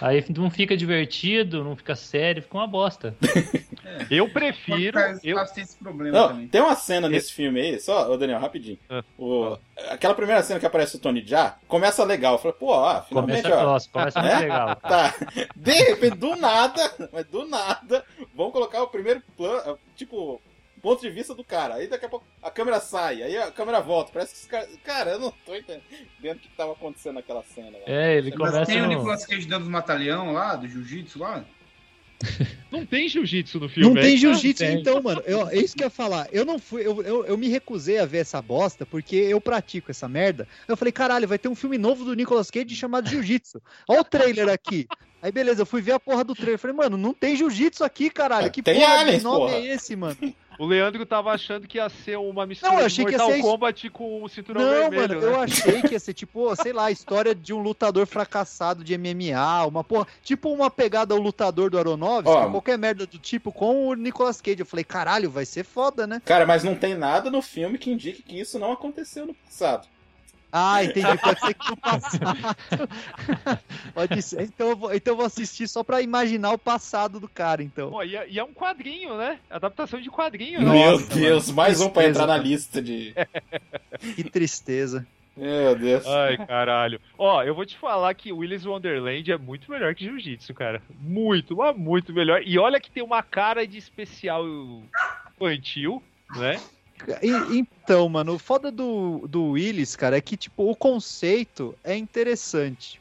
[SPEAKER 6] Aí não fica divertido, não fica sério, fica uma bosta.
[SPEAKER 8] Eu prefiro. Eu,
[SPEAKER 5] tem esse problema
[SPEAKER 3] Não,
[SPEAKER 5] também.
[SPEAKER 3] tem uma cena nesse filme aí, só, ô Daniel, rapidinho.
[SPEAKER 8] Ah,
[SPEAKER 3] O- aquela primeira cena que aparece o Tony Jaa, começa legal. Eu falei, pô, ó, finalmente,
[SPEAKER 6] Começa,
[SPEAKER 3] ó.
[SPEAKER 6] nossa, começa muito
[SPEAKER 3] É?
[SPEAKER 6] legal.
[SPEAKER 3] Tá. De repente, do nada, mas do nada, vão colocar o primeiro plano, tipo, ponto de vista do cara. Aí daqui a pouco a câmera sai, aí a câmera volta. Parece que os caras. Cara, eu não tô entendendo o que tava acontecendo naquela cena. velho.
[SPEAKER 6] É, ele
[SPEAKER 5] Mas
[SPEAKER 6] começa
[SPEAKER 5] tem o
[SPEAKER 6] no...
[SPEAKER 5] Nicolas Cage dando os matalhão lá, do jiu-jitsu lá?
[SPEAKER 8] não tem jiu-jitsu no filme.
[SPEAKER 4] Não tem
[SPEAKER 8] é?
[SPEAKER 4] jiu-jitsu,
[SPEAKER 6] tem.
[SPEAKER 4] então, mano. Eu, é isso que eu ia falar. Eu não fui, eu, eu, eu me recusei a ver essa bosta porque eu pratico essa merda. Eu falei, caralho, vai ter um filme novo do Nicolas Cage chamado Jiu-Jitsu. Olha o trailer aqui. Aí beleza, eu fui ver a porra do trailer. Falei, mano, não tem jiu-jitsu aqui, caralho. Que
[SPEAKER 3] Tem
[SPEAKER 4] porra
[SPEAKER 3] aliens,
[SPEAKER 4] de nome
[SPEAKER 3] porra.
[SPEAKER 4] é esse, mano?
[SPEAKER 8] O Leandro tava achando que ia ser uma mistura
[SPEAKER 4] Não, eu
[SPEAKER 8] de
[SPEAKER 4] achei que ia
[SPEAKER 8] Mortal
[SPEAKER 4] ser.
[SPEAKER 8] Kombat com o cinturão
[SPEAKER 4] Não,
[SPEAKER 8] vermelho,
[SPEAKER 4] mano,
[SPEAKER 8] né?
[SPEAKER 4] eu achei que ia ser tipo, sei lá, a história de um lutador fracassado de MMA, uma porra, tipo uma pegada ao lutador do Aronofsky,
[SPEAKER 3] Ó.
[SPEAKER 4] qualquer merda do tipo, com o Nicolas Cage. Eu falei, caralho, vai ser foda, né?
[SPEAKER 3] Cara, mas não tem nada no filme que indique que isso não aconteceu no passado.
[SPEAKER 4] Ah, entendi. Pode ser que no passado. Pode ser. Então eu, vou, então eu vou assistir só pra imaginar o passado do cara, então.
[SPEAKER 8] Pô, e, é, e é um quadrinho, né? Adaptação de quadrinho. né?
[SPEAKER 3] Meu
[SPEAKER 4] Nossa,
[SPEAKER 3] Deus,
[SPEAKER 4] mano.
[SPEAKER 3] mais um pra entrar na lista de.
[SPEAKER 4] Que tristeza.
[SPEAKER 3] Meu Deus.
[SPEAKER 8] Ai, caralho. Ó, eu vou te falar que Willis Wonderland é muito melhor que Jiu-Jitsu, cara. Muito, mas muito melhor. E olha que tem uma cara de especial infantil, né?
[SPEAKER 4] E- então, mano, o foda do, do Willis, cara, é que, tipo, o conceito é interessante.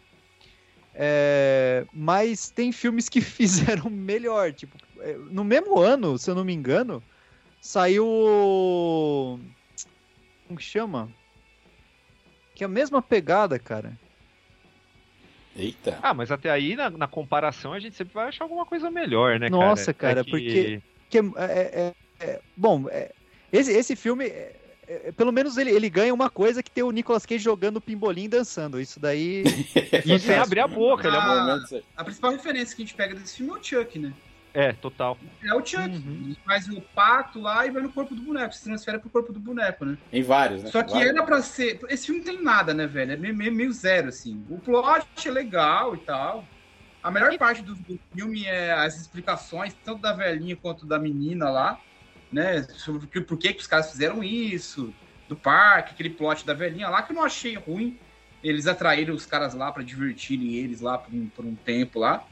[SPEAKER 4] É, mas tem filmes que fizeram melhor. Tipo, é, no mesmo ano, se eu não me engano, saiu. o- Como que chama? Que é a mesma pegada, cara.
[SPEAKER 3] Eita.
[SPEAKER 8] Ah, mas até aí, na, na comparação, a gente sempre vai achar alguma coisa melhor, né, cara?
[SPEAKER 4] Nossa, cara,
[SPEAKER 8] É que-
[SPEAKER 4] porque. que é, é- é- é- bom, é, esse, esse filme. é- é- pelo menos ele, ele ganha uma coisa que tem o Nicolas Cage jogando pimbolim e dançando. Isso daí.
[SPEAKER 8] E sem abrir a boca, ele é
[SPEAKER 5] Ah,
[SPEAKER 3] momento-
[SPEAKER 5] a principal referência que a gente pega desse filme é o Chuck, né?
[SPEAKER 8] É, total.
[SPEAKER 5] É o Chuck. Ele faz o pato lá e vai no corpo do boneco. Se transfere pro corpo do boneco, né?
[SPEAKER 3] Em vários, né?
[SPEAKER 5] Só que
[SPEAKER 3] Vários.
[SPEAKER 5] era pra ser. Esse filme não tem nada, né, velho? É meio, meio- meio zero, assim. O plot é legal e tal. A melhor parte do, do filme é as explicações, tanto da velhinha quanto da menina lá, né? Sobre o que- por que, que os caras fizeram isso, do parque, aquele plot da velhinha lá, que eu não achei ruim. Eles atraíram os caras lá pra divertirem eles lá por um, por um tempo lá.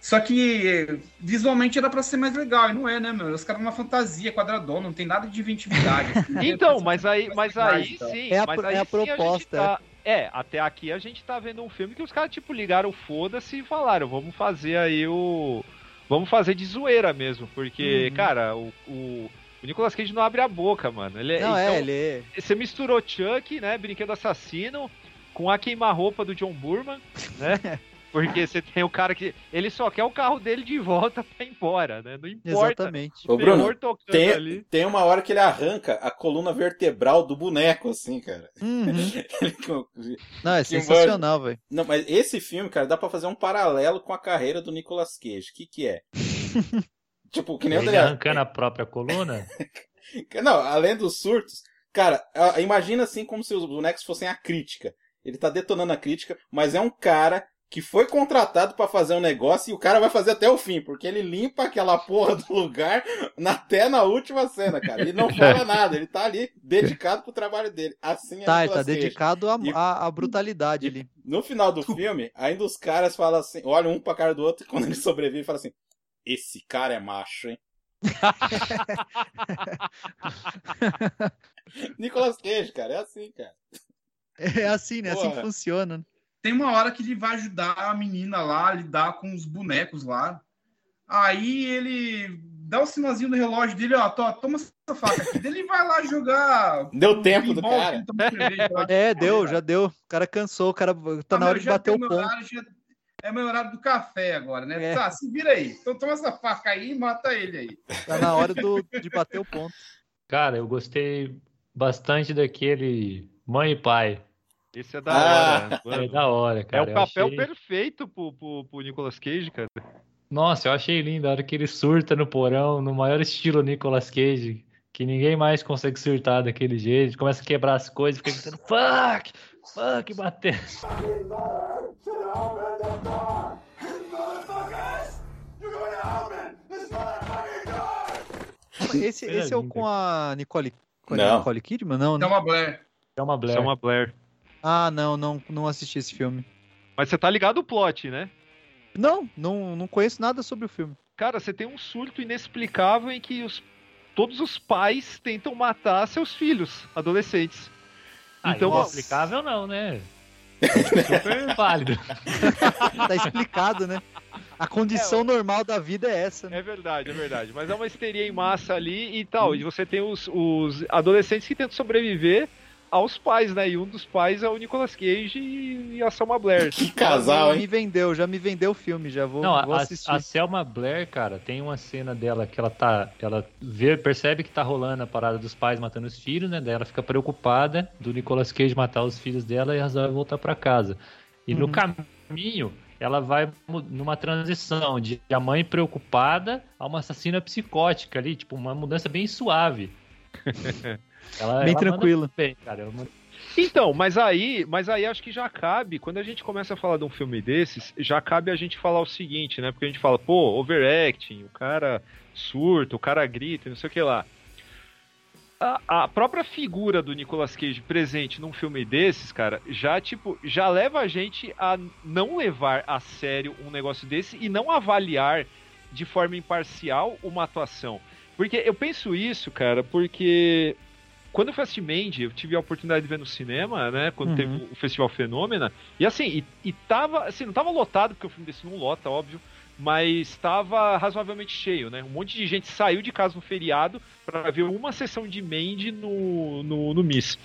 [SPEAKER 5] Só que visualmente era pra ser mais legal, e não é, né, meu? Os caras numa fantasia quadradona, não tem nada de inventividade. assim.
[SPEAKER 8] Então, mas aí, mas aí
[SPEAKER 5] então.
[SPEAKER 8] sim.
[SPEAKER 4] É a
[SPEAKER 8] mas aí
[SPEAKER 4] é a
[SPEAKER 8] sim gente
[SPEAKER 4] proposta,
[SPEAKER 8] tá- É, até aqui a gente tá vendo um filme que os caras, tipo, ligaram o foda-se e falaram, vamos fazer aí o. Vamos fazer de zoeira mesmo, porque,
[SPEAKER 4] Uhum.
[SPEAKER 8] cara, o, o, o Nicolas Cage não abre a boca, mano. Ele,
[SPEAKER 4] Não,
[SPEAKER 8] então,
[SPEAKER 4] é, ele é.
[SPEAKER 8] Você misturou Chuck, né? Brinquedo assassino, com a queima-roupa do John Burman, né? Porque você tem o cara que. Ele só quer o carro dele de volta pra ir embora, né? Não importa.
[SPEAKER 4] Exatamente.
[SPEAKER 3] Ô, Bruno,
[SPEAKER 8] tocando
[SPEAKER 3] tem,
[SPEAKER 8] ali.
[SPEAKER 3] tem uma hora que ele arranca a coluna vertebral do boneco, assim, cara.
[SPEAKER 4] Uhum. Não, é sensacional, velho.
[SPEAKER 3] Não, mas esse filme, cara, dá pra fazer um paralelo com a carreira do Nicolas Cage. O que que é? tipo, que nem o
[SPEAKER 6] Ele
[SPEAKER 3] Adriano.
[SPEAKER 6] arrancando a própria coluna?
[SPEAKER 3] Não, além dos surtos, cara, imagina assim como se os bonecos fossem a crítica. Ele tá detonando a crítica, mas é um cara que foi contratado pra fazer um negócio e o cara vai fazer até o fim, porque ele limpa aquela porra do lugar na- até na última cena, cara. Ele não fala nada, ele tá ali dedicado pro trabalho dele. Assim é
[SPEAKER 4] Tá, ele tá
[SPEAKER 3] Cage.
[SPEAKER 4] dedicado à
[SPEAKER 3] E-
[SPEAKER 4] brutalidade ali.
[SPEAKER 3] No final do filme, ainda os caras falam assim, olham um pra cara do outro e quando ele sobrevive, fala assim: Esse cara é macho, hein? Nicolas Cage, cara, é assim, cara.
[SPEAKER 4] É assim, né? Assim que
[SPEAKER 3] Porra.
[SPEAKER 4] funciona.
[SPEAKER 5] Tem uma hora que ele vai ajudar a menina lá a lidar com os bonecos lá. Aí ele dá o sinalzinho do relógio dele, ó, to- toma essa faca aqui. Ele vai lá jogar.
[SPEAKER 3] Deu tempo do cara.
[SPEAKER 4] É, deu, já deu. O cara cansou, o cara tá
[SPEAKER 5] Ah,
[SPEAKER 4] na hora de bater o ponto.
[SPEAKER 5] horário, já- É meu horário do café agora, né?
[SPEAKER 4] É.
[SPEAKER 5] Tá, se vira aí. Então toma essa faca aí e mata ele aí.
[SPEAKER 4] Tá na hora do, de bater o ponto.
[SPEAKER 6] Cara, eu gostei bastante daquele Mãe e Pai.
[SPEAKER 8] Esse é da
[SPEAKER 3] Ah,
[SPEAKER 8] hora.
[SPEAKER 6] É da hora,
[SPEAKER 8] É
[SPEAKER 6] cara.
[SPEAKER 8] o
[SPEAKER 6] Eu
[SPEAKER 8] papel
[SPEAKER 6] achei-
[SPEAKER 8] perfeito pro, pro, pro Nicolas Cage, cara.
[SPEAKER 6] Nossa, eu achei lindo a hora que ele surta no porão, no maior estilo Nicolas Cage, que ninguém mais consegue surtar daquele jeito. Começa a quebrar as coisas, fica gritando fuck, fuck, bater.
[SPEAKER 4] Esse, esse é o com a Nicole, com a. Nicole Kidman? Não, né?
[SPEAKER 5] Blair.
[SPEAKER 6] É uma
[SPEAKER 8] Isso
[SPEAKER 6] Blair.
[SPEAKER 8] é uma Blair.
[SPEAKER 4] Ah, não, não, não assisti esse filme.
[SPEAKER 8] Mas você tá ligado o plot, né?
[SPEAKER 4] Não, não, não conheço nada sobre o filme.
[SPEAKER 8] Cara, você tem um surto inexplicável em que os, todos os pais tentam matar seus filhos, adolescentes.
[SPEAKER 6] Ah,
[SPEAKER 8] Então,
[SPEAKER 6] inexplicável não, né? É super válido.
[SPEAKER 4] Tá explicado, né? A condição normal da vida é essa, né?
[SPEAKER 8] É verdade, é verdade. Mas é uma histeria em massa ali e tal. E você tem os, os adolescentes que tentam sobreviver aos pais, né? E um dos pais é o Nicolas Cage e, a Selma Blair.
[SPEAKER 3] Que casal,
[SPEAKER 4] Me
[SPEAKER 3] hein?
[SPEAKER 4] vendeu, já me vendeu o filme, já vou,
[SPEAKER 6] Não,
[SPEAKER 4] vou
[SPEAKER 6] a,
[SPEAKER 4] assistir.
[SPEAKER 6] a Selma Blair, cara, tem uma cena dela que ela tá. Ela vê, percebe que tá rolando a parada dos pais matando os filhos, né? Daí ela fica preocupada do Nicolas Cage matar os filhos dela e resolve voltar pra casa. E no
[SPEAKER 4] Uhum.
[SPEAKER 6] caminho, ela vai numa transição de a mãe preocupada a uma assassina psicótica ali, tipo, uma mudança bem suave. Ela,
[SPEAKER 4] Bem
[SPEAKER 6] ela
[SPEAKER 4] tranquila.
[SPEAKER 6] Bem, cara,
[SPEAKER 8] Então, mas aí, mas aí acho que já cabe, quando a gente começa a falar de um filme desses, já cabe a gente falar o seguinte, né? Porque a gente fala, pô, overacting, o cara surta, o cara grita, não sei o que lá. A, a própria figura do Nicolas Cage presente num filme desses, cara, já tipo, já leva a gente a não levar a sério um negócio desse e não avaliar de forma imparcial uma atuação. Porque eu penso isso, cara, porque quando eu fui assistir Mandy, eu tive a oportunidade de ver no cinema, né? Quando
[SPEAKER 4] Uhum.
[SPEAKER 8] teve o Festival Fenômena. E assim, e, e tava, assim, não tava lotado, porque o filme desse não lota, óbvio. Mas estava razoavelmente cheio, né? Um monte de gente saiu de casa no feriado para ver uma sessão de Mandy no, no, no Miss.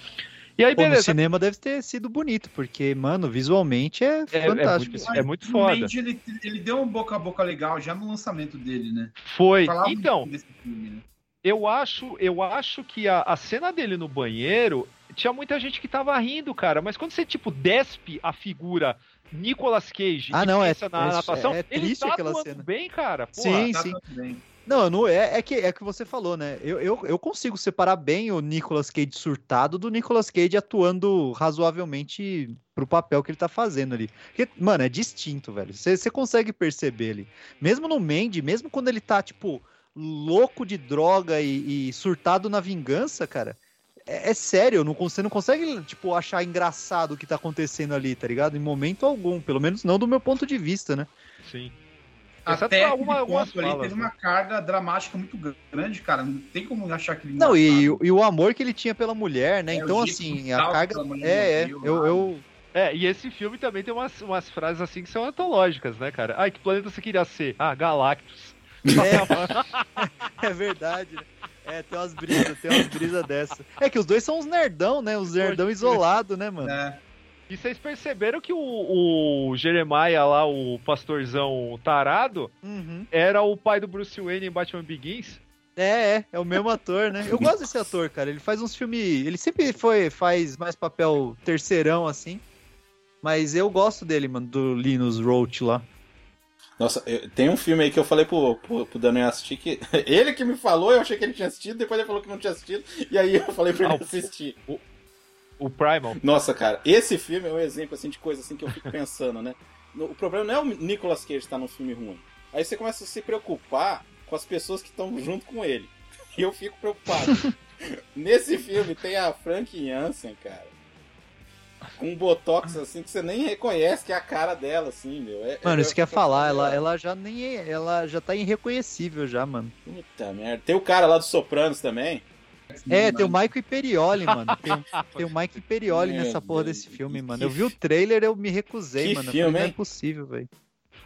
[SPEAKER 8] E aí,
[SPEAKER 4] Pô,
[SPEAKER 8] beleza.
[SPEAKER 4] cinema deve ter sido bonito, porque, mano, visualmente é,
[SPEAKER 8] É- é
[SPEAKER 4] fantástico.
[SPEAKER 8] muito-
[SPEAKER 4] esse
[SPEAKER 8] é muito foda.
[SPEAKER 5] Mandy, ele, ele deu um boca a boca legal já no lançamento dele, né?
[SPEAKER 8] Foi.
[SPEAKER 5] Falava
[SPEAKER 8] Então,
[SPEAKER 5] muito desse filme, né?
[SPEAKER 8] Eu acho, eu acho que a, a cena dele no banheiro tinha muita gente que tava rindo, cara. Mas quando você, tipo, despe a figura Nicolas Cage
[SPEAKER 4] Ah, não, é-
[SPEAKER 8] na,
[SPEAKER 4] é-
[SPEAKER 8] atuação,
[SPEAKER 4] é
[SPEAKER 8] ele
[SPEAKER 4] triste
[SPEAKER 8] tá
[SPEAKER 4] aquela cena.
[SPEAKER 8] bem, cara. Porra,
[SPEAKER 4] Sim,
[SPEAKER 5] Tá
[SPEAKER 4] sim.
[SPEAKER 5] bem.
[SPEAKER 4] Não, não é, é que é que você falou, né? Eu, eu, eu consigo separar bem o Nicolas Cage surtado do Nicolas Cage atuando razoavelmente pro papel que ele tá fazendo ali. Porque, mano, é distinto, velho. Você você consegue perceber ali. Mesmo no Mandy, mesmo quando ele tá, tipo, louco de droga e, e surtado na vingança, cara. É, é sério, não, você não consegue, tipo, achar engraçado o que tá acontecendo ali, tá ligado? Em momento algum, pelo menos não do meu ponto de vista, né?
[SPEAKER 8] Sim. Exceto
[SPEAKER 5] Até
[SPEAKER 8] alguma-
[SPEAKER 5] alguma,
[SPEAKER 8] algumas
[SPEAKER 5] ali
[SPEAKER 8] falas,
[SPEAKER 5] teve
[SPEAKER 8] né?
[SPEAKER 5] uma carga dramática muito grande, cara. Não tem como achar aquele
[SPEAKER 4] Não, e, e o amor que ele tinha pela mulher, né?
[SPEAKER 5] É,
[SPEAKER 4] então, assim,
[SPEAKER 5] que
[SPEAKER 4] a carga. É, é. Eu, eu,
[SPEAKER 8] É, e esse filme também tem umas, umas frases assim que são antológicas, né, cara? Ai, que planeta você queria ser? Ah, Galactus.
[SPEAKER 4] É verdade, né? É, tem umas brisas, tem umas brisas dessa. É que os dois são uns nerdão, né? Os nerdão isolado, né, mano?
[SPEAKER 5] É.
[SPEAKER 8] E vocês perceberam que o, o Jeremiah lá, o pastorzão tarado,
[SPEAKER 4] Uhum.
[SPEAKER 8] era o pai do Bruce Wayne em Batman Begins?
[SPEAKER 4] É, é, é o mesmo ator, né? Eu gosto desse ator, cara. Ele faz uns filmes. Ele sempre foi, faz mais papel terceirão, assim. Mas eu gosto dele, mano, do Linus Roach lá.
[SPEAKER 3] Nossa, eu- tem um filme aí que eu falei pro, pro, pro Daniel assistir que. Ele que me falou, eu achei que ele tinha assistido, depois ele falou que não tinha assistido, e aí eu falei pra ele
[SPEAKER 8] Ah, o-
[SPEAKER 3] assistir.
[SPEAKER 8] O Primal.
[SPEAKER 3] Nossa, cara, esse filme é um exemplo assim, de coisa assim que eu fico pensando, né? O problema não é o Nicolas Cage estar num filme ruim. Aí você começa a se preocupar com as pessoas que estão junto com ele. E eu fico preocupado. Nesse filme tem a Frank Jansen, cara. Com um botox assim que você nem reconhece que é a cara dela, assim, meu. É-
[SPEAKER 4] Mano,
[SPEAKER 3] é-
[SPEAKER 4] isso que eu ia falar, ela, ela já nem é, ela já tá irreconhecível já, mano.
[SPEAKER 3] Puta merda. Tem o cara lá dos Sopranos também.
[SPEAKER 4] É, tem o Michael Imperioli, mano. Tem, tem o Michael Imperioli nessa porra desse filme, mano. Eu vi o trailer, eu me recusei,
[SPEAKER 3] que
[SPEAKER 4] mano.
[SPEAKER 3] Filme,
[SPEAKER 4] falei, não é possível, velho.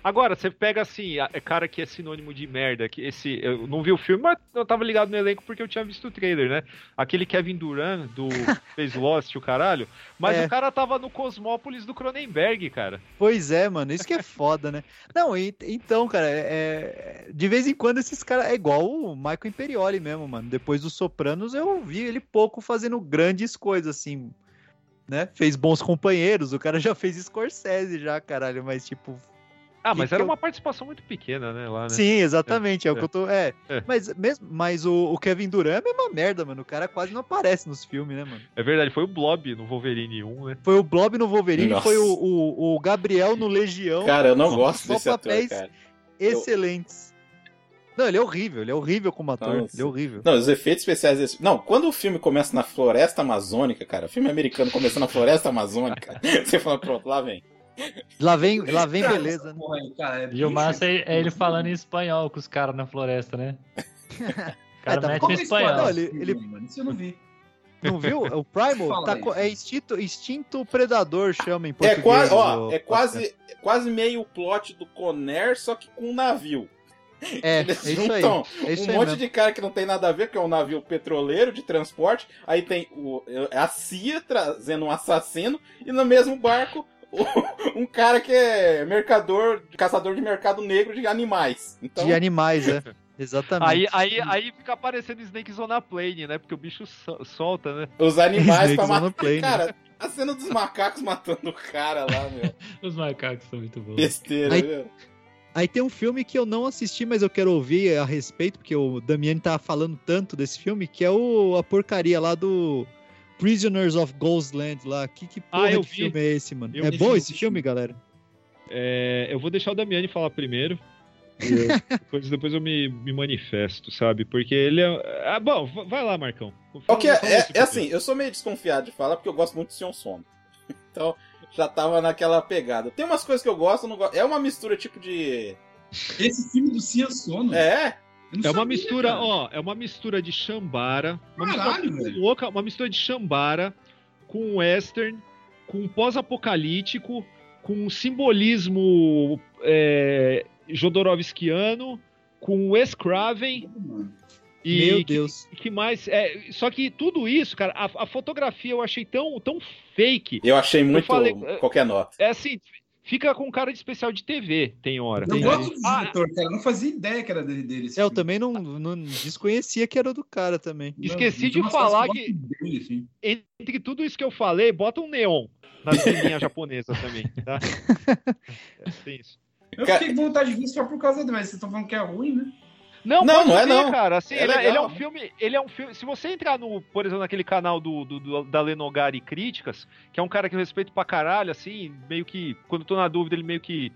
[SPEAKER 8] Agora, você pega assim, a- é cara que é sinônimo de merda, que esse. Eu não vi o filme, mas eu tava ligado no elenco porque eu tinha visto o trailer, né? Aquele Kevin Duran do fez Lost, o caralho. Mas
[SPEAKER 4] É.
[SPEAKER 8] o cara tava no Cosmópolis do Cronenberg, cara.
[SPEAKER 4] Pois é, mano, isso que é foda, né? Não, e- então, cara, é, é- de vez em quando esses caras. É igual o Michael Imperioli mesmo, mano. Depois dos Sopranos eu vi ele pouco fazendo grandes coisas, assim. Né? Fez bons companheiros, o cara já fez Scorsese já, caralho, mas tipo.
[SPEAKER 8] Ah,
[SPEAKER 4] Que
[SPEAKER 8] mas era
[SPEAKER 4] eu-
[SPEAKER 8] uma participação muito pequena, né? Lá, né?
[SPEAKER 4] Sim, exatamente, é, o
[SPEAKER 8] é.
[SPEAKER 4] que eu tô. É.
[SPEAKER 8] É.
[SPEAKER 4] Mas, mesmo, mas o, o Kevin Durant é a mesma merda, mano. O cara quase não aparece nos filmes, né, mano?
[SPEAKER 8] É verdade, foi o Blob no Wolverine 1, né?
[SPEAKER 4] Foi o Blob no Wolverine,
[SPEAKER 3] Nossa.
[SPEAKER 4] foi o, o, o Gabriel no Legião.
[SPEAKER 3] Cara, eu não
[SPEAKER 4] Só-
[SPEAKER 3] gosto
[SPEAKER 4] só
[SPEAKER 3] desse ator,
[SPEAKER 4] papéis
[SPEAKER 3] cara.
[SPEAKER 4] excelentes. Não, ele é horrível, ele é horrível como ator.
[SPEAKER 3] Nossa.
[SPEAKER 4] Ele é horrível.
[SPEAKER 3] Não, os efeitos especiais desse. Não, quando o filme começa na floresta amazônica, cara, o filme americano começando na floresta amazônica, você fala, pronto, lá vem.
[SPEAKER 4] Lá vem, lá vem
[SPEAKER 5] Cara,
[SPEAKER 4] beleza, né?
[SPEAKER 5] porra é
[SPEAKER 6] E o
[SPEAKER 5] bicho.
[SPEAKER 6] massa é, é ele falando em espanhol com os caras na floresta, né? O cara
[SPEAKER 4] É, tá-
[SPEAKER 6] mete em
[SPEAKER 5] é
[SPEAKER 6] espanhol.
[SPEAKER 4] Não, ele- ele-?
[SPEAKER 5] Isso eu não vi.
[SPEAKER 4] Não viu? O Primal tá é instinto, instinto predador, chama em
[SPEAKER 3] É
[SPEAKER 4] português.
[SPEAKER 3] quase, ó, é quase, é quase meio o plot do Conner, só que com um navio.
[SPEAKER 4] É, é isso aí. É isso
[SPEAKER 3] um
[SPEAKER 4] aí
[SPEAKER 3] monte
[SPEAKER 4] mesmo.
[SPEAKER 3] de cara que não tem nada a ver, que é um navio petroleiro de transporte. Aí tem o, é a CIA trazendo um assassino e no mesmo barco um cara que é mercador, caçador de mercado negro de animais. Então,
[SPEAKER 4] De animais, é. Exatamente.
[SPEAKER 8] Aí, aí, aí fica aparecendo Snake Zona Plane, né? Porque o bicho sol- solta, né?
[SPEAKER 3] os animais pra
[SPEAKER 4] on
[SPEAKER 3] matar.
[SPEAKER 4] plane.
[SPEAKER 3] Cara, a cena dos macacos matando o cara lá, meu.
[SPEAKER 6] Os macacos são muito bons.
[SPEAKER 3] Besteira,
[SPEAKER 4] Aí-
[SPEAKER 3] viu?
[SPEAKER 4] Aí tem um filme que eu não assisti, mas eu quero ouvir a respeito, porque o Damiani tá falando tanto desse filme, que é o, a porcaria lá do Prisoners of Ghostland lá. Que, que porra
[SPEAKER 8] Ah, eu
[SPEAKER 4] de
[SPEAKER 8] vi.
[SPEAKER 4] filme é esse, mano?
[SPEAKER 8] Eu
[SPEAKER 4] é bom esse filme, galera?
[SPEAKER 8] É, eu vou deixar o Damiani falar primeiro. Depois, depois eu me, me manifesto, sabe? Porque ele é. Ah, bom, vai lá, Marcão. Fala-
[SPEAKER 3] Ok,
[SPEAKER 8] fala
[SPEAKER 3] é,
[SPEAKER 8] você
[SPEAKER 3] é assim, eu sou meio desconfiado de falar porque eu gosto muito de Sion Sono. Então, já tava naquela pegada. Tem umas coisas que eu gosto, eu não gosto. É uma mistura tipo de.
[SPEAKER 5] Esse filme do Cia Sono.
[SPEAKER 3] É?
[SPEAKER 5] Eu não
[SPEAKER 8] É uma
[SPEAKER 5] sabia,
[SPEAKER 8] mistura,
[SPEAKER 5] cara.
[SPEAKER 8] ó, é uma mistura de Shambara, uma
[SPEAKER 5] Caralho,
[SPEAKER 8] mistura
[SPEAKER 5] velho.
[SPEAKER 8] louca, uma mistura de Shambara com western, com pós-apocalíptico, com simbolismo é, Jodorowskiano, com Wes Craven e
[SPEAKER 4] Meu
[SPEAKER 8] que-
[SPEAKER 4] Deus.
[SPEAKER 8] que mais? É, só que tudo isso, cara, a, a fotografia eu achei tão, tão fake.
[SPEAKER 3] Eu achei muito
[SPEAKER 8] falei-
[SPEAKER 3] qualquer nota.
[SPEAKER 8] É assim, fica com cara de especial de TV, tem hora.
[SPEAKER 5] Eu
[SPEAKER 4] Entendi.
[SPEAKER 5] gosto do
[SPEAKER 8] Ah,
[SPEAKER 5] diretor, cara. Eu não fazia ideia que era dele.
[SPEAKER 4] É, eu
[SPEAKER 5] filme.
[SPEAKER 4] também não, não desconhecia que era do cara também.
[SPEAKER 5] Não,
[SPEAKER 8] esqueci
[SPEAKER 5] tem
[SPEAKER 8] de falar que-
[SPEAKER 5] dele, assim.
[SPEAKER 8] entre tudo isso que eu falei, bota um neon na telinha japonesa também, tá? É, tem isso.
[SPEAKER 5] Eu fiquei com vontade de ver só por causa dele, mas vocês estão falando que é ruim, né?
[SPEAKER 8] Não,
[SPEAKER 3] Não, não é
[SPEAKER 8] ver,
[SPEAKER 3] não.
[SPEAKER 8] cara. Assim,
[SPEAKER 3] É
[SPEAKER 8] ele, é, ele é um filme, ele é um filme. Se você entrar no, por exemplo, naquele canal do, do, do- da Lenogari Críticas, que é um cara que eu respeito pra caralho, assim, meio que quando eu tô na dúvida, ele meio que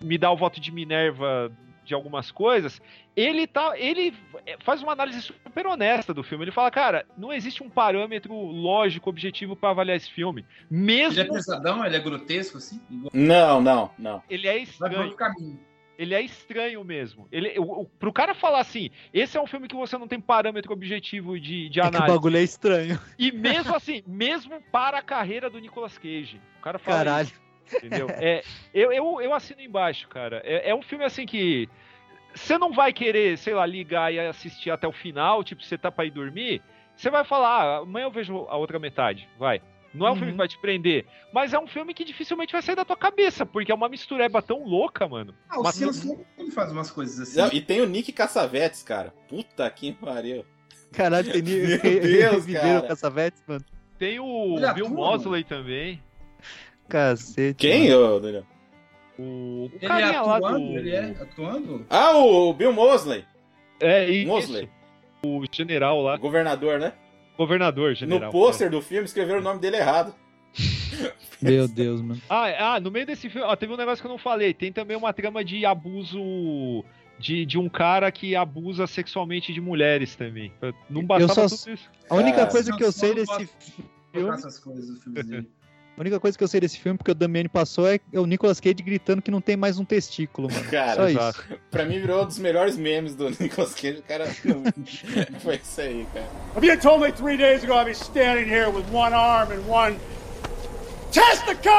[SPEAKER 8] me dá o voto de Minerva de algumas coisas. Ele tá, ele faz uma análise super honesta do filme. Ele fala, cara, não existe um parâmetro lógico, objetivo pra avaliar esse filme. Mesmo
[SPEAKER 5] Ele é pesadão, ele é grotesco, assim. Igual...
[SPEAKER 3] Não, não, não.
[SPEAKER 8] ele é
[SPEAKER 5] Vai por
[SPEAKER 8] estranho.
[SPEAKER 5] outro caminho.
[SPEAKER 8] Ele é estranho mesmo. Ele, o, o, pro cara falar assim, esse é um filme que você não tem parâmetro objetivo de, de
[SPEAKER 4] É que o
[SPEAKER 8] análise.
[SPEAKER 4] bagulho é estranho.
[SPEAKER 8] E mesmo assim, mesmo para a carreira do Nicolas Cage. O cara fala
[SPEAKER 4] Caralho.
[SPEAKER 8] isso, entendeu? É, eu, eu, eu assino embaixo, cara. É, é um filme assim que você não vai querer, sei lá, ligar e assistir até o final, tipo, você tá pra ir dormir, você vai falar, ah, amanhã eu vejo a outra metade, vai. Não é um filme
[SPEAKER 4] Uhum.
[SPEAKER 8] que vai te prender, mas é um filme que dificilmente vai sair da tua cabeça, porque é uma mistureba tão louca, mano.
[SPEAKER 5] Ah, o
[SPEAKER 8] Mas-
[SPEAKER 5] Cia Sono ele faz umas coisas assim.
[SPEAKER 3] Não, e tem o Nick Cassavetes, cara. Puta que pariu.
[SPEAKER 4] Caralho, tem ni-
[SPEAKER 3] Meu Deus,
[SPEAKER 4] reviveram
[SPEAKER 3] cara.
[SPEAKER 4] Cassavetes, mano.
[SPEAKER 8] Tem o
[SPEAKER 5] Ele
[SPEAKER 8] Bill
[SPEAKER 5] atua,
[SPEAKER 8] Mosley também.
[SPEAKER 4] Cacete.
[SPEAKER 3] Quem, ô, Daniel?
[SPEAKER 8] O, o
[SPEAKER 5] Ele é atuando,
[SPEAKER 8] do.
[SPEAKER 5] ele é atuando.
[SPEAKER 3] Ah, o Bill Mosley.
[SPEAKER 8] É, isso,
[SPEAKER 3] Mosley.
[SPEAKER 8] O general lá.
[SPEAKER 3] Governador, né?
[SPEAKER 8] Governador, general.
[SPEAKER 3] no pôster do filme escreveram o nome dele errado.
[SPEAKER 4] Meu Deus, mano.
[SPEAKER 8] Ah, ah, no meio desse filme, ó, teve um negócio que eu não falei. Tem também uma trama de abuso de, de um cara que abusa sexualmente de mulheres também. Não bastava
[SPEAKER 4] só-
[SPEAKER 8] tudo isso.
[SPEAKER 4] A única
[SPEAKER 3] Ah,
[SPEAKER 4] coisa que eu sei desse filme,
[SPEAKER 5] essas coisas no filme dele.
[SPEAKER 4] A única coisa que eu sei desse filme, porque o Damiani passou, é o Nicolas Cage gritando que não tem mais um testículo, mano.
[SPEAKER 3] Cara,
[SPEAKER 4] Só isso.
[SPEAKER 3] Pra mim virou um dos melhores memes do Nicolas Cage. O cara. Foi isso aí, cara.
[SPEAKER 2] If you had told me three days ago I'd be standing here with one arm and one testicle!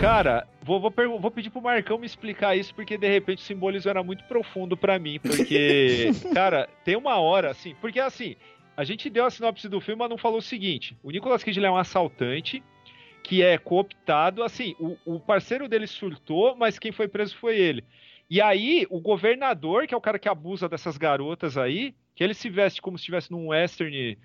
[SPEAKER 8] Cara, vou, vou, vou pedir pro Marcão me explicar isso, porque de repente o simbolismo era muito profundo pra mim. Porque, cara, tem uma hora, assim. Porque assim, a gente deu a sinopse do filme, mas não falou o seguinte: o Nicolas Cage é um assaltante que é cooptado. Assim, o, o parceiro dele surtou, mas quem foi preso foi ele. E aí, o governador, que é o cara que abusa dessas garotas aí, que ele se veste como se estivesse num western.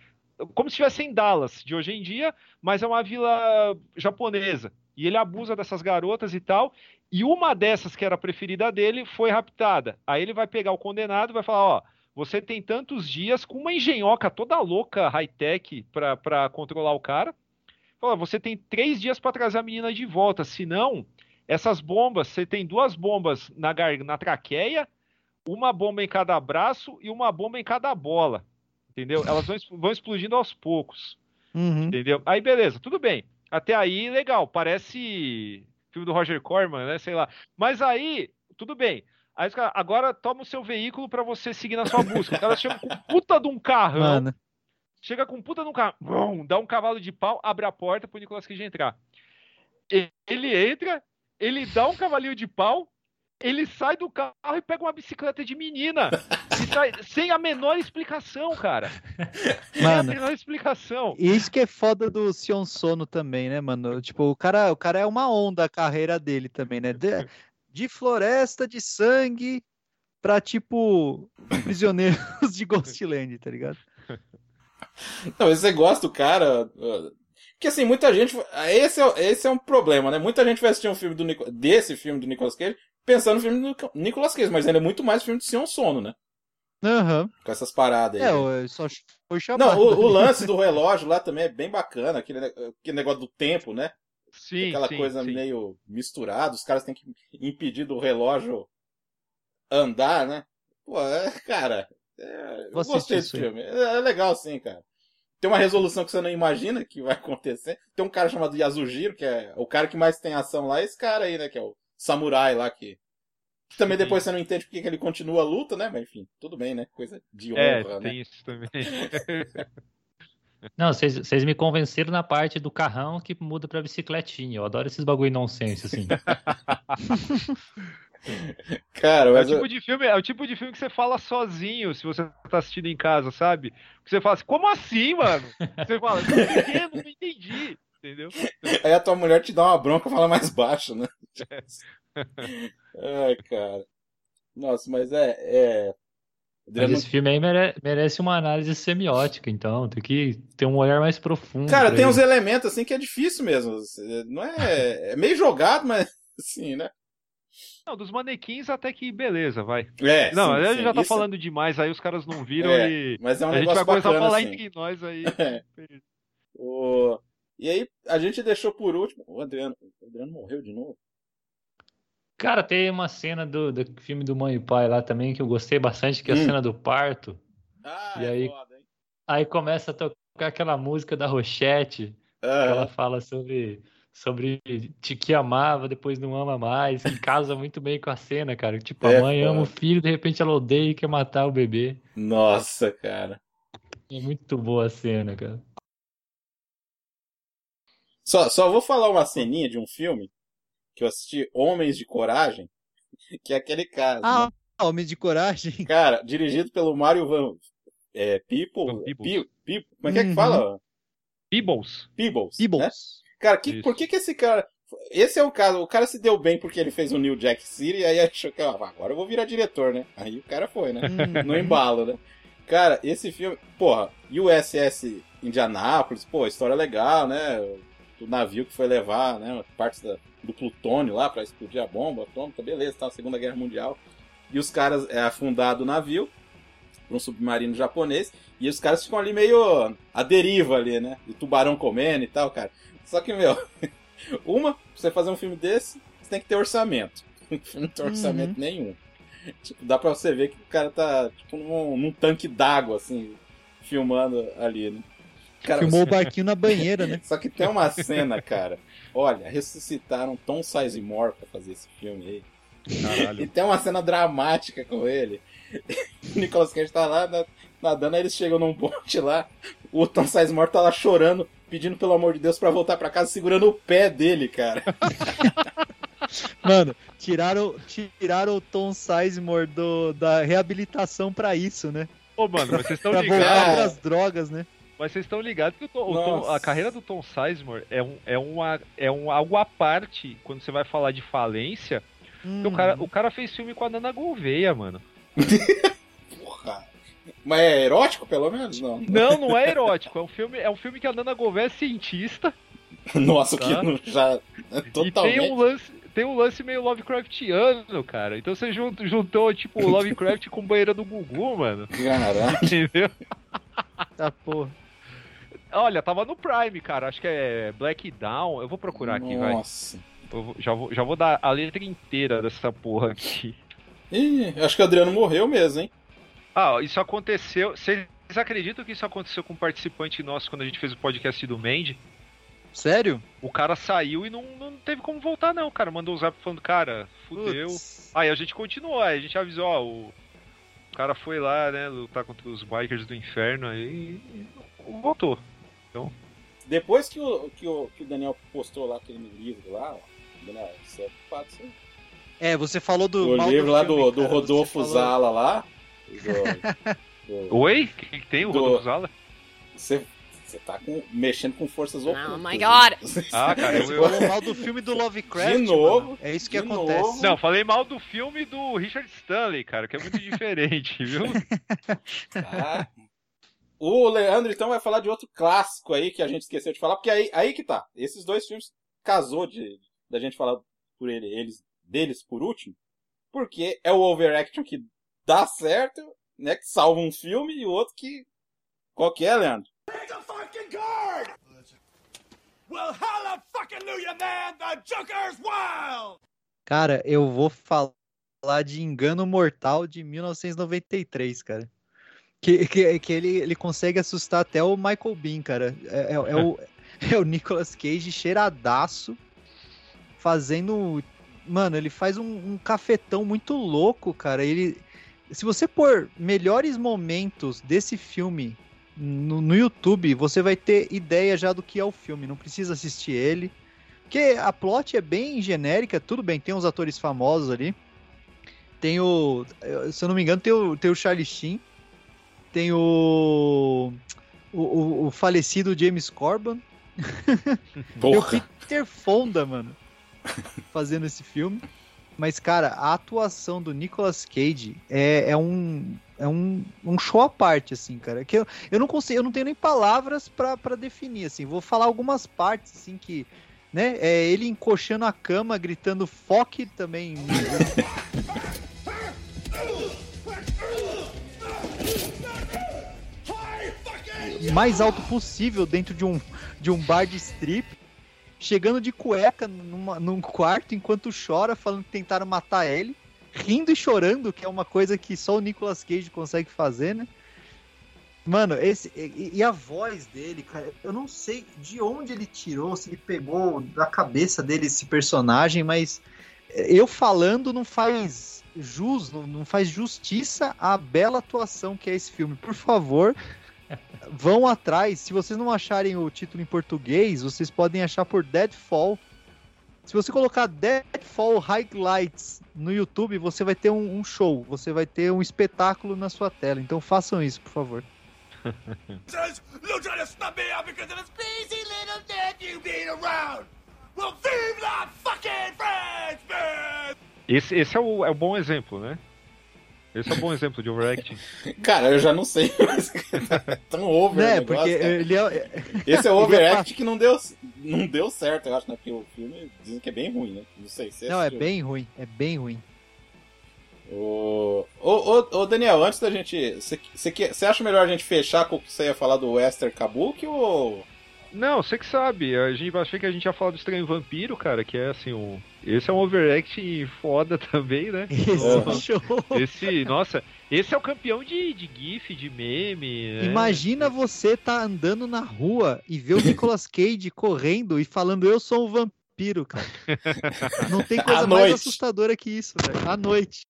[SPEAKER 8] Como se estivesse em Dallas de hoje em dia, mas é uma vila japonesa. E ele abusa dessas garotas e tal. E uma dessas, que era a preferida dele, foi raptada. Aí ele vai pegar o condenado e vai falar: Ó, você tem tantos dias com uma engenhoca toda louca, high-tech, pra, pra controlar o cara. Fala, você tem três dias pra trazer a menina de volta. Senão, essas bombas, você tem duas bombas na, na traqueia, uma bomba em cada braço e uma bomba em cada bola. Entendeu? Elas vão, vão explodindo aos poucos.
[SPEAKER 4] Uhum.
[SPEAKER 8] Entendeu? Aí, beleza, tudo bem. Até aí, legal. Parece filme do Roger Corman, né? Sei lá. Mas aí, tudo bem. Aí os caras, agora toma o seu veículo pra você seguir na sua busca. Ela chega com puta de um carrão.
[SPEAKER 4] Mano,
[SPEAKER 8] Chega com puta no carro, vrum, dá um cavalo de pau, abre a porta pro Nicolas Cage entrar. Ele entra, ele dá um cavalinho de pau, ele sai do carro e pega uma bicicleta de menina. E sai, sem a menor explicação, cara. Sem a
[SPEAKER 4] Mano.
[SPEAKER 8] menor explicação.
[SPEAKER 4] e isso que é foda do Sion Sono também, né, mano? Tipo, o cara, o cara é uma onda a carreira dele também, né? De, floresta de sangue pra, tipo, prisioneiros de Ghostland, tá ligado?
[SPEAKER 3] Não, mas você gosta do cara. uh, Porque assim, muita gente. Esse é, esse é um problema, né? Muita gente vai assistir um filme do Nico- desse filme do Nicolas Cage pensando no filme do Nico- Nicolas Cage, mas ele é muito mais filme de Sion Sono, né?
[SPEAKER 4] Aham.
[SPEAKER 3] Com essas paradas aí.
[SPEAKER 4] É,
[SPEAKER 3] né?
[SPEAKER 4] só foi chamado.
[SPEAKER 3] Não, o, o lance do relógio lá também é bem bacana, aquele, ne- aquele negócio do tempo, né?
[SPEAKER 8] Sim,
[SPEAKER 3] Aquela
[SPEAKER 8] sim,
[SPEAKER 3] coisa
[SPEAKER 8] sim.
[SPEAKER 3] meio misturada, os caras têm que impedir do relógio andar, né? Pô, é, cara, é, eu gostei desse filme. É, é legal sim, cara. Tem uma resolução que você não imagina que vai acontecer. Tem um cara chamado Yasujiro, que é o cara que mais tem ação lá, é esse cara aí, né? Que é o samurai lá que. também depois você não entende porque que ele continua a luta, né? Mas enfim, tudo bem, né? Coisa de honra,
[SPEAKER 8] É,
[SPEAKER 3] né?
[SPEAKER 8] tem isso também.
[SPEAKER 6] Não, vocês me convenceram na parte do carrão que muda pra bicicletinha. Eu adoro esses bagulho nonsense, assim.
[SPEAKER 3] Cara,
[SPEAKER 8] É o,
[SPEAKER 3] eu-
[SPEAKER 8] tipo de filme, é o tipo de filme que você fala sozinho se você tá assistindo em casa, sabe? Que você fala assim, como assim, mano? Você fala, por quê? Não entendi. Entendeu?
[SPEAKER 3] Aí a tua mulher te dá uma bronca e fala mais baixo, né? Ai, cara. Nossa, mas é. é...
[SPEAKER 6] Mas esse filme aí mere- merece uma análise semiótica, então. Tem que ter um olhar mais profundo.
[SPEAKER 3] Cara, tem
[SPEAKER 6] ele.
[SPEAKER 3] uns elementos assim que é difícil mesmo. Não é. É meio jogado, mas assim, né?
[SPEAKER 8] Não, dos manequins até que beleza, vai.
[SPEAKER 3] É,
[SPEAKER 8] não,
[SPEAKER 3] sim,
[SPEAKER 8] a gente
[SPEAKER 3] sim,
[SPEAKER 8] já tá
[SPEAKER 3] isso-
[SPEAKER 8] falando demais, aí os caras não viram
[SPEAKER 3] É,
[SPEAKER 8] e.
[SPEAKER 3] mas é um
[SPEAKER 8] a gente
[SPEAKER 3] negócio
[SPEAKER 8] vai começar a falar
[SPEAKER 3] assim.
[SPEAKER 8] entre nós aí.
[SPEAKER 3] É. O... E aí, a gente deixou por último. O Adriano. O Adriano morreu de novo.
[SPEAKER 6] Cara, tem uma cena do, do filme do Mãe e Pai lá também que eu gostei bastante, que é a
[SPEAKER 3] Hum.
[SPEAKER 6] cena do parto.
[SPEAKER 3] Ah,
[SPEAKER 6] E
[SPEAKER 3] é
[SPEAKER 6] aí-
[SPEAKER 3] foda, hein?
[SPEAKER 6] Aí começa a tocar aquela música da Rochette, que ela fala sobre, sobre te que amava, depois não ama mais, que casa muito bem com a cena, cara. Tipo, a
[SPEAKER 3] É
[SPEAKER 6] mãe ama o
[SPEAKER 3] foda.
[SPEAKER 6] filho, de repente ela odeia e quer matar o bebê.
[SPEAKER 3] Nossa, cara.
[SPEAKER 6] É muito boa a cena, cara.
[SPEAKER 3] Só, só vou falar uma ceninha de um filme que eu assisti, Homens de Coragem, que é aquele caso.
[SPEAKER 4] Ah,
[SPEAKER 3] né?
[SPEAKER 4] Homem de Coragem.
[SPEAKER 3] Cara, dirigido pelo Mário Van é, People.
[SPEAKER 8] Van Peebles.
[SPEAKER 3] Pe- Pe- como é que é que
[SPEAKER 4] Uhum.
[SPEAKER 3] fala?
[SPEAKER 8] Peebles.
[SPEAKER 3] Peebles. né?
[SPEAKER 4] Peebles.
[SPEAKER 3] Cara, que, por que que esse cara. Esse é o caso. O cara se deu bem porque ele fez o New Jack City e aí achou que, ah, agora eu vou virar diretor, né? Aí o cara foi, né?
[SPEAKER 4] Uhum.
[SPEAKER 3] No embalo, né? Cara, esse filme. Porra, USS Indianápolis, pô, história legal, né? O navio que foi levar, né? Partes da- do plutônio lá pra explodir a bomba atômica, beleza, tá? Segunda Guerra Mundial. E os caras é afundado o navio por um submarino japonês. E os caras ficam ali meio à deriva ali, né? E tubarão comendo e tal, cara. Só que, meu, uma, pra você fazer um filme desse, você tem que ter orçamento. O filme não tem orçamento nenhum. Tipo, dá pra você ver que o cara tá tipo num, num tanque d'água, assim, filmando ali, né? Cara,
[SPEAKER 4] Filmou o barquinho na banheira, né?
[SPEAKER 3] só que tem uma cena, cara. Olha, ressuscitaram Tom Sizemore pra fazer esse filme aí. E
[SPEAKER 8] Caralho.
[SPEAKER 3] tem uma cena dramática com ele. O Nicolas Cage tá lá na- nadando, aí eles chegam num bote lá. O Tom Sizemore tá lá chorando, pedindo pelo amor de Deus pra voltar pra casa, segurando o pé dele, cara.
[SPEAKER 4] Mano, tiraram, tiraram o Tom Sizemore do, da reabilitação pra isso, né?
[SPEAKER 8] Ô, mano, mas vocês estão
[SPEAKER 4] Pra voltar
[SPEAKER 8] ligados.
[SPEAKER 4] pras drogas, né?
[SPEAKER 8] Mas vocês estão ligados que o Tom- o Tom- a carreira do Tom Sizemore é, um, é, uma, é um, algo à parte quando você vai falar de falência. porque O, cara,
[SPEAKER 4] Hum.
[SPEAKER 8] o cara fez filme com a Nana Gouveia, mano.
[SPEAKER 3] Porra. Mas é erótico, pelo menos? Não.
[SPEAKER 8] Não, não é erótico. É um filme, é um filme que a Nana Gouveia é cientista.
[SPEAKER 3] Nossa,
[SPEAKER 8] Tá.
[SPEAKER 3] que já.
[SPEAKER 8] E tem
[SPEAKER 3] Totalmente.
[SPEAKER 8] um lance. Tem um lance meio Lovecraftiano, cara. Então você jun- juntou, tipo, o Lovecraft com banheira do Gugu, mano.
[SPEAKER 3] Caralho.
[SPEAKER 8] Entendeu?
[SPEAKER 4] Tá, porra.
[SPEAKER 8] Olha, tava no Prime, cara. Acho que é Black Down. Eu vou procurar aqui, vai.
[SPEAKER 3] Nossa.
[SPEAKER 8] Já, vou, já vou dar a letra inteira dessa porra aqui.
[SPEAKER 3] Ih, acho que o Adriano morreu mesmo, hein?
[SPEAKER 8] Ah, isso aconteceu. Vocês acreditam que isso aconteceu com um participante nosso quando a gente fez o podcast do Mandy?
[SPEAKER 4] Sério?
[SPEAKER 8] O cara saiu e não, não teve como voltar, não. O cara mandou um zap falando, cara, fudeu.
[SPEAKER 4] Putz.
[SPEAKER 8] Aí a gente continuou, aí a gente avisou, ó, o o cara foi lá, né, lutar contra os bikers do inferno aí e voltou.
[SPEAKER 3] Depois que o, que o, que o Daniel postou lá aquele livro lá, ó. Daniel, você é culpado, sim.
[SPEAKER 4] É, você falou do.
[SPEAKER 3] O
[SPEAKER 4] mal
[SPEAKER 3] livro lá
[SPEAKER 4] filme,
[SPEAKER 3] do, do
[SPEAKER 4] cara,
[SPEAKER 3] Rodolfo Zala lá. do- do-
[SPEAKER 8] Oi? O que, que tem, o
[SPEAKER 3] Do-
[SPEAKER 8] Rodolfo Zala?
[SPEAKER 3] Você, você tá com, mexendo com forças ocultas.
[SPEAKER 12] Oh my God.
[SPEAKER 8] Ah, cara, eu,
[SPEAKER 4] Você
[SPEAKER 8] eu-
[SPEAKER 4] falou mal do filme do Lovecraft.
[SPEAKER 3] De novo,
[SPEAKER 4] mano. É isso que acontece.
[SPEAKER 3] novo.
[SPEAKER 8] Não, falei mal do filme do Richard Stanley, cara, que é muito diferente, viu?
[SPEAKER 3] Tá. O Leandro, então, vai falar de outro clássico aí que a gente esqueceu de falar, porque aí, aí que tá. Esses dois filmes casou de da gente falar por ele, eles, deles por último, porque é o overaction que dá certo, né, que salva um filme e o outro que. Qual que é, Leandro?
[SPEAKER 12] Well, hallelujah, man! The Joker's wild!
[SPEAKER 4] Cara, eu vou falar de Engano Mortal de 1993, cara. Que, que, que ele, ele consegue assustar até o Michael Bean, cara. É, é, é o, é o Nicolas Cage cheiradaço, fazendo. Mano, ele faz um, um cafetão muito louco, cara. Ele. Se você pôr melhores momentos desse filme no, no YouTube, você vai ter ideia já do que é o filme. Não precisa assistir ele. Porque a plot é bem genérica, tudo bem, tem uns atores famosos ali. Tem o. Se eu não me engano, tem o, tem o Charlie Sheen. Tem o. O, o, falecido James Corbin. tem o Peter Fonda, mano. Fazendo esse filme. Mas, cara, a atuação do Nicolas Cage é, é um. É um, um show à parte, assim, cara. Que eu, eu não consigo, eu não tenho nem palavras para definir, assim. Vou falar algumas partes, assim, que né? É ele encoxando a cama, gritando foque também. mais alto possível dentro de um, de um bar de strip, chegando de cueca numa, num quarto enquanto chora, falando que tentaram matar ele, rindo e chorando, que é uma coisa que só o Nicolas Cage consegue fazer, né? Mano, esse. E, e, a voz dele, cara, eu não sei de onde ele tirou, se ele pegou da cabeça dele esse personagem, mas eu falando não faz jus, não, faz justiça à bela atuação que é esse filme. Por favor, vão atrás. Se vocês não acharem o título em português, vocês podem achar por Deadfall. Se você colocar Deadfall Highlights no YouTube, você vai ter um, um show, você vai ter um espetáculo na sua tela. Então façam isso, por favor.
[SPEAKER 12] Says, Lieutenant snub me out because of his crazy little nephew being around. Well, vive la fucking France, man!
[SPEAKER 8] Esse, esse é, o, é o bom exemplo, né? Esse é um bom exemplo de overacting.
[SPEAKER 3] Cara, eu já não sei, mas é tão over.
[SPEAKER 4] É,
[SPEAKER 3] negócio,
[SPEAKER 4] porque
[SPEAKER 3] cara.
[SPEAKER 4] ele é...
[SPEAKER 3] Esse é o
[SPEAKER 4] ele
[SPEAKER 3] overact que não deu, não deu certo, eu acho, né? Porque o filme dizem que é bem ruim, né? Não sei se
[SPEAKER 4] Não, é bem ruim, é bem ruim.
[SPEAKER 3] Ô, ô, ô, ô, Daniel, antes da gente. Você acha melhor a gente fechar com o que você ia falar do Wester Kabuki ou.
[SPEAKER 8] Não, você que sabe. A gente achei que a gente ia falar do Estranho Vampiro, cara, que é assim um. Esse é um overact foda também, né?
[SPEAKER 4] Esse show.
[SPEAKER 8] Esse, nossa, esse é o campeão de, de GIF, de meme. né?
[SPEAKER 4] Imagina você tá andando na rua e ver o Nicolas Cage correndo e falando eu sou um vampiro, cara. Não tem coisa mais assustadora que isso, velho. À noite.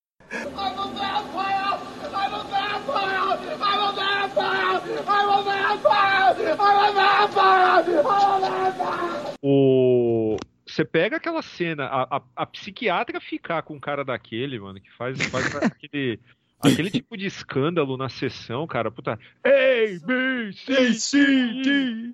[SPEAKER 8] O. Você pega aquela cena, a, a, a psiquiatra ficar com um cara daquele, mano, que faz, faz aquele, aquele tipo de escândalo na sessão, cara, puta. Ei, B, C, D.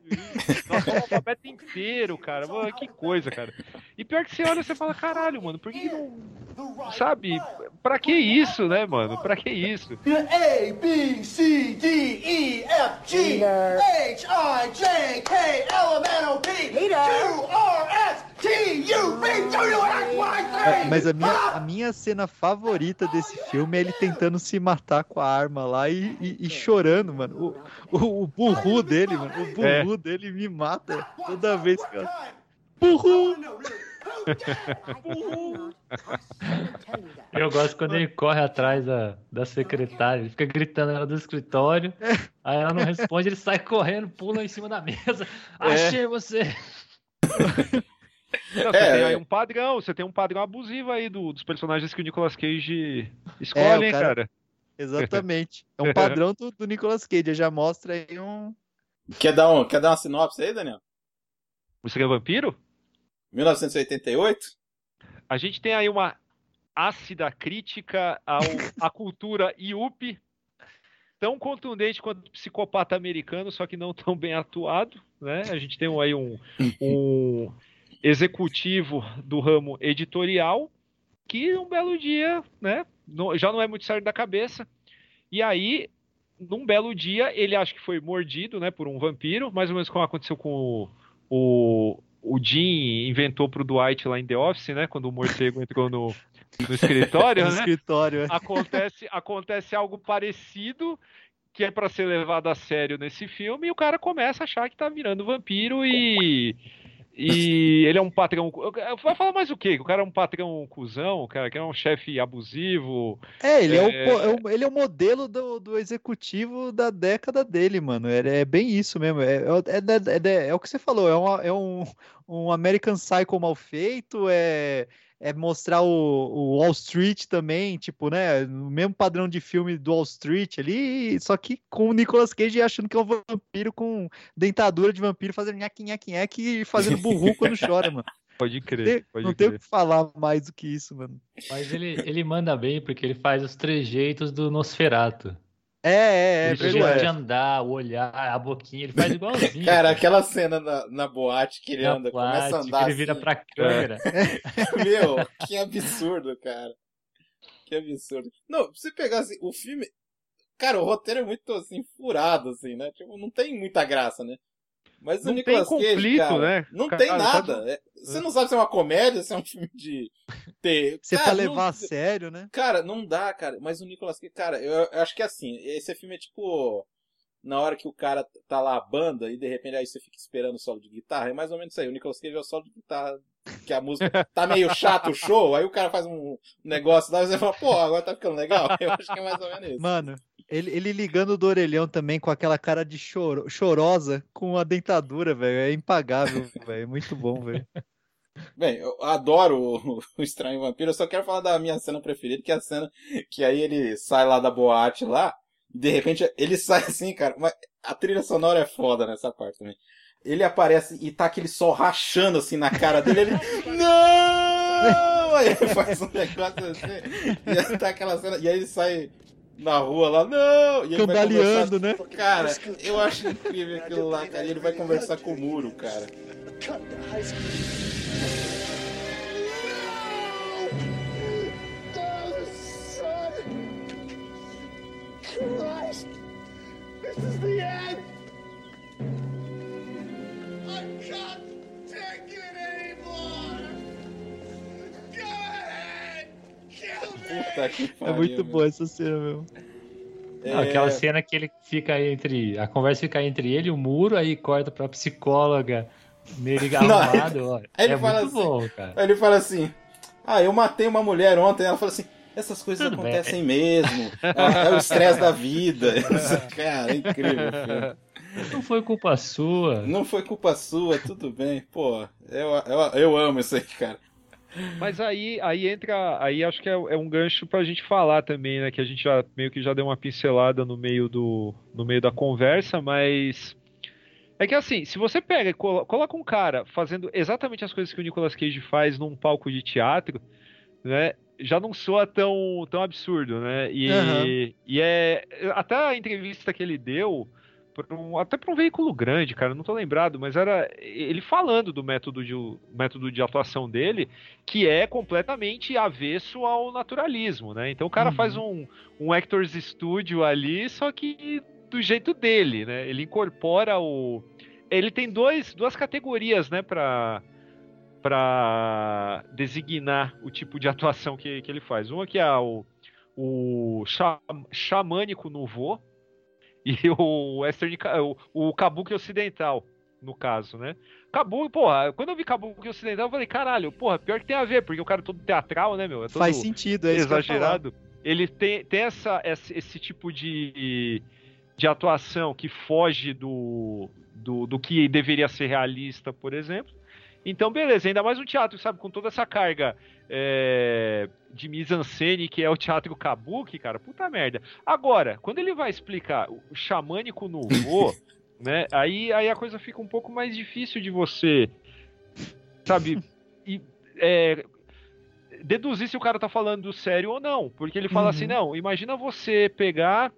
[SPEAKER 8] Nossa, o alfabeto inteiro, cara. Mano, que coisa, cara. E pior que você olha e você fala, caralho, mano, por que, que não. Sabe? Pra que isso, né, mano? Pra que isso?
[SPEAKER 12] A, B, C, D, E, F, G, H, I, J, K, L, M, N, O, P, Q, R, S, T, U, V, W, X, Y, Z!
[SPEAKER 4] mas a minha, a minha cena favorita desse filme é ele tentando se matar com a arma lá e, e- e chorando, mano. O, o, o burru dele, mano. O burru dele me mata toda vez que eu. Burru!
[SPEAKER 6] Eu gosto quando ele corre atrás da, da secretária, ele fica gritando ela do escritório, aí ela não responde, ele sai correndo, pula em cima da mesa. Achei você!
[SPEAKER 8] Não, você
[SPEAKER 3] É,
[SPEAKER 8] tem aí
[SPEAKER 3] é.
[SPEAKER 8] um padrão, você tem um padrão abusivo aí do- dos personagens que o Nicolas Cage
[SPEAKER 4] É,
[SPEAKER 8] escolhe,
[SPEAKER 4] o
[SPEAKER 8] hein,
[SPEAKER 4] cara-
[SPEAKER 8] cara.
[SPEAKER 4] Exatamente. É um padrão do, do Nicolas Cage. Já mostra aí um.
[SPEAKER 3] Quer dar, um, quer dar uma sinopse aí, Daniel?
[SPEAKER 8] O Estranho Vampiro?
[SPEAKER 3] 1988?
[SPEAKER 8] A gente tem aí uma ácida crítica ao, à cultura IUP, tão contundente quanto o psicopata americano, só que não tão bem atuado, né? A gente tem aí um, um executivo do ramo editorial que um belo dia, né, não- já não é muito certo da cabeça, e aí, num belo dia, ele acha que foi mordido, né, por um vampiro, mais ou menos como aconteceu com o, o o Jim inventou pro Dwight lá em The Office, né? Quando o morcego entrou no, no escritório,
[SPEAKER 4] No
[SPEAKER 8] né?
[SPEAKER 4] escritório, é.
[SPEAKER 8] Acontece, acontece algo parecido que é pra ser levado a sério nesse filme e o cara começa a achar que tá virando vampiro e e ele é um patrão. Vai falar mais o quê? Que o cara é um patrão cuzão, o cara que é um chefe abusivo.
[SPEAKER 4] É, ele é, o,
[SPEAKER 8] É.
[SPEAKER 4] é o- ele é o modelo do, do executivo da década dele, mano. É, é bem isso mesmo. É, é, o- é, é é o que você falou, é, uma- é um, um American Psycho mal feito, é, é mostrar o, o Wall Street também, tipo, né? O mesmo padrão de filme do Wall Street ali, só que com o Nicolas Cage achando que é um vampiro com dentadura de vampiro, fazendo nhaque, nhaque, nhaque e fazendo burro quando chora, mano.
[SPEAKER 8] Pode crer, pode
[SPEAKER 4] não tem o
[SPEAKER 8] crer.
[SPEAKER 4] que falar mais do que isso, mano.
[SPEAKER 6] Mas ele, ele manda bem porque ele faz os trejeitos do Nosferato.
[SPEAKER 4] É, é, é,
[SPEAKER 6] o jeito de andar, o olhar, a boquinha, ele faz igualzinho.
[SPEAKER 3] Cara, aquela cena na, na boate que ele
[SPEAKER 6] Na
[SPEAKER 3] anda,
[SPEAKER 6] boate,
[SPEAKER 3] começa a
[SPEAKER 6] que
[SPEAKER 3] andar.
[SPEAKER 6] ele vira
[SPEAKER 3] assim.
[SPEAKER 6] pra câmera.
[SPEAKER 3] Meu, que absurdo, cara. Que absurdo. Não, pra você pegar assim, o filme. Cara, o roteiro é muito assim, furado, assim, né? Tipo, não tem muita graça, né? Mas
[SPEAKER 8] Não
[SPEAKER 3] o Nicolas
[SPEAKER 8] tem
[SPEAKER 3] Cage,
[SPEAKER 8] conflito,
[SPEAKER 3] cara,
[SPEAKER 8] né?
[SPEAKER 3] Não
[SPEAKER 8] Cara,
[SPEAKER 3] tem
[SPEAKER 8] sabe-
[SPEAKER 3] nada. É- você não sabe se é uma comédia, se é um filme de. Ter...
[SPEAKER 4] Você
[SPEAKER 3] Cara,
[SPEAKER 4] pra
[SPEAKER 3] não-
[SPEAKER 4] levar a sério, né?
[SPEAKER 3] Cara, não dá, cara. Mas o Nicolas Cage, cara, eu, eu acho que é assim, esse filme é tipo. Na hora que o cara tá lá a banda e de repente aí você fica esperando o solo de guitarra, é mais ou menos isso aí. O Nicolas Cage é o solo de guitarra, que a música tá meio chato o show, aí o cara faz um negócio lá e você fala, pô, agora tá ficando legal. Eu acho que é mais ou menos isso.
[SPEAKER 4] Mano, ele, ele ligando do orelhão também com aquela cara de choro, chorosa com a dentadura, velho. É impagável, velho. É muito bom, velho.
[SPEAKER 3] Bem, eu adoro o, o Estranho Vampiro, eu só quero falar da minha cena preferida, que é a cena que aí ele sai lá da boate lá, e de repente ele sai assim, cara, mas a trilha sonora é foda nessa parte também. Ele aparece e tá aquele sol rachando assim na cara dele, ele. Não! Aí ele faz um negócio assim, e aí tá aquela cena, e aí ele sai na rua lá, não! E
[SPEAKER 4] Cambaleando, né?
[SPEAKER 3] Cara, eu acho incrível aquilo lá, cara, e ele vai conversar com o muro, cara.
[SPEAKER 12] Christ! This is the end! I can't
[SPEAKER 3] Puta que
[SPEAKER 4] É
[SPEAKER 3] pariu,
[SPEAKER 4] muito
[SPEAKER 3] meu.
[SPEAKER 4] boa essa cena, meu.
[SPEAKER 6] Não, aquela cena que ele fica entre. A conversa fica entre ele e o muro, aí corta pra psicóloga nele
[SPEAKER 3] Não,
[SPEAKER 6] arrumado. ó.
[SPEAKER 3] Aí ele
[SPEAKER 6] é
[SPEAKER 3] fala
[SPEAKER 6] muito
[SPEAKER 3] assim,
[SPEAKER 6] bom, cara.
[SPEAKER 3] Ele fala assim: Ah, eu matei uma mulher ontem. Ela fala assim: Essas coisas
[SPEAKER 6] Tudo bem.
[SPEAKER 3] acontecem mesmo. É, é o estresse da vida. Cara, é incrível. o filme.
[SPEAKER 6] Não foi culpa sua.
[SPEAKER 3] Não foi culpa sua, tudo bem. Pô, eu, eu, eu amo isso aí, cara.
[SPEAKER 8] Mas aí, aí entra, aí acho que é, é um gancho pra gente falar também, né? Que a gente já meio que já deu uma pincelada no meio do, no meio da conversa, mas é que assim, se você pega e colo- coloca um cara fazendo exatamente as coisas que o Nicolas Cage faz num palco de teatro, né? Já não soa tão, tão absurdo, né? E,
[SPEAKER 4] Aham.
[SPEAKER 8] e é até a entrevista que ele deu um- até para um veículo grande, cara, não tô lembrado, mas era ele falando do método de, método de atuação dele, que é completamente avesso ao naturalismo, né? Então o cara
[SPEAKER 4] Uhum.
[SPEAKER 8] faz um, um Actors Studio ali, só que do jeito dele, né? Ele incorpora o. Ele tem dois, duas categorias, né, pra, pra designar o tipo de atuação que, que ele faz. Uma que é o, o xamânico nouveau e o western, o, o kabuki ocidental, no caso, né? Kabuki, porra, quando eu vi kabuki ocidental, eu falei, caralho, porra, pior que tem a ver, porque o cara é todo teatral, né, meu? É todo
[SPEAKER 4] Faz sentido, é
[SPEAKER 8] exagerado. Ele tem, tem essa, esse, esse tipo de, de atuação que foge do, do, do que deveria ser realista, por exemplo. Então, beleza, ainda mais um teatro, sabe, com toda essa carga é, de mise-en-scène que é o teatro kabuki, cara, puta merda. Agora, quando ele vai explicar o xamânico nouveau, né, aí, aí a coisa fica um pouco mais difícil de você, sabe, e, é, deduzir se o cara tá falando sério ou não. Porque ele fala
[SPEAKER 4] Uhum.
[SPEAKER 8] assim, não, imagina você pegar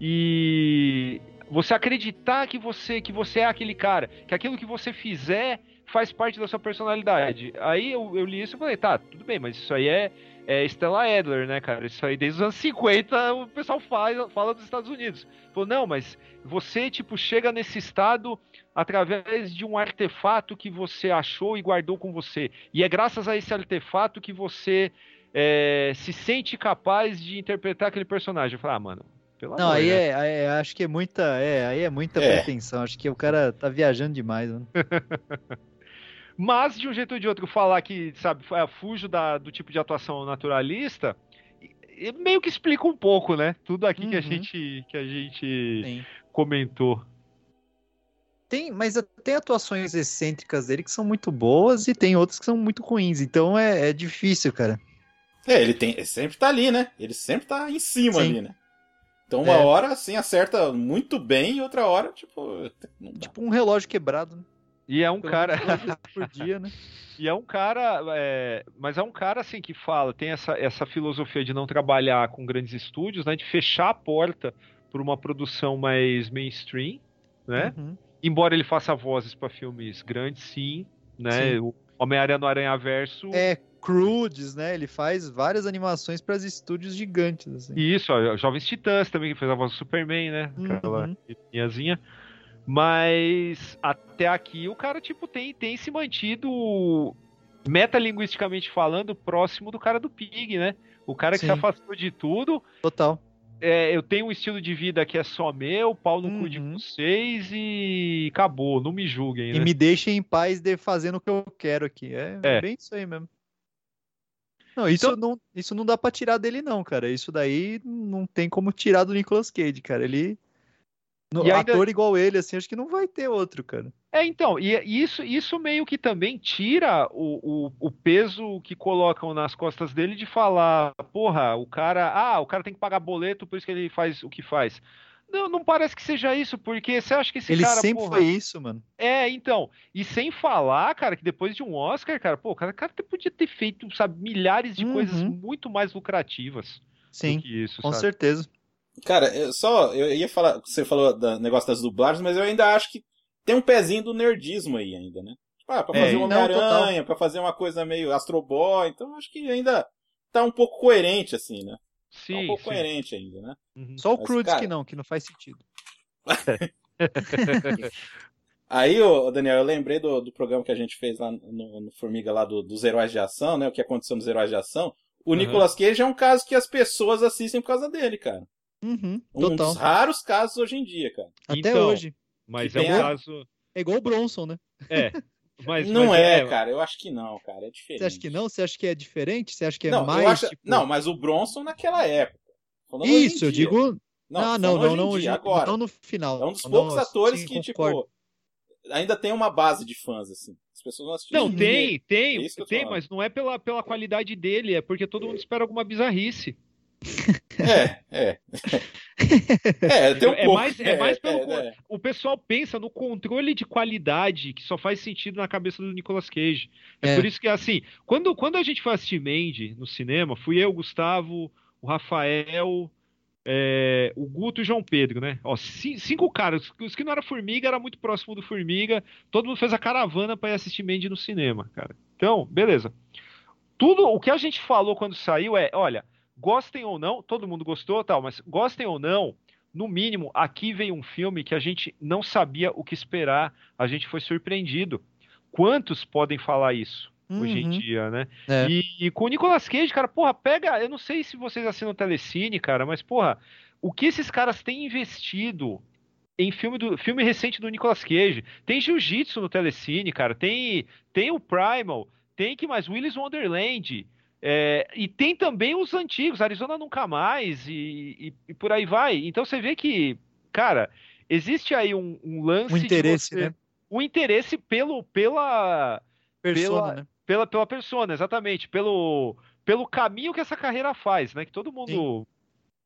[SPEAKER 8] e você acreditar que você que você é aquele cara, que aquilo que você fizer faz parte da sua personalidade. Aí eu, eu li isso e falei, tá, tudo bem, mas isso aí é, é Stella Adler, né, cara? Isso aí desde os anos 50 o pessoal faz, fala dos Estados Unidos. Falou, não, mas você, tipo, chega nesse estado através de um artefato que você achou e guardou com você. E é graças a esse artefato que você é, se sente capaz de interpretar aquele personagem. Eu falo, ah, mano, pelo
[SPEAKER 4] Não,
[SPEAKER 8] amor,
[SPEAKER 4] aí
[SPEAKER 8] né?
[SPEAKER 4] é, é- acho que é muita, é, aí é muita
[SPEAKER 3] É.
[SPEAKER 4] pretensão. Acho que o cara tá viajando demais, mano.
[SPEAKER 8] Mas, de um jeito ou de outro, falar que, sabe, é, fujo da- do tipo de atuação naturalista, meio que explica um pouco, né? Tudo aqui que a
[SPEAKER 4] Uhum.
[SPEAKER 8] gente, que a gente
[SPEAKER 4] Sim.
[SPEAKER 8] comentou.
[SPEAKER 4] Tem, mas tem atuações excêntricas dele que são muito boas e tem outras que são muito ruins. Então é, é difícil, cara.
[SPEAKER 3] É, ele tem, ele sempre tá ali, né? Ele sempre tá em cima
[SPEAKER 4] Sim.
[SPEAKER 3] ali, né? Então uma
[SPEAKER 4] É.
[SPEAKER 3] hora assim acerta muito bem e outra hora, tipo, não dá.
[SPEAKER 4] Tipo um relógio quebrado, né?
[SPEAKER 8] E é um
[SPEAKER 4] Pelo
[SPEAKER 8] cara.
[SPEAKER 4] por dia, né?
[SPEAKER 8] E é um cara, é, mas é um cara assim que fala, tem essa, essa filosofia de não trabalhar com grandes estúdios, né? De fechar a porta para uma produção mais mainstream, né?
[SPEAKER 4] Uhum.
[SPEAKER 8] Embora ele faça vozes para filmes grandes, sim, né?
[SPEAKER 4] Sim.
[SPEAKER 8] O Homem-Aranha no Aranha Verso.
[SPEAKER 4] É Crudes, né? Ele faz várias animações para estúdios gigantes, assim.
[SPEAKER 8] E isso, ó, Jovens Titãs também, que fez a voz do Superman, né? Aquela
[SPEAKER 4] Uhum.
[SPEAKER 8] linhazinha. Mas até aqui o cara, tipo, tem, tem se mantido, metalinguisticamente falando, próximo do cara do Pig, né? O cara que se
[SPEAKER 4] Sim.
[SPEAKER 8] afastou de tudo.
[SPEAKER 4] Total.
[SPEAKER 8] É, eu tenho um estilo de vida que é só meu, pau no cu de
[SPEAKER 4] Uhum.
[SPEAKER 8] vocês e acabou, não me julguem,
[SPEAKER 4] E
[SPEAKER 8] né?
[SPEAKER 4] me deixem em paz de fazendo o que eu quero aqui. É,
[SPEAKER 8] É.
[SPEAKER 4] bem isso aí mesmo. Não, isso, não, isso não dá pra tirar dele, não, cara. Isso daí não tem como tirar do Nicolas Cage, cara. Ele. No,
[SPEAKER 8] E ainda-
[SPEAKER 4] Ator igual ele, assim, acho que não vai ter outro, cara.
[SPEAKER 8] É, então, e e isso, isso meio que também tira o, o, o peso que colocam nas costas dele de falar, porra, o cara, ah, o cara tem que pagar boleto, por isso que ele faz o que faz. Não, não parece que seja isso, porque você acha que esse
[SPEAKER 4] ele
[SPEAKER 8] cara,
[SPEAKER 4] sempre
[SPEAKER 8] porra,
[SPEAKER 4] foi isso, mano.
[SPEAKER 8] É, então, e sem falar, cara, que depois de um Oscar, cara, pô, o cara, cara podia ter feito, sabe, milhares de coisas
[SPEAKER 4] Uhum.
[SPEAKER 8] muito mais lucrativas
[SPEAKER 4] Sim,
[SPEAKER 8] do que isso,
[SPEAKER 4] com
[SPEAKER 8] sabe?
[SPEAKER 4] certeza.
[SPEAKER 3] Cara, eu só eu ia falar, você falou do negócio das dublagens, mas eu ainda acho que tem um pezinho do nerdismo aí ainda, né? Tipo, ah, pra
[SPEAKER 8] É,
[SPEAKER 3] fazer um
[SPEAKER 4] não, total.
[SPEAKER 3] Homem-Aranha, pra fazer uma coisa meio Astro Boy, então acho que ainda tá um pouco coerente assim, né?
[SPEAKER 8] Sim,
[SPEAKER 3] tá um pouco
[SPEAKER 8] sim.
[SPEAKER 3] coerente ainda, né?
[SPEAKER 8] Uhum.
[SPEAKER 4] Só o Crudes
[SPEAKER 3] cara-
[SPEAKER 4] que não, que não faz sentido.
[SPEAKER 3] Aí, ô, Daniel, eu lembrei do, do programa que a gente fez lá no, no Formiga, lá do- dos Heróis de Ação, né? O que aconteceu nos Heróis de Ação. O
[SPEAKER 8] Uhum.
[SPEAKER 3] Nicolas Cage é um caso que as pessoas assistem por causa dele, cara.
[SPEAKER 4] Uhum,
[SPEAKER 3] Um
[SPEAKER 4] total.
[SPEAKER 3] dos raros casos hoje em dia, cara.
[SPEAKER 4] Até
[SPEAKER 8] Então,
[SPEAKER 4] hoje.
[SPEAKER 8] Mas é um
[SPEAKER 3] a-
[SPEAKER 8] caso.
[SPEAKER 4] É igual o Bronson, né?
[SPEAKER 8] É. Mas,
[SPEAKER 3] não
[SPEAKER 8] mas
[SPEAKER 3] é, cara. Eu acho que não, cara. É diferente.
[SPEAKER 4] Você acha que não? Você acha que é diferente? Você acha que é
[SPEAKER 3] não,
[SPEAKER 4] mais.
[SPEAKER 3] eu acho...
[SPEAKER 4] tipo-
[SPEAKER 3] não, mas o Bronson naquela época. Falando
[SPEAKER 4] Isso, eu
[SPEAKER 3] dia.
[SPEAKER 4] digo.
[SPEAKER 3] Não,
[SPEAKER 4] ah, não, não,
[SPEAKER 3] hoje em
[SPEAKER 4] não,
[SPEAKER 3] dia,
[SPEAKER 4] hoje-
[SPEAKER 3] agora.
[SPEAKER 4] não no final.
[SPEAKER 3] É um dos
[SPEAKER 4] Não,
[SPEAKER 3] poucos atores
[SPEAKER 4] sim,
[SPEAKER 3] que,
[SPEAKER 4] concordo.
[SPEAKER 3] tipo, ainda tem uma base de fãs, assim. As pessoas não assistem.
[SPEAKER 8] Não, tem, tem,
[SPEAKER 3] É
[SPEAKER 8] tem,
[SPEAKER 3] falando.
[SPEAKER 8] mas não é pela, pela qualidade dele, é porque todo mundo espera alguma bizarrice.
[SPEAKER 3] É, é. É, tem um
[SPEAKER 8] é
[SPEAKER 3] pouco.
[SPEAKER 8] mais, é mais pelo.
[SPEAKER 3] é, é.
[SPEAKER 8] O pessoal pensa no controle de qualidade que só faz sentido na cabeça do Nicolas Cage. É,
[SPEAKER 4] É.
[SPEAKER 8] por isso que, assim, quando, quando a gente foi assistir Mandy no cinema, fui eu, o Gustavo, o Rafael, é, o Guto e o João Pedro, né? Ó, ci- cinco caras. Os que não era Formiga era muito próximo do Formiga. Todo mundo fez a caravana para ir assistir Mandy no cinema, cara. Então, beleza. Tudo o que a gente falou quando saiu é, olha, gostem ou não, todo mundo gostou, tal, mas gostem ou não, no mínimo, aqui veio um filme que a gente não sabia o que esperar, a gente foi surpreendido. Quantos podem falar isso hoje em
[SPEAKER 4] Uhum.
[SPEAKER 8] dia, né?
[SPEAKER 4] É.
[SPEAKER 8] E, e com o Nicolas Cage, cara, porra, pega, eu não sei se vocês assinam Telecine, cara, mas porra, o que esses caras têm investido em filme do filme recente do Nicolas Cage? Tem Jiu-Jitsu no Telecine, cara, tem tem o Primal, tem que mais Willis Wonderland, é, e tem também os antigos, Arizona Nunca Mais, e, e- e por aí vai. Então você vê que, cara, existe aí um, um lance
[SPEAKER 4] Um
[SPEAKER 8] de
[SPEAKER 4] interesse,
[SPEAKER 8] você-
[SPEAKER 4] né?
[SPEAKER 8] um interesse pelo, pela,
[SPEAKER 4] Persona,
[SPEAKER 8] pela,
[SPEAKER 4] né?
[SPEAKER 8] pela, pela persona, exatamente, pelo, pelo caminho que essa carreira faz, né? Que todo mundo.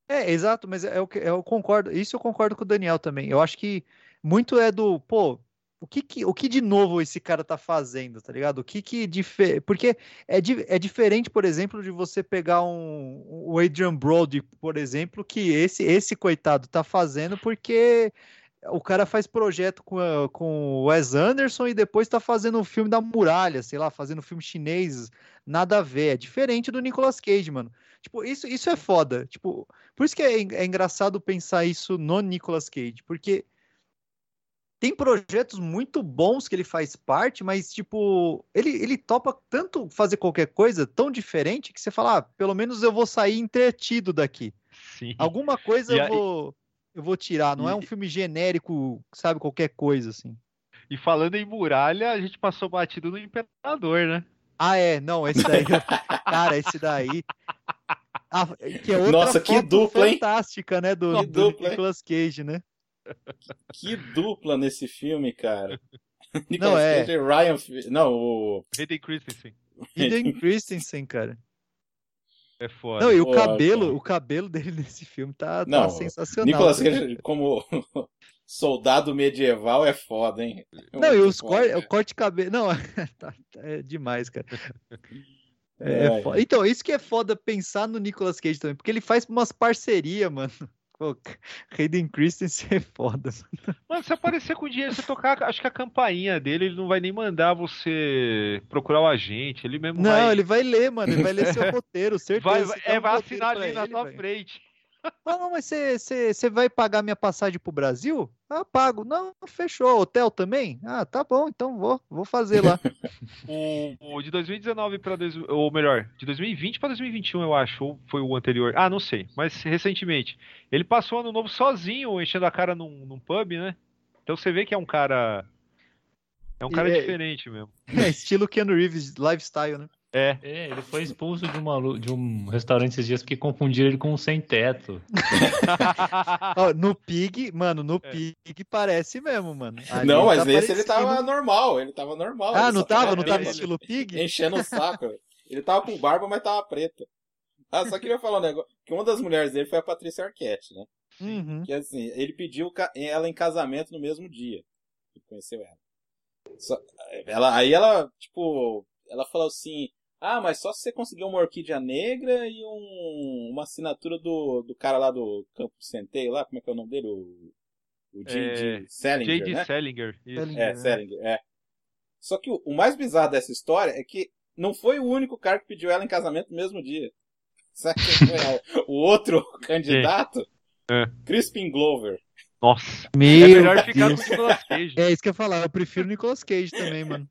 [SPEAKER 4] É, exato, mas é o que eu concordo. Isso eu concordo com o Daniel também. Eu acho que muito é do, pô, o que, que- o que de novo esse cara tá fazendo, tá ligado? O que que porque é, di- é diferente, por exemplo, de você pegar um o Adrian Brody, por exemplo, que esse esse coitado tá fazendo porque o cara faz projeto com, com o Wes Anderson e depois tá fazendo um filme da muralha, sei lá, fazendo um filme chinês, nada a ver. É diferente do Nicolas Cage, mano. Tipo, isso, isso é foda. Tipo, por isso que é, é engraçado pensar isso no Nicolas Cage, porque tem projetos muito bons que ele faz parte, mas, tipo, ele, ele topa tanto fazer qualquer coisa tão diferente que você fala, ah, pelo menos eu vou sair entretido daqui.
[SPEAKER 8] Sim.
[SPEAKER 4] Alguma coisa
[SPEAKER 8] E
[SPEAKER 4] eu
[SPEAKER 8] aí-
[SPEAKER 4] vou, eu vou tirar, não é um filme genérico, sabe, qualquer coisa, assim.
[SPEAKER 8] E falando em muralha, a gente passou batido no Imperador, né?
[SPEAKER 4] Ah, é, não, esse daí, cara, esse daí... Ah, que é outra
[SPEAKER 3] Nossa, que dupla, hein?
[SPEAKER 4] fantástica, né, do,
[SPEAKER 3] Que
[SPEAKER 4] do
[SPEAKER 3] dupla, hein?
[SPEAKER 4] Nicolas Cage, né?
[SPEAKER 3] Que dupla nesse filme, cara.
[SPEAKER 4] Não,
[SPEAKER 3] Nicolas
[SPEAKER 4] é.
[SPEAKER 3] Cage e Ryan. Não, o.
[SPEAKER 8] Hayden Christensen.
[SPEAKER 4] Hayden Christensen, cara.
[SPEAKER 8] É foda.
[SPEAKER 4] Não, e o
[SPEAKER 3] Pô,
[SPEAKER 4] cabelo,
[SPEAKER 3] cara.
[SPEAKER 4] o cabelo dele nesse filme tá, tá
[SPEAKER 3] Não,
[SPEAKER 4] sensacional.
[SPEAKER 3] Nicolas. Cage como soldado medieval é foda, hein?
[SPEAKER 4] Não, e os
[SPEAKER 3] foda,
[SPEAKER 4] cor,
[SPEAKER 3] cara.
[SPEAKER 4] o corte de cabelo. Não, tá- tá- é demais, cara. É,
[SPEAKER 3] É.
[SPEAKER 4] foda. Então, isso que é foda pensar no Nicolas Cage também, porque ele faz umas parcerias, mano. Pô, Hayden Christensen é foda.
[SPEAKER 8] Mano, se aparecer com dinheiro, você tocar, acho que a campainha dele, ele não vai nem mandar você procurar o agente, ele mesmo
[SPEAKER 4] Não,
[SPEAKER 8] vai...
[SPEAKER 4] ele vai ler, mano. Ele vai ler seu roteiro, certeza.
[SPEAKER 8] vai, é,
[SPEAKER 4] um
[SPEAKER 8] vai assinar ali na
[SPEAKER 4] velho.
[SPEAKER 8] frente.
[SPEAKER 4] Ah, não, mas você- vai pagar minha passagem pro Brasil? Ah, pago. Não, fechou. Hotel também? Ah, tá bom, então vou, vou fazer lá.
[SPEAKER 8] O, o de 2019 para ou melhor, de 2020 para 2021, eu acho, ou foi o anterior. Ah, não sei, mas recentemente. Ele passou ano novo sozinho, enchendo a cara num, num pub, né? Então você vê que é um cara é um cara
[SPEAKER 4] é-
[SPEAKER 8] diferente mesmo.
[SPEAKER 4] É, estilo Keanu Reeves, lifestyle, né?
[SPEAKER 8] É.
[SPEAKER 6] É, ele foi expulso de, uma, de um restaurante esses dias porque confundiram ele com um sem teto.
[SPEAKER 4] Ó, no Pig, mano,
[SPEAKER 8] É.
[SPEAKER 4] no Pig parece mesmo, mano. Ali
[SPEAKER 3] Não, mas
[SPEAKER 4] tá
[SPEAKER 3] nesse ele tava normal, ele tava normal.
[SPEAKER 4] Ah,
[SPEAKER 3] ele
[SPEAKER 4] não tava? Não tava estilo Pig?
[SPEAKER 3] Enchendo o saco. Ele tava com barba, mas tava preta. Ah, só queria falar um negócio. Que uma das mulheres dele foi a Patrícia Arquette, né?
[SPEAKER 4] Uhum.
[SPEAKER 3] Que assim, ele pediu ela em casamento no mesmo dia. Ele conheceu ela. Só- ela. Aí ela, tipo, ela falou assim: Ah, mas só se você conseguir uma orquídea negra e um, uma assinatura do, do cara lá do Campo Centeio lá, como é que é o nome dele? O, o J.D.
[SPEAKER 8] É,
[SPEAKER 3] Salinger,
[SPEAKER 8] J.D.
[SPEAKER 3] né?
[SPEAKER 8] Salinger. isso.
[SPEAKER 3] É, Salinger, é. Só que o, o mais bizarro dessa história é que não foi o único cara que pediu ela em casamento no mesmo dia. Sabe quem foi a- o outro candidato?
[SPEAKER 8] É.
[SPEAKER 3] Crispin Glover.
[SPEAKER 8] Nossa.
[SPEAKER 4] Meu
[SPEAKER 8] é melhor ficar
[SPEAKER 4] Deus.
[SPEAKER 8] com o Nicolas Cage.
[SPEAKER 4] É isso que eu ia falar, eu prefiro Nicolas Cage também, mano.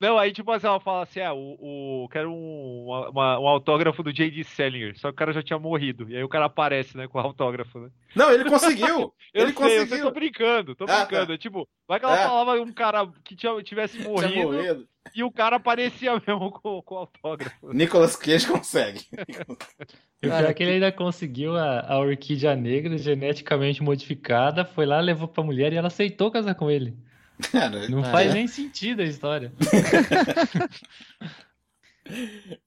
[SPEAKER 8] Não, aí tipo assim, ela fala assim, ah, o, o quero um, uma- um autógrafo do J.D. Salinger, só que o cara já tinha morrido, e aí o cara aparece, né, com o autógrafo, né?
[SPEAKER 3] Não, ele conseguiu!
[SPEAKER 8] Eu
[SPEAKER 3] ele
[SPEAKER 8] sei, eu
[SPEAKER 3] conseguiu!
[SPEAKER 8] tô brincando, tô
[SPEAKER 3] Ah,
[SPEAKER 8] brincando,
[SPEAKER 3] tá.
[SPEAKER 8] é tipo, vai que ela
[SPEAKER 3] É.
[SPEAKER 8] falava um cara que tinha, tivesse
[SPEAKER 3] Tinha
[SPEAKER 8] morrido,
[SPEAKER 3] morrido.
[SPEAKER 8] e o cara aparecia mesmo com, com o autógrafo.
[SPEAKER 3] Nicolas Cage consegue.
[SPEAKER 6] E o pior é que ele ainda conseguiu a, a orquídea negra geneticamente modificada, foi lá, levou pra mulher e ela aceitou casar com ele.
[SPEAKER 3] Cara,
[SPEAKER 6] Não
[SPEAKER 4] Ah,
[SPEAKER 6] faz
[SPEAKER 4] é?
[SPEAKER 6] nem sentido a história.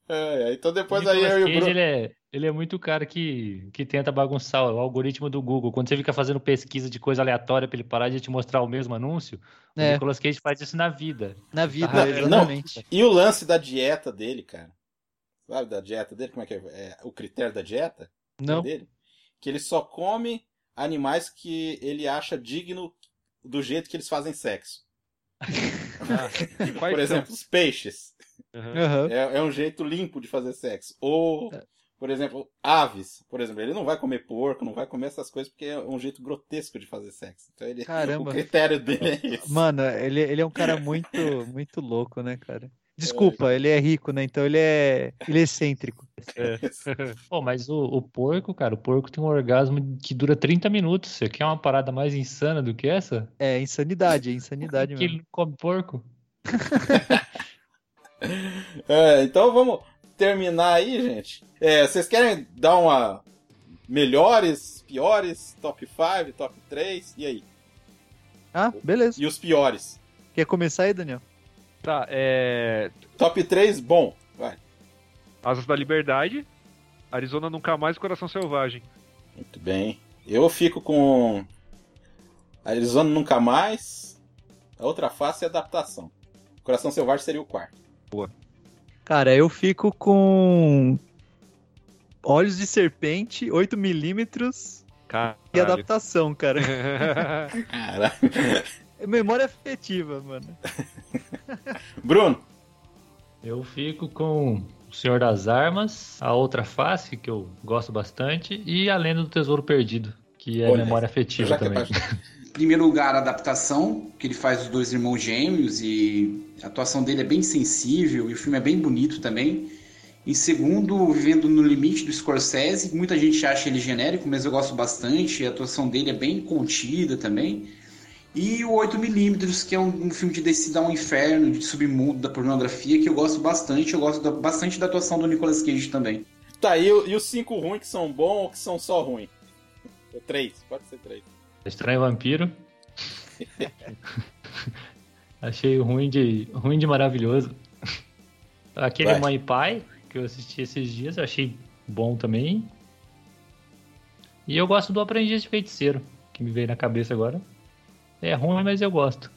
[SPEAKER 3] é, é, então depois
[SPEAKER 6] o
[SPEAKER 3] aí eu e o Bruno.
[SPEAKER 6] ele é, ele é muito cara que, que tenta bagunçar o algoritmo do Google. Quando você fica fazendo pesquisa de coisa aleatória pra ele parar de te mostrar o mesmo anúncio, o
[SPEAKER 4] É.
[SPEAKER 6] Nicolas Cage faz isso na vida.
[SPEAKER 4] Na vida,
[SPEAKER 6] Ah,
[SPEAKER 4] exatamente.
[SPEAKER 3] E o lance da dieta dele, cara. Sabe da dieta dele? Como é que é? É, o critério da dieta
[SPEAKER 4] Não.
[SPEAKER 3] dele? Que ele só come animais que ele acha digno do jeito que eles fazem sexo.
[SPEAKER 8] Quais
[SPEAKER 3] Por exemplo, os peixes.
[SPEAKER 8] Aham.
[SPEAKER 3] É, é um jeito limpo de fazer sexo. Ou, por exemplo, aves. Por exemplo, ele não vai comer porco, não vai comer essas coisas porque é um jeito grotesco de fazer sexo. Então ele,
[SPEAKER 4] Caramba.
[SPEAKER 3] o critério dele é esse.
[SPEAKER 4] Mano, ele, ele é um cara muito, muito louco, né, cara? Desculpa, ele é rico, né? Então ele é, ele é excêntrico.
[SPEAKER 6] Pô, mas o, o porco, cara, o porco tem um orgasmo que dura 30 minutos. Você quer uma parada mais insana do que essa?
[SPEAKER 4] É insanidade, é insanidade
[SPEAKER 6] Que
[SPEAKER 4] mesmo.
[SPEAKER 6] ele não come porco?
[SPEAKER 3] É, então vamos terminar aí, gente. É, vocês querem dar uma melhores, piores, top 5, top 3? E aí?
[SPEAKER 4] Ah, beleza.
[SPEAKER 3] E os piores?
[SPEAKER 4] Quer começar aí, Daniel?
[SPEAKER 8] Tá, é...
[SPEAKER 3] Top 3, bom. Vai.
[SPEAKER 8] Asas da Liberdade, Arizona Nunca Mais e Coração Selvagem.
[SPEAKER 3] Muito bem. Eu fico com Arizona Nunca Mais. A outra face é adaptação. Coração Selvagem seria o quarto.
[SPEAKER 4] Cara, eu fico com Olhos de Serpente, 8mm e
[SPEAKER 8] Caralho.
[SPEAKER 4] adaptação, cara.
[SPEAKER 3] Caralho.
[SPEAKER 4] É Memória afetiva, mano.
[SPEAKER 3] Bruno.
[SPEAKER 6] Eu fico com O Senhor das Armas, A Outra Face, que eu gosto bastante, e A Lenda do Tesouro Perdido, que é
[SPEAKER 3] Olha,
[SPEAKER 6] memória afetiva
[SPEAKER 3] que é
[SPEAKER 6] também.
[SPEAKER 3] pra-
[SPEAKER 5] Em primeiro lugar, a adaptação, que ele faz os dois irmãos gêmeos e a atuação dele é bem sensível e o filme é bem bonito também. Em segundo, Vivendo no Limite do Scorsese, muita gente acha ele genérico, mas eu gosto bastante, a atuação dele é bem contida também. E o 8mm, que é um, um filme de descida ao inferno, de submundo da pornografia, que eu gosto bastante, eu gosto da, bastante da atuação do Nicolas Cage também.
[SPEAKER 3] Tá, e, e os cinco ruins que são bons ou que são só ruins? Três, pode ser três.
[SPEAKER 6] Estranho Vampiro. Achei ruim de, ruim de maravilhoso. Aquele
[SPEAKER 3] Vai.
[SPEAKER 6] Mãe e Pai, que eu assisti esses dias, eu achei bom também. E eu gosto do Aprendiz de Feiticeiro, que me veio na cabeça agora. É ruim, mas eu gosto.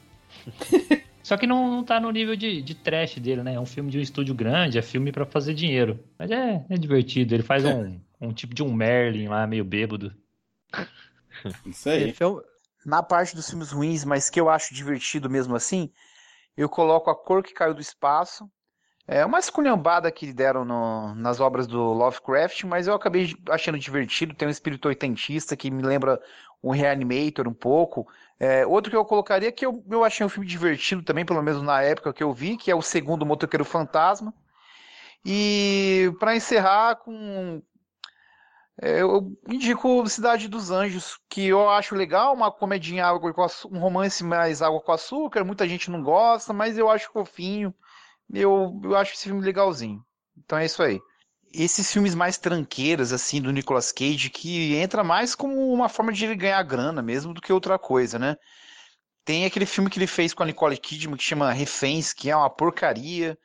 [SPEAKER 6] Só que não, não tá no nível de, de trash dele, né? É um filme de um estúdio grande, é filme pra fazer dinheiro. Mas é, é divertido, ele faz um, um tipo de um Merlin lá, meio bêbado.
[SPEAKER 3] Isso
[SPEAKER 13] Na parte dos filmes ruins, mas que eu acho divertido mesmo assim, eu coloco A Cor que Caiu do Espaço. É uma esculhambada que deram no- nas obras do Lovecraft, mas eu acabei achando divertido. Tem um espírito oitentista que me lembra um Reanimator um pouco. É, outro que eu colocaria que eu, eu achei um filme divertido também, pelo menos na época que eu vi, que é o segundo Motoqueiro Fantasma. E para encerrar com é, eu indico Cidade dos Anjos, que eu acho legal, uma comedinha água com açu- um romance mais água com açúcar, muita gente não gosta, mas eu acho fofinho. Eu, eu acho esse filme legalzinho. Então é isso aí. Esses filmes mais tranqueiras, assim, do Nicolas Cage, que entra mais como uma forma de ele ganhar grana mesmo do que outra coisa, né? Tem aquele filme que ele fez com a Nicole Kidman que chama Reféns, que é uma porcaria.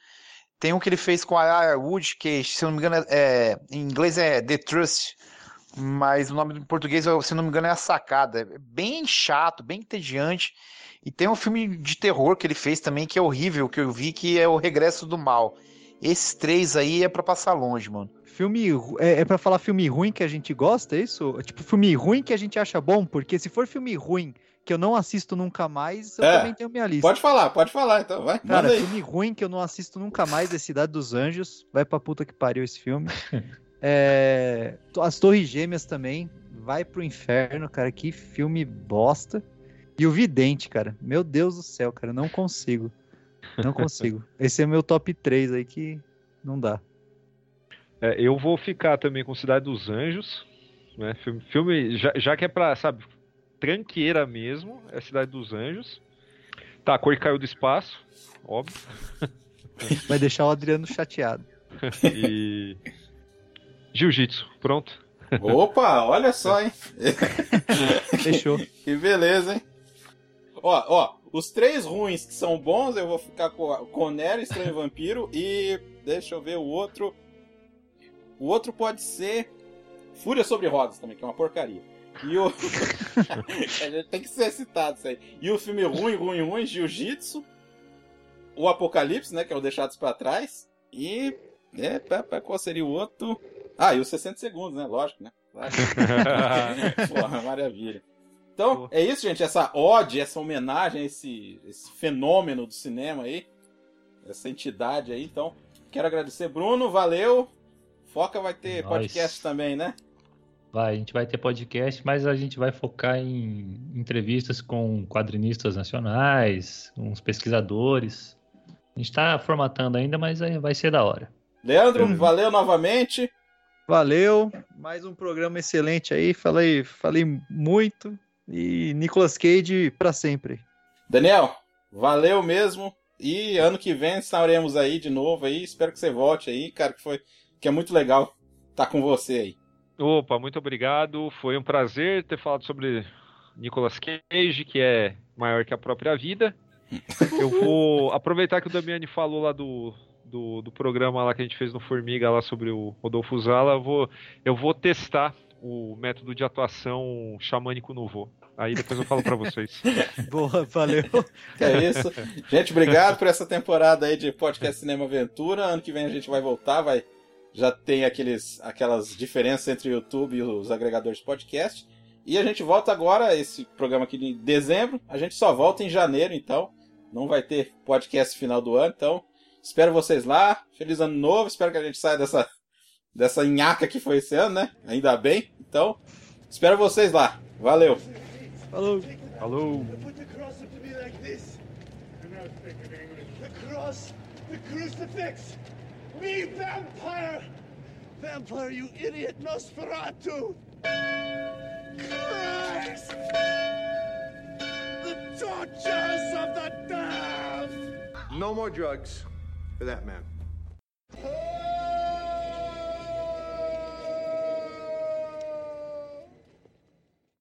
[SPEAKER 13] Tem um que ele fez com a Aya Wood, que, se eu não me engano, é, é- em inglês é The Trust, mas o nome em português, se eu não me engano, é A Sacada. É bem chato, bem entediante. E tem um filme de terror que ele fez também, que é horrível, que eu vi, que é O Regresso do Mal. Esses três aí é pra passar longe, mano.
[SPEAKER 4] Filme é, é para falar filme ruim que a gente gosta, é isso? Tipo, filme ruim que a gente acha bom, porque se for filme ruim que eu não assisto nunca mais, eu
[SPEAKER 3] É,
[SPEAKER 4] também tenho minha lista.
[SPEAKER 3] Pode falar, pode falar, então, vai.
[SPEAKER 4] Cara,
[SPEAKER 3] manda aí.
[SPEAKER 4] filme ruim que eu não assisto nunca mais é Cidade dos Anjos. Vai pra puta que pariu esse filme. É, As Torres Gêmeas também. Vai pro inferno, cara. Que filme bosta. E o Vidente, cara. Meu Deus do céu, cara. Não consigo. Não consigo. Esse é meu top 3 aí que não dá.
[SPEAKER 8] É, eu vou ficar também com Cidade dos Anjos, né? Filme, filme- já, já que é pra, sabe, tranqueira mesmo, é Cidade dos Anjos. Tá, a cor que caiu do espaço, óbvio.
[SPEAKER 4] Vai deixar o Adriano chateado.
[SPEAKER 8] e. Jiu-Jitsu, pronto.
[SPEAKER 3] Opa, olha só, hein?
[SPEAKER 4] Fechou.
[SPEAKER 3] Que beleza, hein? Ó, ó, os três ruins que são bons, eu vou ficar com a- com Nero, Estranho Vampiro e. Deixa eu ver o outro. O outro pode ser. Fúria sobre Rodas também, que é uma porcaria. E o. Tem que ser citado isso aí. E o filme ruim, ruim, ruim, Jiu-Jitsu. O Apocalipse, né? Que é o Deixados pra Trás. E. É, pá, pá, qual seria o outro? Ah, e os 60 segundos, né? Lógico, né? Porra, maravilha. Então, é isso, gente. Essa ode, essa homenagem a esse, esse fenômeno do cinema aí. Essa entidade aí. Então, quero agradecer, Bruno. Valeu. Foca vai ter
[SPEAKER 6] Nós.
[SPEAKER 3] podcast também, né?
[SPEAKER 6] Vai, a gente vai ter podcast, mas a gente vai focar em entrevistas com quadrinistas nacionais, uns pesquisadores. A gente tá formatando ainda, mas aí vai ser da hora.
[SPEAKER 3] Leandro, valeu novamente.
[SPEAKER 4] Valeu. Mais um programa excelente aí. Falei, falei muito. E Nicolas Cage pra sempre.
[SPEAKER 3] Daniel, valeu mesmo. E ano que vem estaremos aí de novo aí. Espero que você volte aí, cara, que foi que é muito legal estar com você aí.
[SPEAKER 8] Opa, muito obrigado. Foi um prazer ter falado sobre Nicolas Cage, que é maior que a própria vida. Eu vou aproveitar que o Damiani falou lá do, do, do programa lá que a gente fez no Formiga lá sobre o Rodolfo Zala. Eu vou, eu vou testar o método de atuação xamânico no vô. Aí depois eu falo pra vocês.
[SPEAKER 4] Boa, valeu.
[SPEAKER 3] É isso. Gente, obrigado por essa temporada aí de podcast Cinema Aventura. Ano que vem a gente vai voltar, vai já tem aqueles, aquelas diferenças entre o YouTube e os agregadores de podcast. E a gente volta agora, esse programa aqui de dezembro. A gente só volta em janeiro, então. Não vai ter podcast final do ano, então. Espero vocês lá. Feliz ano novo. Espero que a gente saia dessa, dessa nhaca que foi esse ano, né? Ainda bem. Então, espero vocês lá. Valeu.
[SPEAKER 4] Falou.
[SPEAKER 8] Falou!
[SPEAKER 12] Me. Vampire, you idiot Nosferatu. Christ! The tortures of the damned.
[SPEAKER 14] No more drugs for that man.